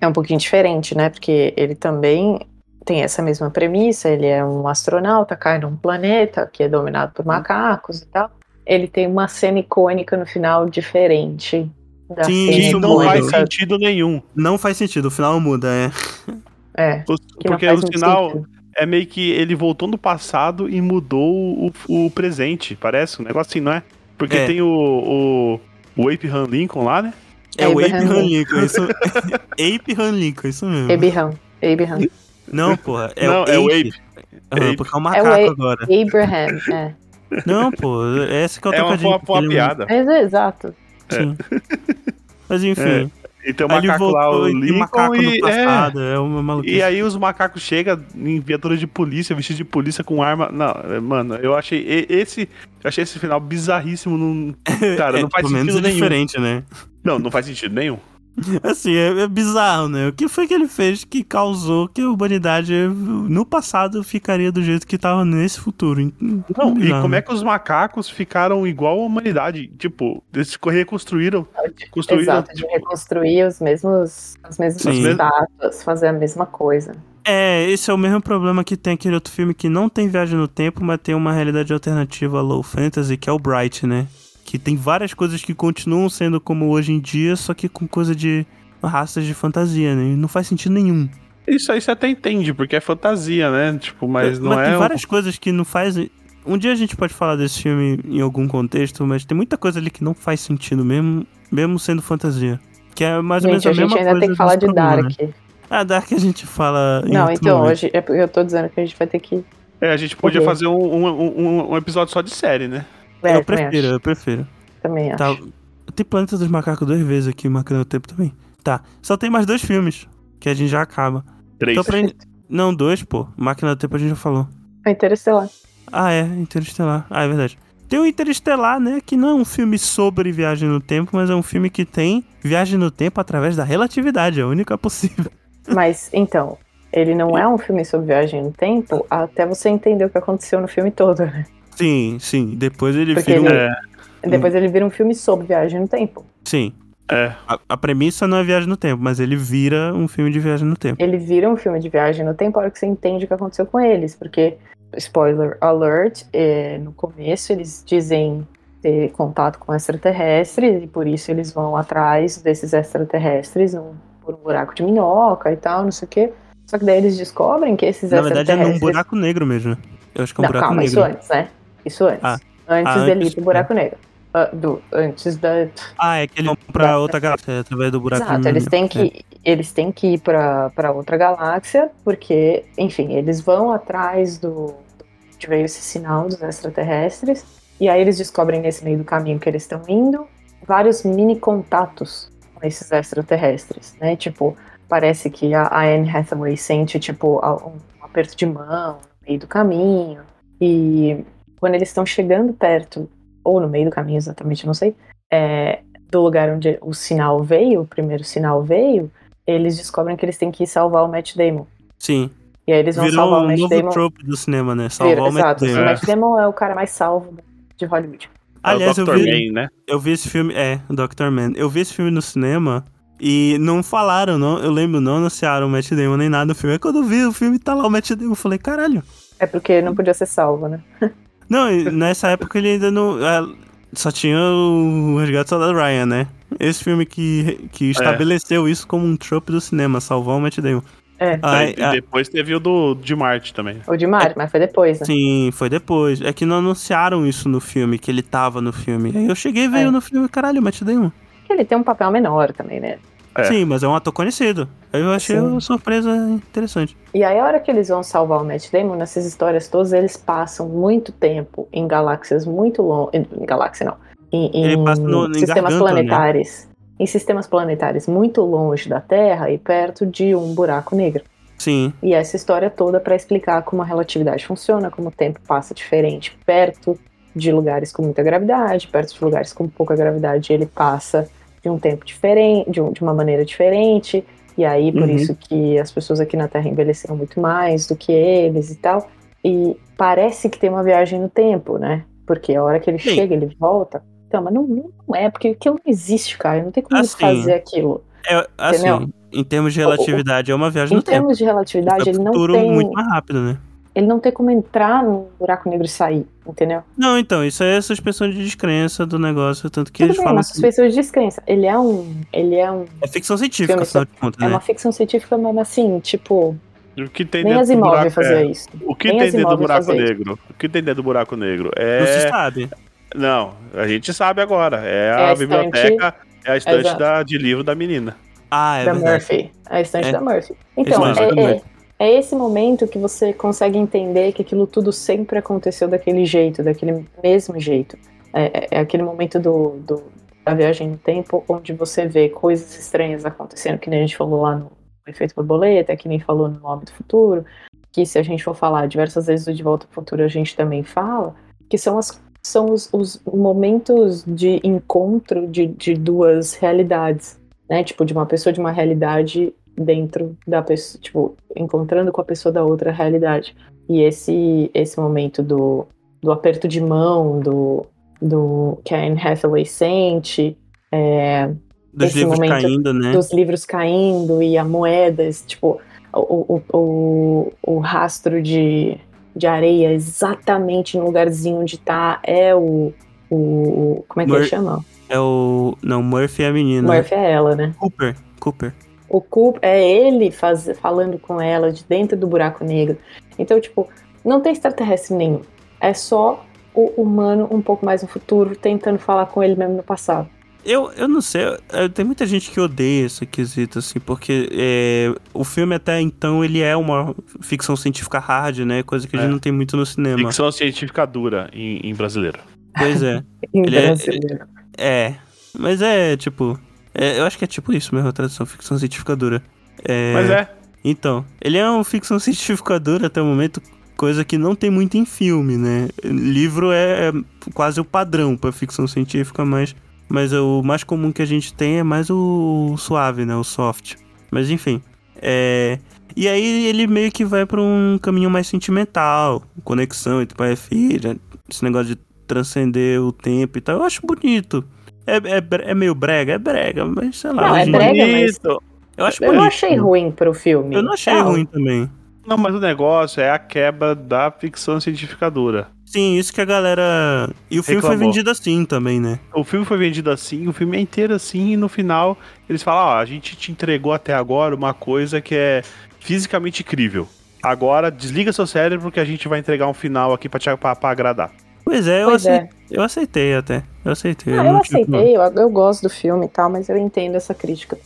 C: é um pouquinho diferente, né? Porque ele também tem essa mesma premissa, ele é um astronauta, cai num planeta que é dominado por macacos e tal. Ele tem uma cena icônica no final diferente da
A: Sim,
C: cena
A: isso
B: não faz sentido nenhum.
A: Não faz sentido, o final muda, é.
C: É,
B: O- Porque o
C: muito
B: sinal
C: sentido.
B: é meio que ele voltou no passado e mudou o, o presente, parece um negócio assim, não é? Porque
A: É.
B: tem o, o, o Ape Han Lincoln lá, né?
A: É o Ape
C: Abraham
A: Han Lincoln, isso. Ape Han Lincoln, isso mesmo.
C: Abraham. Abraham.
A: Não, porra, é
B: Não,
A: o
B: é o
A: Ape. Aham,
B: Ape.
A: porque é um macaco
C: Ape.
A: agora.
C: Abraham, é.
A: Não, pô, essa que é o
B: É uma,
A: trocadilho.
B: uma, piada.
C: É exato.
A: Sim. Mas enfim,
B: E tem o
A: aí
B: macaco lá, o Lincoln,
A: macaco no
B: e, é,
A: passado, é, uma maluquice.
B: e aí os macacos chegam em viatura de polícia, vestido de polícia com arma. Não, é, mano, eu achei esse. Eu achei esse final bizarríssimo. Não, cara, não
A: É,
B: faz
A: pelo menos
B: sentido
A: é
B: nenhum.
A: diferente, né?
B: Não, não faz sentido nenhum.
A: Assim, é, é bizarro, né? O que foi que ele fez que causou que a humanidade no passado ficaria do jeito que tava nesse futuro?
B: Não, e como é que os macacos ficaram igual à humanidade? Tipo, eles reconstruíram. Construíram.
C: Exato, de reconstruir os mesmos, as mesmas
A: Sim.
C: estátuas, fazer a mesma coisa.
A: É, esse é o mesmo problema que tem aquele outro filme que não tem viagem no tempo, mas tem uma realidade alternativa low fantasy, que é o Bright, né? Que tem várias coisas que continuam sendo como hoje em dia, só que com coisa de raças de fantasia, né? E não faz sentido nenhum.
B: Isso aí você até entende, porque é fantasia, né? Tipo, mas não
A: mas
B: é.
A: tem
B: um-
A: várias coisas que não fazem. Um dia a gente pode falar desse filme em algum contexto, mas tem muita coisa ali que não faz sentido mesmo, mesmo sendo fantasia. Que é mais ou menos
C: Gente,
A: a,
C: a gente
A: mesma
C: ainda
A: coisa
C: tem que falar de
A: problema,
C: Dark.
A: Né? Ah, Dark a gente fala em
C: Não,
A: outro
C: então,
A: momento.
C: hoje é porque eu tô dizendo que a gente vai ter que.
B: É, a gente podia fazer um, um, um- um episódio só de série, né?
C: É,
A: eu prefiro,
C: acho,
A: eu prefiro.
C: Também acho.
A: Tá. Tem Planeta dos Macacos duas vezes aqui, marcando o tempo também. Tá. Só tem mais dois filmes, que a gente já acaba.
B: Três.
A: Então, pra... Não, dois, pô. Máquina do Tempo a gente já falou.
C: O Interestelar.
A: Ah, é, Interestelar. Ah, é verdade. Tem o Interestelar, né? Que não é um filme sobre viagem no tempo, mas é um filme que tem viagem no tempo através da relatividade. É a única possível.
C: Mas, então, ele não é um filme sobre viagem no tempo até você entender o que aconteceu no filme todo, né?
A: Sim, sim. Depois ele
C: Porque
A: vira um...
C: ele-
B: É,
C: Depois ele vira um filme sobre viagem no tempo.
A: Sim.
B: é.
A: A, a premissa não é viagem no tempo, mas ele vira um filme de viagem no tempo.
C: Ele vira um filme de viagem no tempo a hora que você entende o que aconteceu com eles. Porque, spoiler alert, é, no começo eles dizem ter contato com extraterrestres e por isso eles vão atrás desses extraterrestres num- por um buraco de minhoca e tal, não sei o quê. Só que daí eles descobrem que esses
A: Na verdade é num
C: extraterrestres...
A: buraco negro mesmo. Eu acho que é um
C: Não,
A: buraco
C: calma,
A: negro.
C: isso antes, né? Isso antes.
A: Ah.
C: Antes
A: Ah,
C: dele ir
A: antes,
C: pro buraco negro. Ah, do, antes da.
A: Ah, é que eles vão pra outra galáxia através do buraco
C: Exato,
A: negro.
C: eles têm
A: É.
C: que, eles têm que ir pra pra outra galáxia, porque, enfim, eles vão atrás do. de veio esse sinal dos extraterrestres. E aí eles descobrem nesse meio do caminho que eles estão indo vários mini contatos com esses extraterrestres, né? Tipo, parece que a, a Anne Hathaway sente, tipo, um aperto de mão no meio do caminho. E quando eles estão chegando perto, ou no meio do caminho, exatamente, não sei, é, do lugar onde o sinal veio, o primeiro sinal veio, eles descobrem que eles têm que ir salvar o Matt Damon.
A: Sim.
C: E aí eles vão
A: Virou
C: salvar o
A: um
C: Matt
A: novo
C: Damon.
A: trope do cinema, né? Salvar
C: Vira,
A: o Matt
C: exato.
A: Damon.
C: O Matt Damon é o cara mais salvo de Hollywood.
A: Aliás,
B: é
A: eu
B: o Dr.
A: vi,
B: Man, né?
A: eu vi esse filme. É, Dr. Man. Eu vi esse filme no cinema e não falaram, não. Eu lembro, não anunciaram o Matt Damon nem nada no filme. Aí quando eu vi o filme, tá lá o Matt Damon. Eu falei, caralho.
C: É porque não podia ser salvo, né?
A: Não, nessa época ele ainda não. ah, Só tinha o Resgate do Soldado Ryan, né? Esse filme que, que estabeleceu isso como um trope do cinema, salvar o Matt Damon.
C: É.
A: Ai,
B: e depois teve o do, de Marte também.
C: O de Mario, mas foi depois, né?
A: sim, foi depois. É que não anunciaram isso no filme, que ele tava no filme. Aí eu cheguei e veio
C: É.
A: no filme, caralho, Matt Damon.
C: Que ele tem um papel menor também, né?
B: É.
A: Sim, mas é um ator conhecido. Aí eu achei
C: Sim.
A: uma surpresa interessante.
C: E aí, a hora que eles vão salvar o Matt Damon, nessas histórias todas, eles passam muito tempo em galáxias muito longe. Em galáxia, não. Em, em
A: Ele passa no- em
C: sistemas
A: Garganta, né?
C: planetários. Em sistemas planetários muito longe da Terra e perto de um buraco negro.
A: Sim,
C: E essa história toda para explicar como a relatividade funciona, como o tempo passa diferente perto de lugares com muita gravidade, perto de lugares com pouca gravidade, ele passa de um tempo diferente, de, um- de uma maneira diferente. E aí, por
A: Uhum.
C: isso que as pessoas aqui na Terra envelheceram muito mais do que eles e tal. E parece que tem uma viagem no tempo, né? Porque a hora que ele
A: Sim.
C: chega, ele volta. Então, mas não, não é, porque aquilo não existe, cara. Não tem como
A: Assim,
C: fazer aquilo.
A: é, assim,
C: Entendeu?
A: em termos de relatividade, é uma viagem
C: Em
A: no tempo.
C: termos de relatividade,
A: Foi
C: ele não tem.
A: muito mais rápido, né?
C: Ele não tem como entrar num buraco negro e sair, entendeu?
A: Não, então, isso é suspensão de descrença do negócio, tanto que
C: Tudo
A: eles
C: bem,
A: falam
C: mas
A: que
C: as pessoas de descrença. Ele é um. Ele é um.
A: é ficção científica,
C: Filme
A: afinal de contas,
C: É
A: né?
C: uma ficção científica, mas assim, tipo,
B: O que tem
C: nem
B: dentro do buraco
C: fazia
B: é-
C: isso.
B: O que
C: Nem
B: tem dentro do buraco
C: isso.
B: negro? O que tem dentro do buraco negro?
A: Não se
B: É.
A: sabe.
B: Não, a gente sabe agora. É,
C: É
B: a,
C: a
B: biblioteca, é a estante
C: Exato.
B: da, de livro da menina.
A: Ah, é
C: da
A: verdade.
C: Murphy. A estante
A: É.
C: da Murphy. Então, é, é, esse momento que você consegue entender que aquilo tudo sempre aconteceu daquele jeito, daquele mesmo jeito. É, é- é aquele momento do, do- da viagem no tempo onde você vê coisas estranhas acontecendo, que nem a gente falou lá no Efeito Borboleta, que nem falou no Nome do Futuro, que se a gente for falar diversas vezes do De Volta ao Futuro, a gente também fala, que são, as, são os, os momentos de encontro de, de duas realidades, né? Tipo, de uma pessoa de uma realidade dentro da pessoa, tipo, encontrando com a pessoa da outra realidade. E esse esse momento do, do aperto de mão, do, do que a Anne Hathaway sente, é,
A: Dos
C: esse
A: livros
C: momento
A: caindo, né?
C: dos livros caindo e a moedas, tipo, o, o, o, o rastro de, de areia exatamente no lugarzinho onde tá é o. o como é que
A: Mur-
C: ele chama?
A: É o. Não, Murphy é a menina.
C: Murphy é ela, né?
A: Cooper. Cooper.
C: O Coop é ele faz, falando com ela de dentro do buraco negro. Então, tipo, não tem extraterrestre nenhum. É só o humano um pouco mais no futuro tentando falar com ele mesmo no passado.
A: Eu, eu não sei, eu- tem muita gente que odeia esse quesito, assim, porque é, o filme até então ele é uma ficção científica hard, né? Coisa que a gente
B: É.
A: não tem muito no cinema.
B: Ficção científica dura em, em brasileiro.
A: Pois é.
C: Em
A: Ele é-
C: brasileiro.
A: É. Mas é, tipo. É, eu acho que é tipo isso mesmo, a tradução, ficção científica dura. É,
B: Mas é.
A: Então, ele é uma ficção científica dura até o momento, coisa que não tem muito em filme, né? Livro é, é quase o padrão pra ficção científica, mas, mas o mais comum que a gente tem é mais o suave, né? O soft. Mas enfim. É, e aí ele meio que vai pra um caminho mais sentimental, conexão entre pai e filha, esse negócio de transcender o tempo e tal. Eu acho bonito. É, é, é meio brega, é brega, mas sei lá.
C: Não, é brega, mas
A: Eu acho
C: eu não achei ruim pro filme.
A: Eu não achei
C: Não.
A: ruim também.
B: Não, mas o negócio é a quebra da ficção científica dura.
A: Sim, isso que a galera. E o filme foi vendido assim também, né?
B: O filme foi vendido assim, o filme é inteiro assim, e no final eles falam: Ó, a gente te entregou até agora uma coisa que é fisicamente incrível. Agora desliga seu cérebro que a gente vai entregar um final aqui pra, te, pra, pra agradar.
A: Pois é, eu,
C: Pois
A: acei-
C: é.
A: eu aceitei até. Eu aceitei.
C: Ah, eu
A: problema.
C: aceitei, eu, eu gosto do filme e tal, mas eu entendo essa crítica.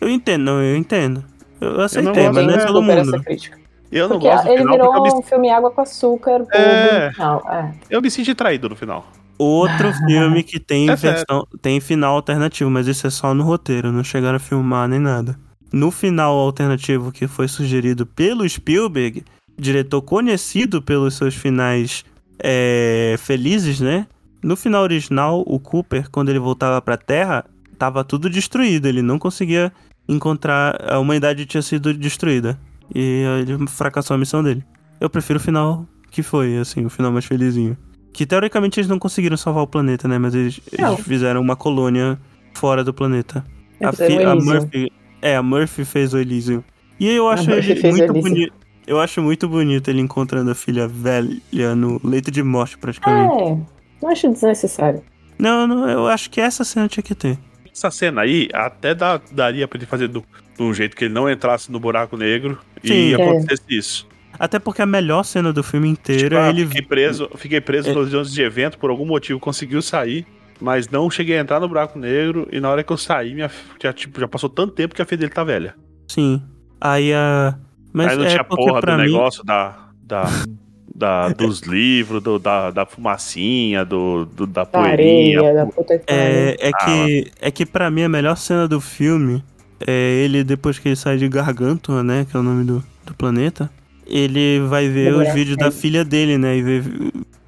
A: Eu entendo, não, eu entendo. Eu aceitei,
B: gosto,
A: mas não é todo
C: super essa
A: mundo.
C: crítica.
B: Eu não
C: Porque
B: gosto
C: ele
B: final
C: virou
B: porque eu me,
C: um filme água com açúcar, bobo
B: É.
C: no final. É.
B: eu me senti traído no final.
A: Outro filme que tem
B: É
A: versão, tem final alternativo, mas isso é só no roteiro, não chegaram a filmar nem nada. No final alternativo que foi sugerido pelo Spielberg, diretor conhecido pelos seus finais é, felizes, né? No final original, o Cooper, quando ele voltava pra Terra, tava tudo destruído, ele não conseguia encontrar, a humanidade tinha sido destruída. E ele fracassou a missão dele. Eu prefiro o final que foi, assim, o final mais felizinho. Que teoricamente eles não conseguiram salvar o planeta, né? Mas eles, eles fizeram uma colônia fora do planeta. A,
C: Fizeram
A: fi- a. Murphy. É, a Murphy fez o Elysium. E eu acho ele muito bonito. Eu acho muito bonito ele encontrando a filha velha no leito de morte, praticamente.
C: É, não acho desnecessário.
A: Não, não, eu acho que essa cena tinha que ter.
B: Essa cena aí até dá- daria pra ele fazer do- de um jeito que ele não entrasse no buraco negro
A: Sim.
B: e
C: É.
B: acontecesse isso.
A: Até porque a melhor cena do filme inteiro
B: Tipo,
A: é
B: ah,
A: ele.
B: fiquei preso, fiquei preso
A: É.
B: nos anos de evento, por algum motivo conseguiu sair, mas não cheguei a entrar no buraco negro e na hora que eu saí, minha, já, tipo, já passou tanto tempo que a filha dele tá velha.
A: Sim. Aí a. Mas
B: Aí não
A: é
B: tinha porra do
A: mim.
B: negócio da, da, da- dos livros, do- da, da fumacinha, do, do- da poeirinha.
C: areia, da puta que pariu.
A: É, é
B: Ah,
A: que, é que pra mim a melhor cena do filme é ele, depois que ele sai de Gargantua, né? Que é o nome do, do planeta. Ele vai ver os vídeos da filha dele, né? E ver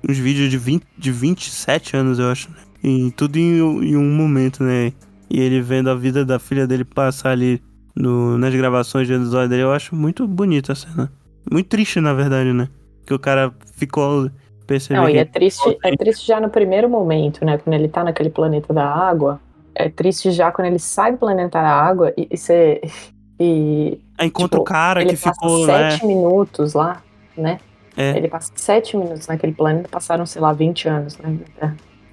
A: uns vídeos de, 20, de 27 anos, eu acho. né? E tudo em, em um momento, né? E ele vendo a vida da filha dele passar ali nas gravações de episódio dele, eu acho muito bonita a cena. Muito triste, na verdade, né? Que o cara ficou percebendo.
C: Não, e é triste, é triste já no primeiro momento, né? Quando ele tá naquele planeta da água. É triste já quando ele sai do planeta da água e, e você. E
A: Aí encontra
C: tipo,
A: o cara que ficou, né?
C: sete minutos lá, né?
A: É.
C: Ele passa sete minutos naquele planeta, passaram, sei lá, 20 anos, né?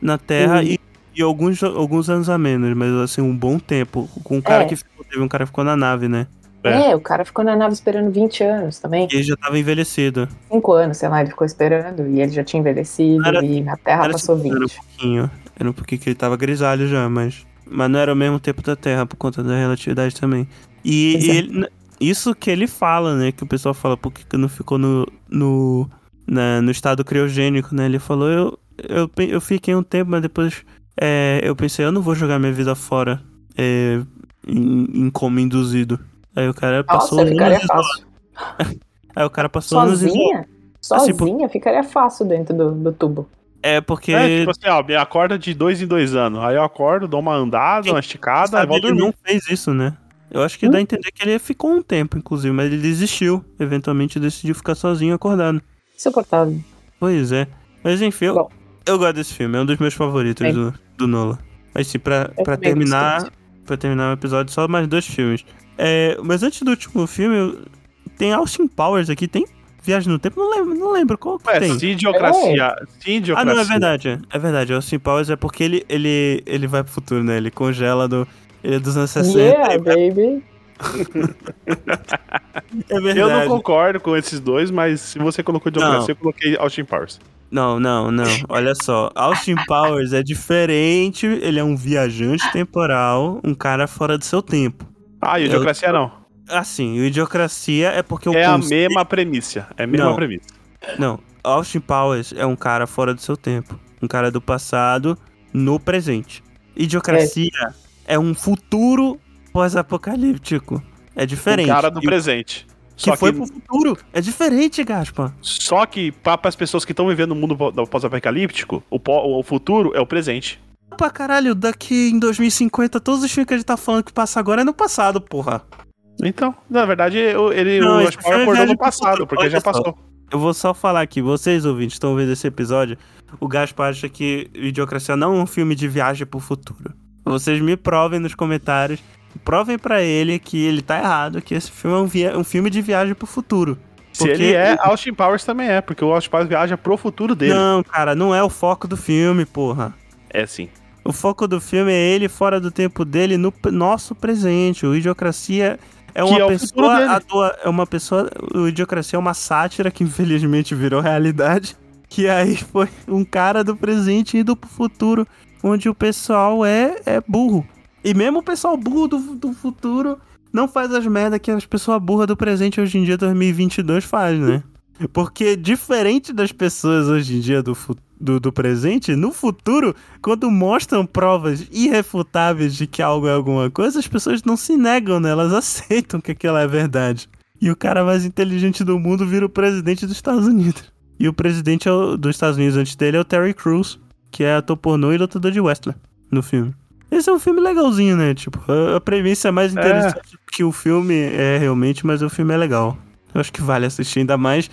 A: na Terra
C: Uhum.
A: e, e alguns, alguns anos a menos, mas assim, um bom tempo. Com um cara
C: É.
A: que ficou, teve um cara que ficou na nave, né?
B: É.
C: É. o cara ficou na nave esperando 20 anos também.
A: E ele já tava envelhecido.
C: 5 anos, sei lá, ele ficou esperando e ele já tinha envelhecido
A: era-
C: e a Terra
A: era
C: passou
A: cinco anos.
C: 20.
A: pouquinho. Era um pouquinho que ele tava grisalho já, mas. Mas não era o mesmo tempo da Terra, por conta da relatividade também. E, e
C: é.
A: ele- isso que ele fala, né? Que o pessoal fala, por que não ficou no. no na- no estado criogênico, né? Ele falou, eu, eu, eu fiquei um tempo, mas depois é, eu pensei, eu não vou jogar minha vida fora é, em, em como induzido. Aí o cara passou
C: Nossa, ficaria
A: anos
C: fácil.
A: Aí o cara passou anos isolado.
C: Sozinha?
A: Assim,
C: Sozinha ficaria fácil dentro do, do tubo.
A: É porque
B: É, tipo assim, ó, me acorda de dois em dois anos. Aí eu acordo, dou uma andada, uma esticada,
A: sabe,
B: volto
A: ele não fez isso, né? Eu acho que
C: Hum?
A: dá a entender que ele ficou um tempo, inclusive, mas ele desistiu. Eventualmente decidiu ficar sozinho acordado.
C: Insuportável.
A: Pois é. Mas enfim, eu,
C: Bom.
A: Eu gosto desse filme, é um dos meus favoritos
C: É.
A: do, do Nola. Mas sim, pra,
C: Eu
A: pra terminar. Pra terminar o episódio, só mais dois filmes. É, mas antes do último filme, tem Austin Powers aqui, tem Viagem no Tempo? Não lembro, não lembro qual que
B: Ué,
A: tem.
B: Cidiocracia.
A: Ah,
B: Cidiocracia.
A: não, é verdade. É verdade. Austin Powers é porque ele, ele, ele vai pro futuro, né? Ele congela do. Ele é dos anos 60.
C: Yeah,
A: vai-
C: baby.
A: É verdade.
B: Eu não concordo com esses dois, mas se você colocou Idiocracia, eu coloquei Austin Powers.
A: Não, não, não. Olha só. Austin Powers é diferente. Ele é um viajante temporal, um cara fora do seu tempo.
B: Ah, e Idiocracia não.
A: Assim, o Idiocracia é porque o
B: É a
A: conceito-
B: mesma premissa. É a mesma
A: Não.
B: premissa.
A: Não, Austin Powers é um cara fora do seu tempo. Um cara do passado no presente. Idiocracia é, um futuro pós-apocalíptico. É diferente.
B: O cara do
A: E o-
B: presente.
A: que
B: Só
A: foi
B: que,
A: pro futuro. É diferente, Gaspa.
B: só que para as pessoas que estão vivendo no mundo pó- pós-apocalíptico, o, pó- o futuro é o presente.
A: Pra caralho, daqui em 2050, todos os filmes que a gente tá falando que passa agora é no passado, porra.
B: Então, na verdade, ele,
A: Não,
B: o
A: filme é
B: acordou no passado, porque
A: Olha
B: já
A: só.
B: passou.
A: Eu vou só falar aqui, vocês ouvintes estão vendo esse episódio, o Gaspar acha que Idiocracia não é um filme de viagem pro futuro. Vocês me provem nos comentários, provem pra ele que ele tá errado, que esse filme é um, via- um filme de viagem pro futuro.
B: Se ele é, Austin Powers também é, porque o Austin Powers viaja pro futuro dele.
A: Não, cara, não é o foco do filme, porra.
B: É sim.
A: O foco do filme é ele fora do tempo dele no nosso presente. O Idiocracia é uma
B: é
A: pessoa. é uma pessoa. O Idiocracia é uma sátira que infelizmente virou realidade. Que aí foi um cara do presente indo pro futuro, onde o pessoal é, é burro. E mesmo o pessoal burro do, do futuro não faz as merdas que as pessoas burras do presente hoje em dia, 2022, faz, né? Porque diferente das pessoas hoje em dia do, do, do presente, no futuro, quando mostram provas irrefutáveis de que algo é alguma coisa, as pessoas não se negam, né? Elas aceitam que aquilo é verdade. E o cara mais inteligente do mundo vira o presidente dos Estados Unidos. E o presidente é dos Estados Unidos antes dele é o Terry Crews, que é ator pornô e lutador de wrestling no filme. Esse é um filme legalzinho, né? Tipo, a, a premissa é mais interessante que o filme é realmente, mas o filme é legal. Eu acho que vale assistir, ainda mais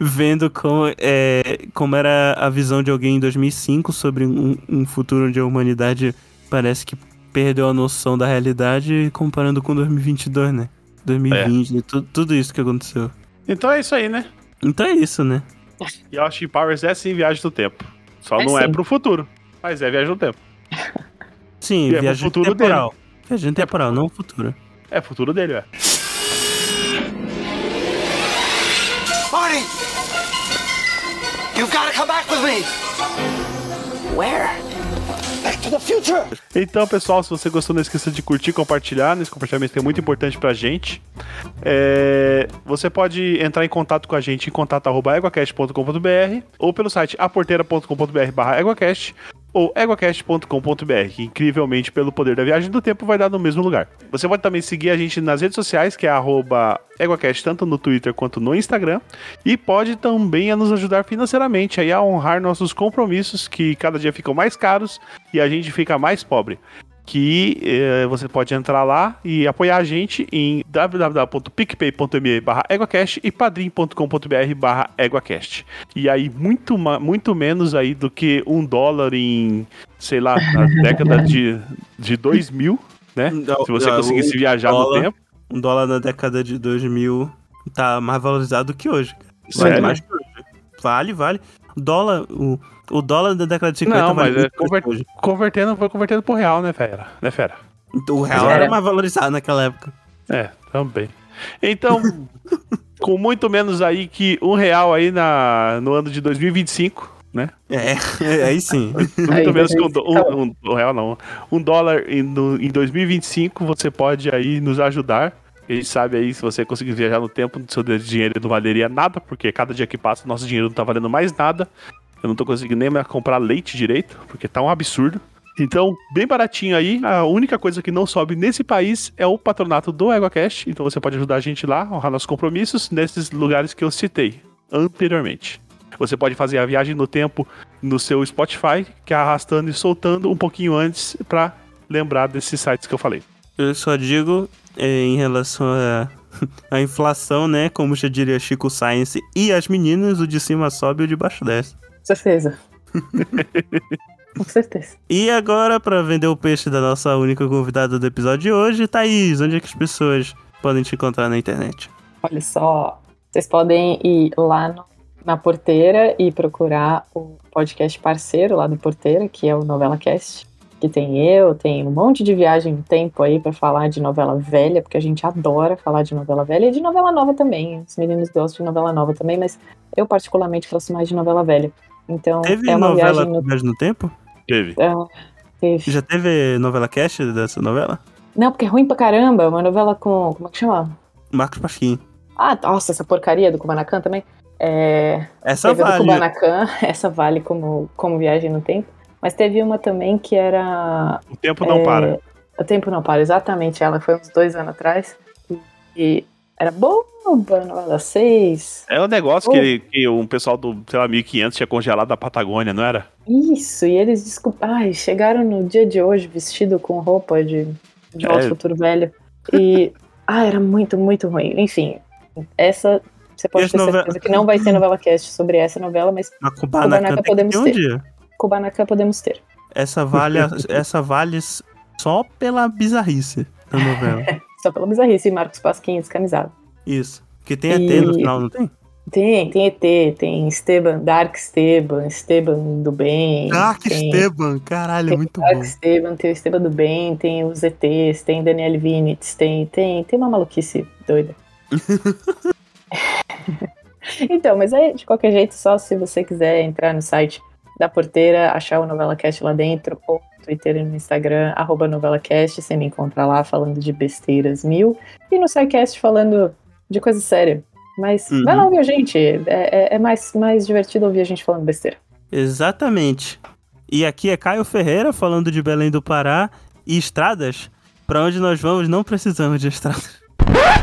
A: vendo como, é, como era a visão de alguém em 2005 sobre um, um futuro onde a humanidade parece que perdeu a noção da realidade comparando com 2022, né? 2020, tu- tudo isso que aconteceu.
B: Então é isso aí, né?
A: Então é isso, né?
B: E Austin Powers é sim viagem do tempo. Só
C: É
B: não é
C: sim.
B: pro futuro, mas é viagem do tempo.
A: Sim,
B: E é
A: viagem
B: futuro
A: temporal. Viagem temporal, não futuro.
B: É futuro dele, é.
E: Marty! You've got to come back with me! Where? Back to the future!
B: Então, pessoal, se você gostou, não esqueça de curtir e compartilhar. Nesse compartilhamento que é muito importante pra gente. É, Você pode entrar em contato com a gente em contato.eguacast.com.br ou pelo site aporteira.com.br barra eguacast ou eguacast.com.br, que incrivelmente, pelo poder da viagem do tempo, vai dar no mesmo lugar. Você pode também seguir a gente nas redes sociais, que é eguacast, tanto no Twitter quanto no Instagram, e pode também nos ajudar financeiramente aí a honrar nossos compromissos, que cada dia ficam mais caros e a gente fica mais pobre que eh, você pode entrar lá e apoiar a gente em www.picpay.me barra EguaCast e padrim.com.br barra EguaCast. E aí, muito, muito menos aí do que um dólar em, sei lá, na década de, de 2000, né? Se você conseguisse viajar no
A: dólar-
B: tempo.
A: Um dólar na década de 2000 tá mais valorizado que hoje. Vale mais que hoje. Vale, vale. Dólar, o, o dólar da década de 50
B: Não,
A: vale
B: mas é
A: hoje.
B: convertendo, foi convertendo por real, né, fera? Né, fera?
A: O real era
C: era-
A: mais valorizado naquela época.
B: É, também. Então, com muito menos aí que um real aí na, no ano de 2025, né?
A: É, aí sim.
B: Muito
C: Aí,
B: menos que um, um, um- um real, não. Um dólar em, no- em 2025, você pode aí nos ajudar. A gente sabe aí, se você conseguir viajar no tempo, seu dinheiro não valeria nada, porque cada dia que passa, nosso dinheiro não tá valendo mais nada. Eu não tô conseguindo nem mais comprar leite direito, porque tá um absurdo. Então, bem baratinho aí. A única coisa que não sobe nesse país é o patronato do EguaCast. Então você pode ajudar a gente lá, honrar nossos compromissos nesses lugares que eu citei anteriormente. Você pode fazer a viagem no tempo no seu Spotify, que é arrastando e soltando um pouquinho antes pra lembrar desses sites que eu falei.
A: Eu só digo é, em relação à à inflação, né? Como já diria Chico Science e as meninas, o de cima sobe e o de baixo desce.
C: Com certeza. Com certeza.
A: E agora, pra vender o peixe da nossa única convidada do episódio de hoje, Thaís, onde é que as pessoas podem te encontrar na internet?
C: Olha só, vocês podem ir lá no- na Porteira e procurar o podcast parceiro lá do Porteira, que é o Novela Cast. Que tem eu, tem um monte de viagem no tempo aí pra falar de novela velha, porque a gente adora falar de novela velha e de novela nova também. Os meninos gostam de novela nova também, mas eu particularmente gosto mais de novela velha. Então,
A: Teve
C: é uma
A: novela
C: viagem no
A: Viagem no Tempo?
B: Teve.
C: Ah, teve.
A: Já teve novela cast dessa novela?
C: Não, porque é ruim pra caramba. é Uma novela com. Como é que chama?
A: Marcos Pasquim.
C: Ah, nossa, essa porcaria do Kubanacan também. É,
A: Essa
C: teve a do
A: vale.
C: Kubanacan, essa vale como, como viagem no tempo. Mas teve uma também que era.
B: O tempo não
C: é,
B: para.
C: O tempo não para, exatamente. Ela foi uns dois anos atrás. E era boa, novela das seis.
B: É um negócio que, que um pessoal do, sei lá, 1500 tinha congelado da Patagônia, não era?
C: Isso, e eles desculpa, ai, chegaram no dia de hoje vestido com roupa de, de
B: É.
C: Futuro Velho. E. ah, era muito, muito ruim. Enfim, essa. Você pode ter
A: novela-
C: certeza que não vai ter novela cast sobre essa novela, mas
A: Na Kubanacan
C: Kubanacan
A: tem que
C: podemos
A: ter um
C: ter.
A: dia.
C: Kubanacan podemos ter.
A: Essa vale, essa vale só pela bizarrice da novela.
C: Só pela bizarrice, Marcos Pasquim descamisado.
A: Isso. Porque tem ET no
C: E-
A: final, não tem?
C: Tem, tem ET, tem Esteban, Dark Esteban, Esteban do bem.
A: Dark
C: tem,
A: Esteban, caralho,
C: tem
A: muito
C: Dark
A: bom.
C: Esteban, tem o Esteban do bem, tem os ETs, tem Daniel Vinitz, tem, tem, tem uma maluquice doida. então, mas aí, de qualquer jeito, só se você quiser entrar no site da Porteira, achar o NovelaCast lá dentro, ou no Twitter e no Instagram, arroba NovelaCast, você me encontra lá falando de besteiras mil, e no SciCast falando de coisa séria. Mas
A: Uhum.
C: vai lá ouvir a gente, é, é- é mais, mais divertido ouvir a gente falando besteira.
A: Exatamente. E aqui é Caio Ferreira falando de Belém do Pará e estradas. Pra onde nós vamos, não precisamos de estradas.